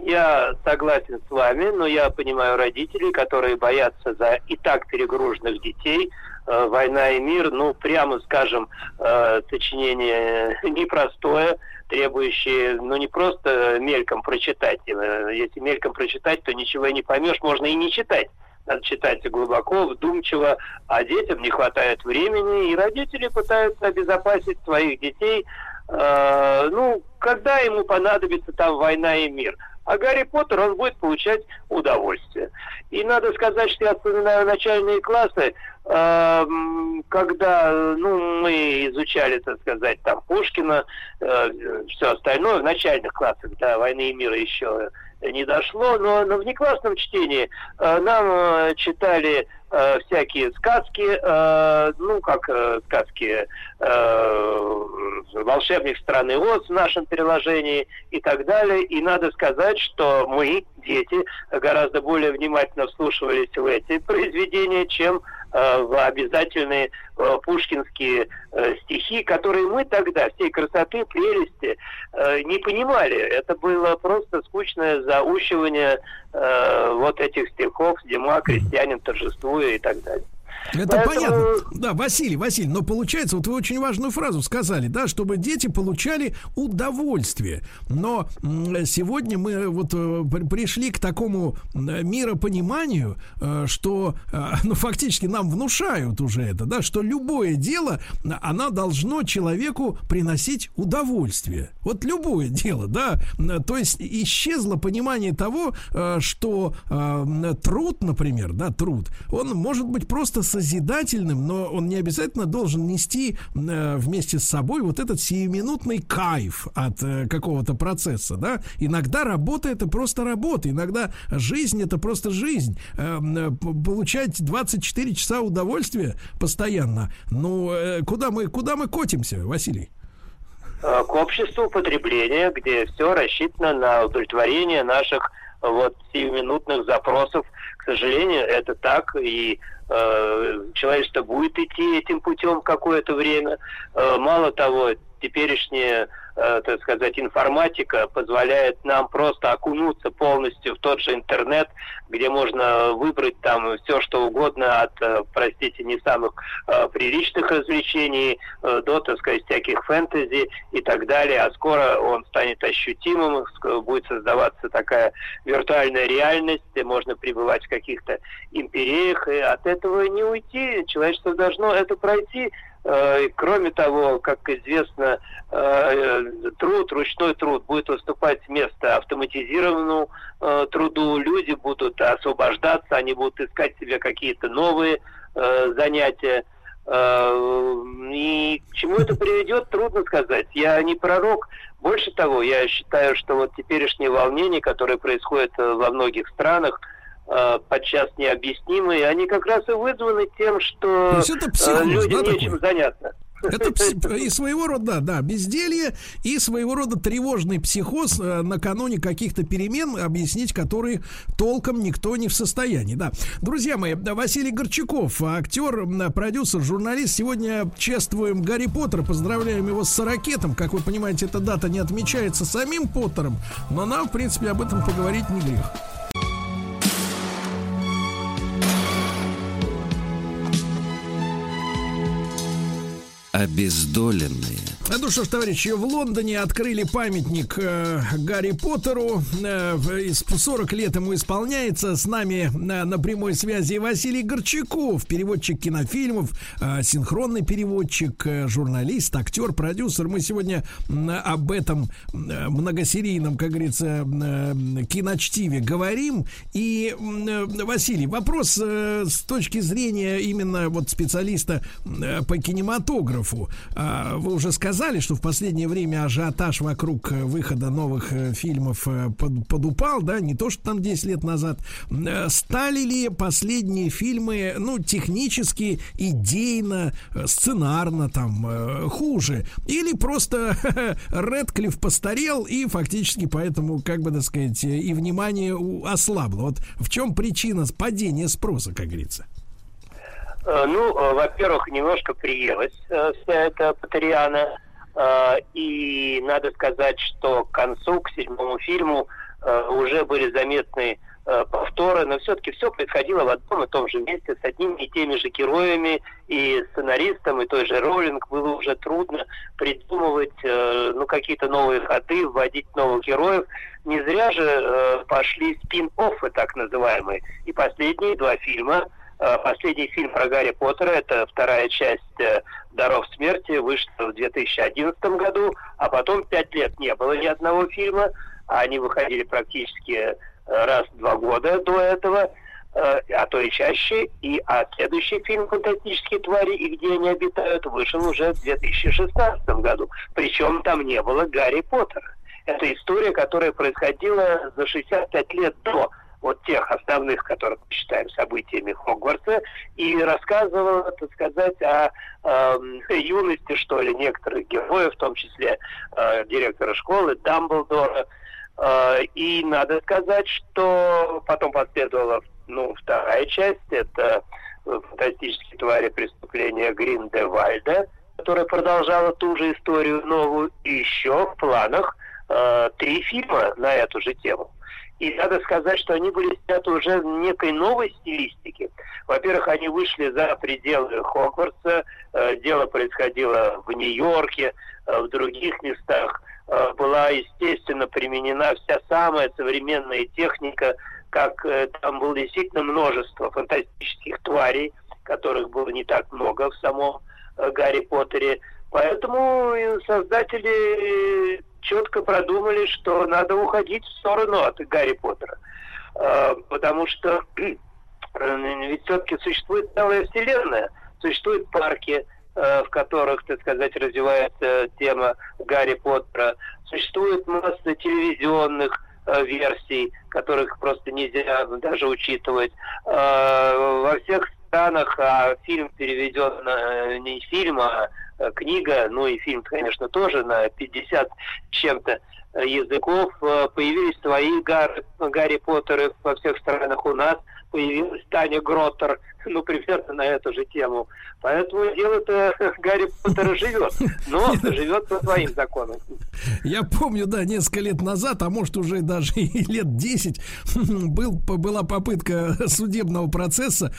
Я согласен с вами, но я понимаю родителей, которые боятся за и так перегруженных детей. Э, «Война и мир», ну, прямо скажем, э, сочинение непростое, требующее, ну, не просто мельком прочитать. Э, Если мельком прочитать, то ничего и не поймешь, можно и не читать. Надо читать глубоко, вдумчиво, а детям не хватает времени, и родители пытаются обезопасить своих детей. Э, ну, когда ему понадобится там война и мир? А Гарри Поттер, он будет получать удовольствие. И надо сказать, что я вспоминаю начальные классы, э, м, когда ну, мы изучали, так сказать, там Пушкина, все остальное в начальных классах, да, «Войны и мира» еще не дошло, но на внеклассном чтении э, нам э, читали э, всякие сказки, ну, как сказки «Волшебник страны Оз» в нашем переложении и так далее. И надо сказать, что мы, дети, гораздо более внимательно вслушивались в эти произведения, чем в обязательные э, пушкинские э, стихи, которые мы тогда всей красоты, прелести э, не понимали. Это было просто скучное заучивание э, вот этих стихов «Зима, крестьянин, торжествуя» и так далее. Это Поэтому- понятно. Да, Василий, Василий, но получается, вот вы очень важную фразу сказали, да, чтобы дети получали удовольствие. Но сегодня мы вот э, при- пришли к такому э, миропониманию, э, что, ну, фактически нам внушают уже это, да, что любое дело, оно должно человеку приносить удовольствие. Вот любое дело, да, то есть исчезло понимание того, что труд, например, да, труд, он может быть просто созидательным, но он не обязательно должен нести э, вместе с собой вот этот сиюминутный кайф от э, какого-то процесса, да. Иногда работа это просто работа, иногда жизнь это просто жизнь. Э, п- получать 24 часа удовольствия постоянно, ну, э, куда мы, куда мы котимся, Василий? э, к обществу потребления, где все рассчитано на удовлетворение наших э, вот сиюминутных запросов. К сожалению, это так, и э, человечество будет идти этим путем какое-то время. Э, мало того, теперешняя, э, так сказать, информатика позволяет нам просто окунуться полностью в тот же интернет, где можно выбрать там все, что угодно от, э, простите, не самых э, приличных развлечений э, до, так сказать, всяких фэнтези и так далее. А скоро он станет ощутимым, будет создаваться такая виртуальная реальность, где можно пребывать в каких-то империях, и от этого не уйти. Человечество должно это пройти. Э, Кроме того, как известно, э, труд, ручной труд будет уступать место автоматизированному э, труду. Люди будут освобождаться, они будут искать себе какие-то новые занятия. И к чему это приведет, трудно сказать. Я не пророк. Больше того, я считаю, что вот теперешние волнения, которые происходят во многих странах, подчас необъяснимые, они как раз и вызваны тем, что То есть это э, психоз, людям да, нечем такой? заняться. Это и своего рода, да, безделье, и своего рода тревожный психоз э, накануне каких-то перемен, объяснить которые толком никто не в состоянии, да. Друзья мои, Василий Горчаков, актер, продюсер, журналист. Сегодня чествуем Гарри Поттера, поздравляем его с 40 Как вы понимаете, эта дата не отмечается самим Поттером, но нам, в принципе, об этом поговорить не грех. Обездоленные. Ну что ж, товарищи, в Лондоне открыли памятник э, Гарри Поттеру. Э, в- из- 40 лет ему исполняется. С нами на, на прямой связи Василий Горчаков, переводчик кинофильмов, э, синхронный переводчик, э, журналист, актер, продюсер. Мы сегодня м, об этом э, многосерийном, как говорится, э, киночтиве говорим. И, э, Василий, вопрос э, с точки зрения именно вот специалиста э, по кинематографу. А, Вы уже сказали, что в последнее время ажиотаж вокруг э, выхода новых э, фильмов э, под- подупал, да, не то, что там 10 лет назад. Стали ли последние фильмы, ну, технически, идейно, сценарно там хуже? Или просто Редклифф постарел и фактически поэтому, как бы, так сказать, и внимание ослабло? Вот в чем причина падения спроса, как говорится? Э, Ну, э, во-первых, немножко приелась э, вся эта Патериана. И надо сказать, что к концу, к седьмому фильму уже были заметны повторы, но все-таки все происходило в одном и том же месте с одними и теми же героями, и сценаристам, и той же Роллинг было уже трудно придумывать ну, какие-то новые ходы, вводить новых героев. Не зря же пошли спин-оффы, так называемые. И последние два фильма Последний фильм про Гарри Поттера, это вторая часть э, «Даров смерти», вышла в 2011 году, а потом пять лет не было ни одного фильма, а они выходили практически э, раз в два года до этого. э, а то и чаще, и а следующий фильм «Фантастические твари» и где они обитают вышел уже в 2016 году. Причем там не было Гарри Поттера. Это история, которая происходила за 65 лет до вот тех основных, которых мы считаем событиями Хогвартса, и рассказывала, так сказать, о эм, юности, что ли, некоторых героев, в том числе э, директора школы, Дамблдора. Э, и надо сказать, что потом последовала ну, вторая часть, это э, фантастические твари преступления Гриндевальда, которая продолжала ту же историю новую, и еще в планах э, три фильма на эту же тему. И надо сказать, что они были сняты уже в некой новой стилистике. Во-первых, они вышли за пределы Хогвартса. Э, Дело происходило в Нью-Йорке, э, в других местах. Э, Была, естественно, применена вся самая современная техника, как там было действительно множество фантастических тварей, которых было не так много в самом Гарри Поттере. Поэтому создатели четко продумали, что надо уходить в сторону от Гарри Поттера. Э, Потому что э, ведь все-таки существует целая вселенная, существуют парки, э, в которых, так сказать, развивается тема Гарри Поттера. Существует масса телевизионных э, версий, которых просто нельзя даже учитывать. Э, Во всех странах а фильм переведен э, не фильм, а э, книга, ну и фильм, конечно, тоже на 50 с чем-то э, языков. Появились свои Гар- Гарри Поттеры во всех странах у нас. Появилась Таня Гроттер, ну, примерно на эту же тему. Поэтому дело-то Гарри Поттера живет, но живет по своим законам. Я помню, да, несколько лет назад, а может уже даже и лет 10, был, была попытка судебного процесса,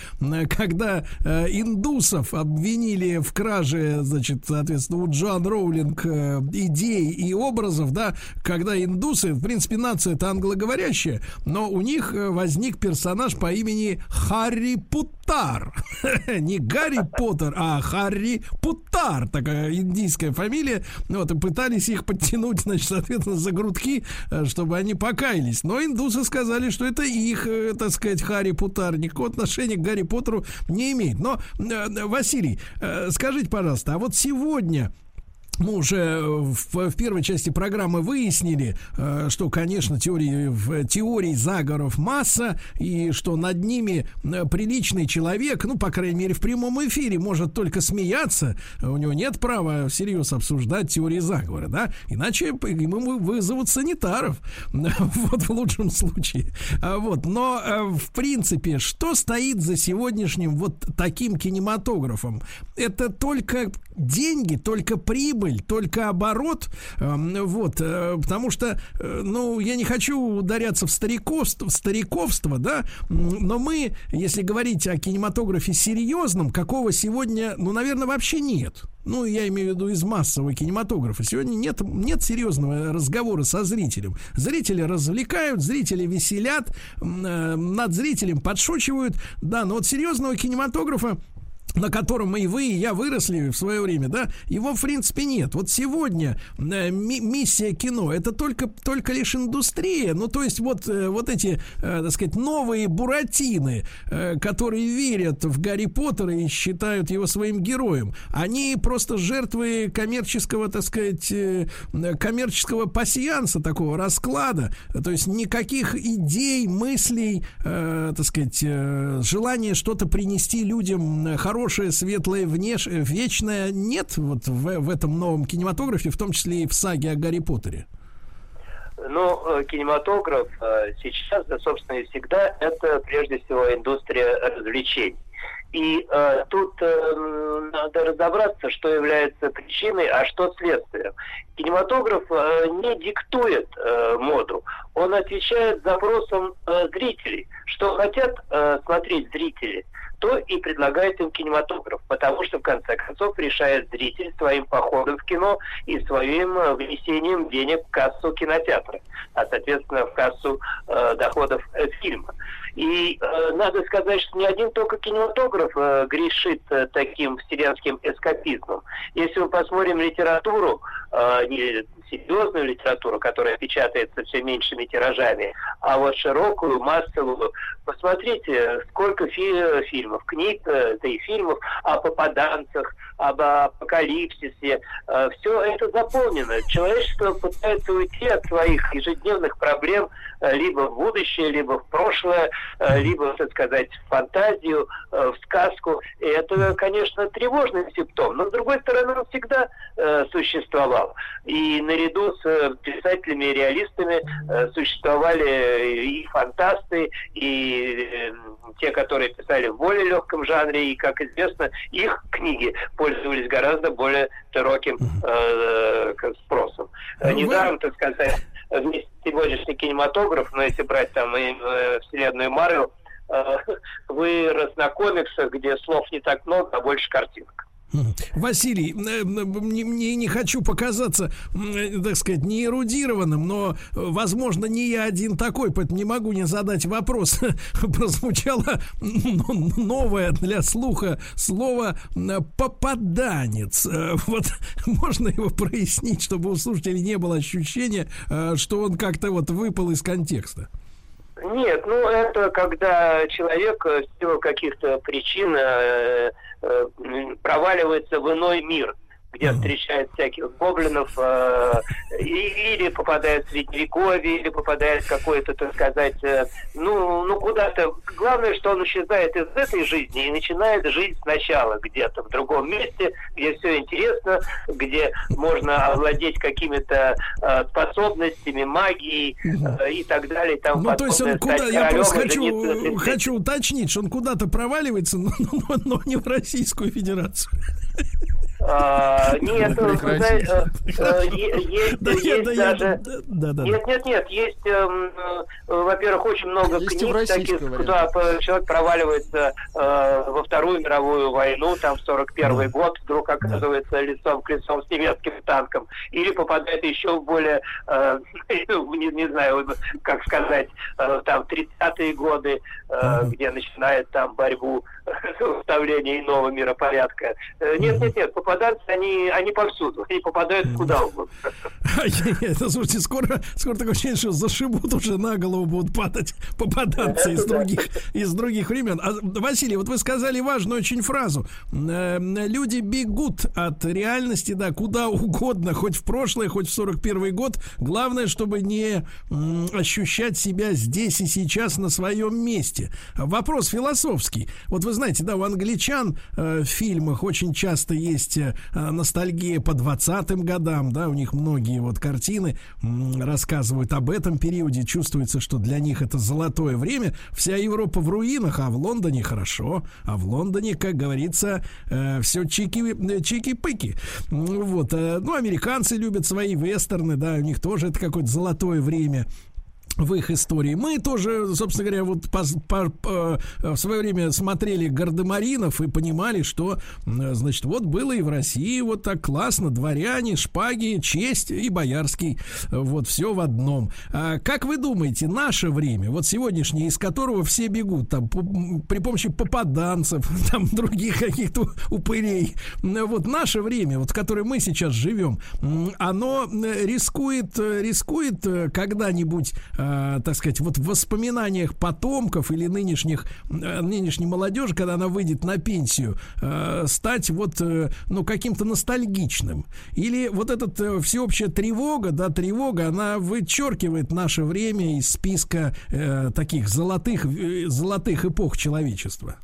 когда э, индусов обвинили в краже, значит, соответственно, у Джоан Роулинг э, идей и образов, да, когда индусы, в принципе, нация это англоговорящая, но у них э, возник персонаж по имени Харри Путтар. Не Гарри Поттер, а Харри Путтар, такая индийская фамилия. Вот, и пытались их подтянуть, значит, соответственно, за грудки, э, чтобы они покаялись. Но индусы сказали, что это их, э, так сказать, Харри Путтар. Никакого отношения к Гарри Поттеру не имеет. Но, э, Василий, скажите, пожалуйста, а вот сегодня мы уже в, в первой части программы выяснили, э, что, конечно, теории, в, теорий заговоров масса, и что над ними э, приличный человек, ну, по крайней мере, в прямом эфире может только смеяться, у него нет права всерьез обсуждать теории заговора, да, иначе ему вызовут санитаров, вот в лучшем случае. А Вот, но, э, в принципе, что стоит за сегодняшним вот таким кинематографом? Это только деньги, только прибыль, только оборот, эм, вот, э, потому что, э, ну, я не хочу ударяться в стариковство, в стариковство, да, но мы, если говорить о кинематографе серьезном, какого сегодня, ну, наверное, вообще нет. Ну, я имею в виду из массового кинематографа. Сегодня нет, нет серьезного разговора со зрителем. Зрители развлекают, зрители веселят, э, над зрителем подшучивают. Да, но вот серьезного кинематографа на котором и вы, и я выросли в свое время, да, его, в принципе, нет. Вот сегодня э, ми- миссия кино это только, только лишь индустрия. Ну, то есть, вот, э, вот эти, э, так сказать, новые буратины, э, которые верят в Гарри Поттера и считают его своим героем, они просто жертвы коммерческого, так сказать, э, коммерческого пассианса, такого расклада. То есть, никаких идей, мыслей, э, так сказать, э, желания что-то принести людям э, хорошее, светлое, внеш... вечное нет вот в, в этом новом кинематографе, в том числе и в саге о Гарри Поттере. Ну, э, кинематограф э, сейчас, да, собственно, и всегда, это прежде всего индустрия развлечений. И э, тут э, надо разобраться, что является причиной, а что следствием. Кинематограф э, не диктует э, моду, он отвечает запросам э, зрителей. Что хотят э, смотреть зрители, то и предлагает им кинематограф, потому что в конце концов решает зритель своим походом в кино и своим э, внесением денег в кассу кинотеатра, а соответственно в кассу э, доходов э, фильма. И э, надо сказать, что не один только кинематограф э, грешит э, таким вселенским эскапизмом. Если мы посмотрим литературу, э, серьезную литературу, которая печатается все меньшими тиражами, а вот широкую, массовую. Посмотрите, сколько фи- фильмов, книг, э, да и фильмов о попаданцах, об апокалипсисе. Все это заполнено. Человечество пытается уйти от своих ежедневных проблем э, либо в будущее, либо в прошлое, э, либо, так сказать, в фантазию, э, в сказку. И это, конечно, тревожный симптом. Но, с другой стороны, он всегда э, существовал. И наряду с э, писателями и реалистами э, существовали и фантасты, и э, те, которые писали в более легком жанре, и, как известно, их книги пользовались гораздо более широким э, спросом. Ну, вы- Недаром, так сказать, весь сегодняшний кинематограф, но если брать там и э, вселенную Марвел, э, вырос на комиксах, где слов не так много, а больше картинок. Василий, э, мне, мне не хочу показаться, э, так сказать, не эрудированным, но, э, возможно, не я один такой, поэтому не могу не задать вопрос. Прозвучало новое для слуха слово «попаданец». Вот можно его прояснить, чтобы у слушателей не было ощущения, что он как-то вот выпал из контекста. Нет, ну это когда человек э, в силу каких-то причин э, э, проваливается в иной мир, где встречает всяких гоблинов, э, или попадает в средневековье, или попадает в какое-то, так сказать, э, ну, ну куда-то. Главное, что он исчезает из этой жизни и начинает жить сначала где-то в другом месте, где все интересно, где можно овладеть какими-то э, способностями, магией э, и так далее. И тому Ну, то есть он куда, я просто хочу, хочу уточнить, что он куда-то проваливается, но, но- но не в Российскую Федерацию. А, Нет, э, э. Нет, нет, нет, есть, эм, э, во-первых, очень много книг таких, куда человек проваливается во Вторую мировую войну, там, в 41 год, вдруг оказывается лицом к лицом с немецким танком, или попадает еще в более, ну, не, знаю, как сказать, там, 30-е годы, где начинает там борьбу установления иного миропорядка. Э, Нет, нет, нет, попаданцы, они, они повсюду, они попадают куда угодно. Это, слушайте, скоро, скоро такое ощущение, что зашибут уже на голову будут падать попаданцы из других, из других времен. А, Василий, вот вы сказали важную очень фразу. Э, Люди бегут от реальности, да, куда угодно, хоть в прошлое, хоть в 41 год. Главное, чтобы не ощущать себя здесь и сейчас на своем месте. Вопрос философский. Вот вы знаете, да, у англичан э, в фильмах очень часто есть э, ностальгия по 20-м годам, да, у них многие вот картины м, рассказывают об этом периоде, чувствуется, что для них это золотое время, вся Европа в руинах, а в Лондоне хорошо, а в Лондоне, как говорится, все чики, э, чики-пыки. М, Вот, э, ну, американцы любят свои вестерны, да, у них тоже это какое-то золотое время в их истории. Мы тоже, собственно говоря, вот пос- по- по- в свое время смотрели Гардемаринов и понимали, что, м, значит, вот было и в России вот так классно, дворяне, шпаги, честь и боярский, вот все в одном. А как вы думаете, наше время, вот сегодняшнее, из которого все бегут, там, по- при помощи попаданцев, там, других каких-то упырей, вот наше время, вот в которое мы сейчас живем, оно э, рискует, э, рискует э, когда-нибудь, э, так сказать, вот в воспоминаниях потомков или нынешних, э, нынешней молодежи, когда она выйдет на пенсию, э, стать вот, э, ну, каким-то ностальгичным. Или вот эта всеобщая тревога, да, тревога, она вычеркивает наше время из списка таких золотых, золотых эпох человечества.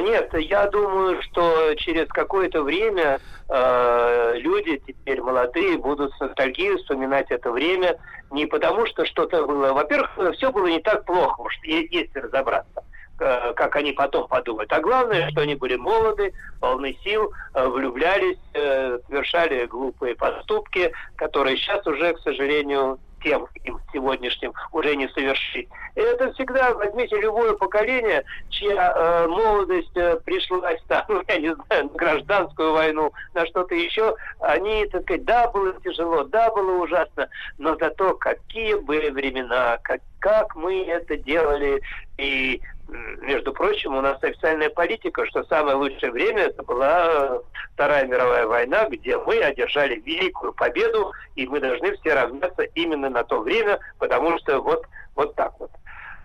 Нет, я думаю, что через какое-то время э, люди теперь молодые будут с ностальгией вспоминать это время не потому, что что-то было. Во-первых, все было не так плохо, уж если разобраться э, как они потом подумают. А главное, что они были молоды, полны сил, э, влюблялись, э, совершали глупые поступки, которые сейчас уже, к сожалению, тем им сегодняшним уже не совершить. Это всегда, возьмите любое поколение, чья э, молодость э, пришлась там, я не знаю, на гражданскую войну, на что-то еще, они, так сказать, да, было тяжело, да, было ужасно, но зато какие были времена, как, как мы это делали, и между прочим, у нас официальная политика, что самое лучшее время это была Вторая мировая война, где мы одержали великую победу, и мы должны все равняться именно на то время, потому что вот, вот так вот.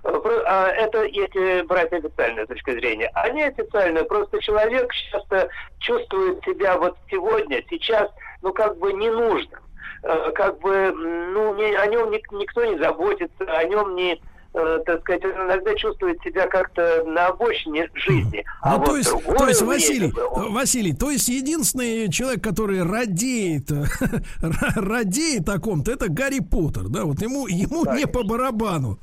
Э, а Это если брать официальную точку зрения. А неофициальную, просто человек часто чувствует себя вот сегодня, сейчас, ну как бы не нужно. Э, Как бы, ну, не- о нем ник- никто не заботится, о нем не, э, так сказать, он иногда чувствует себя как-то на обочине жизни. А Ну, вот то есть, то есть, Василий, э, Василий, то есть единственный человек, который радеет, ра- радеет о ком-то, это Гарри Поттер, да, вот ему, ему не по барабану.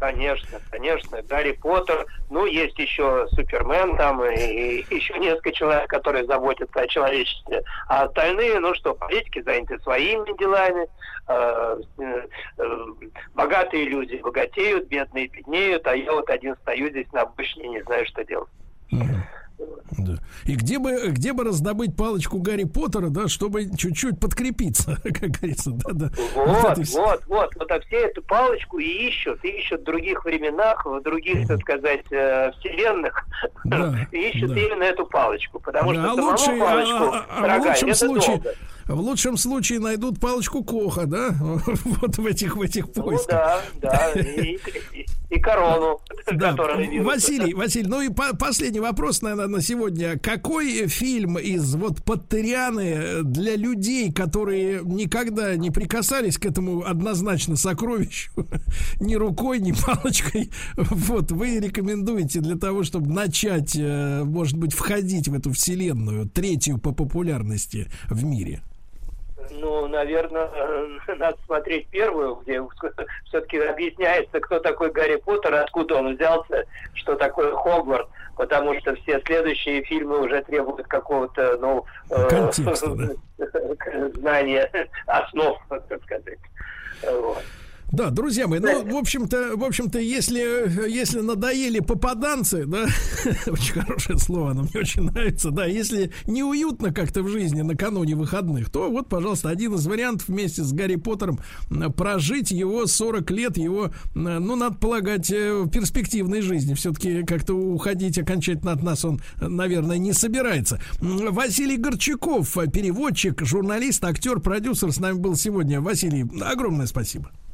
Конечно, конечно, Гарри Поттер, ну, есть еще Супермен там, и, и еще несколько человек, которые заботятся о человечестве. А остальные, ну что, политики заняты своими делами, э, э, э, богатые люди богатеют, бедные беднеют, а я вот один стою здесь на обочине, не знаю, что делать. Да. И где бы, где бы раздобыть палочку Гарри Поттера, да, чтобы чуть-чуть подкрепиться, как говорится, да, да. Вот, это всё. вот, вот, вот, а все эту палочку и ищут, и ищут в других временах, в других, так сказать, э, вселенных, Да, ищут да. именно эту палочку, потому Да, что а самому лучше, а- палочку а- а в строгать лучшем это случае, долго. В лучшем случае найдут палочку Коха, да, вот в этих в этих Ну поисках. да, да, и, и- корону, Да. Василий, Василий, ну и по- последний вопрос, наверное, на сегодня. Какой фильм из вот Паттерианы для людей, которые никогда не прикасались к этому однозначно сокровищу, ни рукой, ни палочкой, вот, вы рекомендуете для того, чтобы начать, э, может быть, входить в эту вселенную, третью по популярности в мире? Ну, наверное, надо смотреть первую, где все-таки объясняется, кто такой Гарри Поттер, откуда он взялся, что такое Хогвартс, потому что все следующие фильмы уже требуют какого-то, ну, э, знания основ, так сказать. Вот. Да, друзья мои, ну, в общем-то, в общем-то, если, если надоели попаданцы, да, очень хорошее слово, оно мне очень нравится, да, если неуютно как-то в жизни накануне выходных, то вот, пожалуйста, один из вариантов вместе с Гарри Поттером прожить его 40 лет, его, ну, надо полагать, э, в перспективной жизни. Все-таки как-то уходить окончательно от нас он, наверное, не собирается. Василий Горчаков, переводчик, журналист, актер, продюсер с нами был сегодня. Василий, огромное спасибо.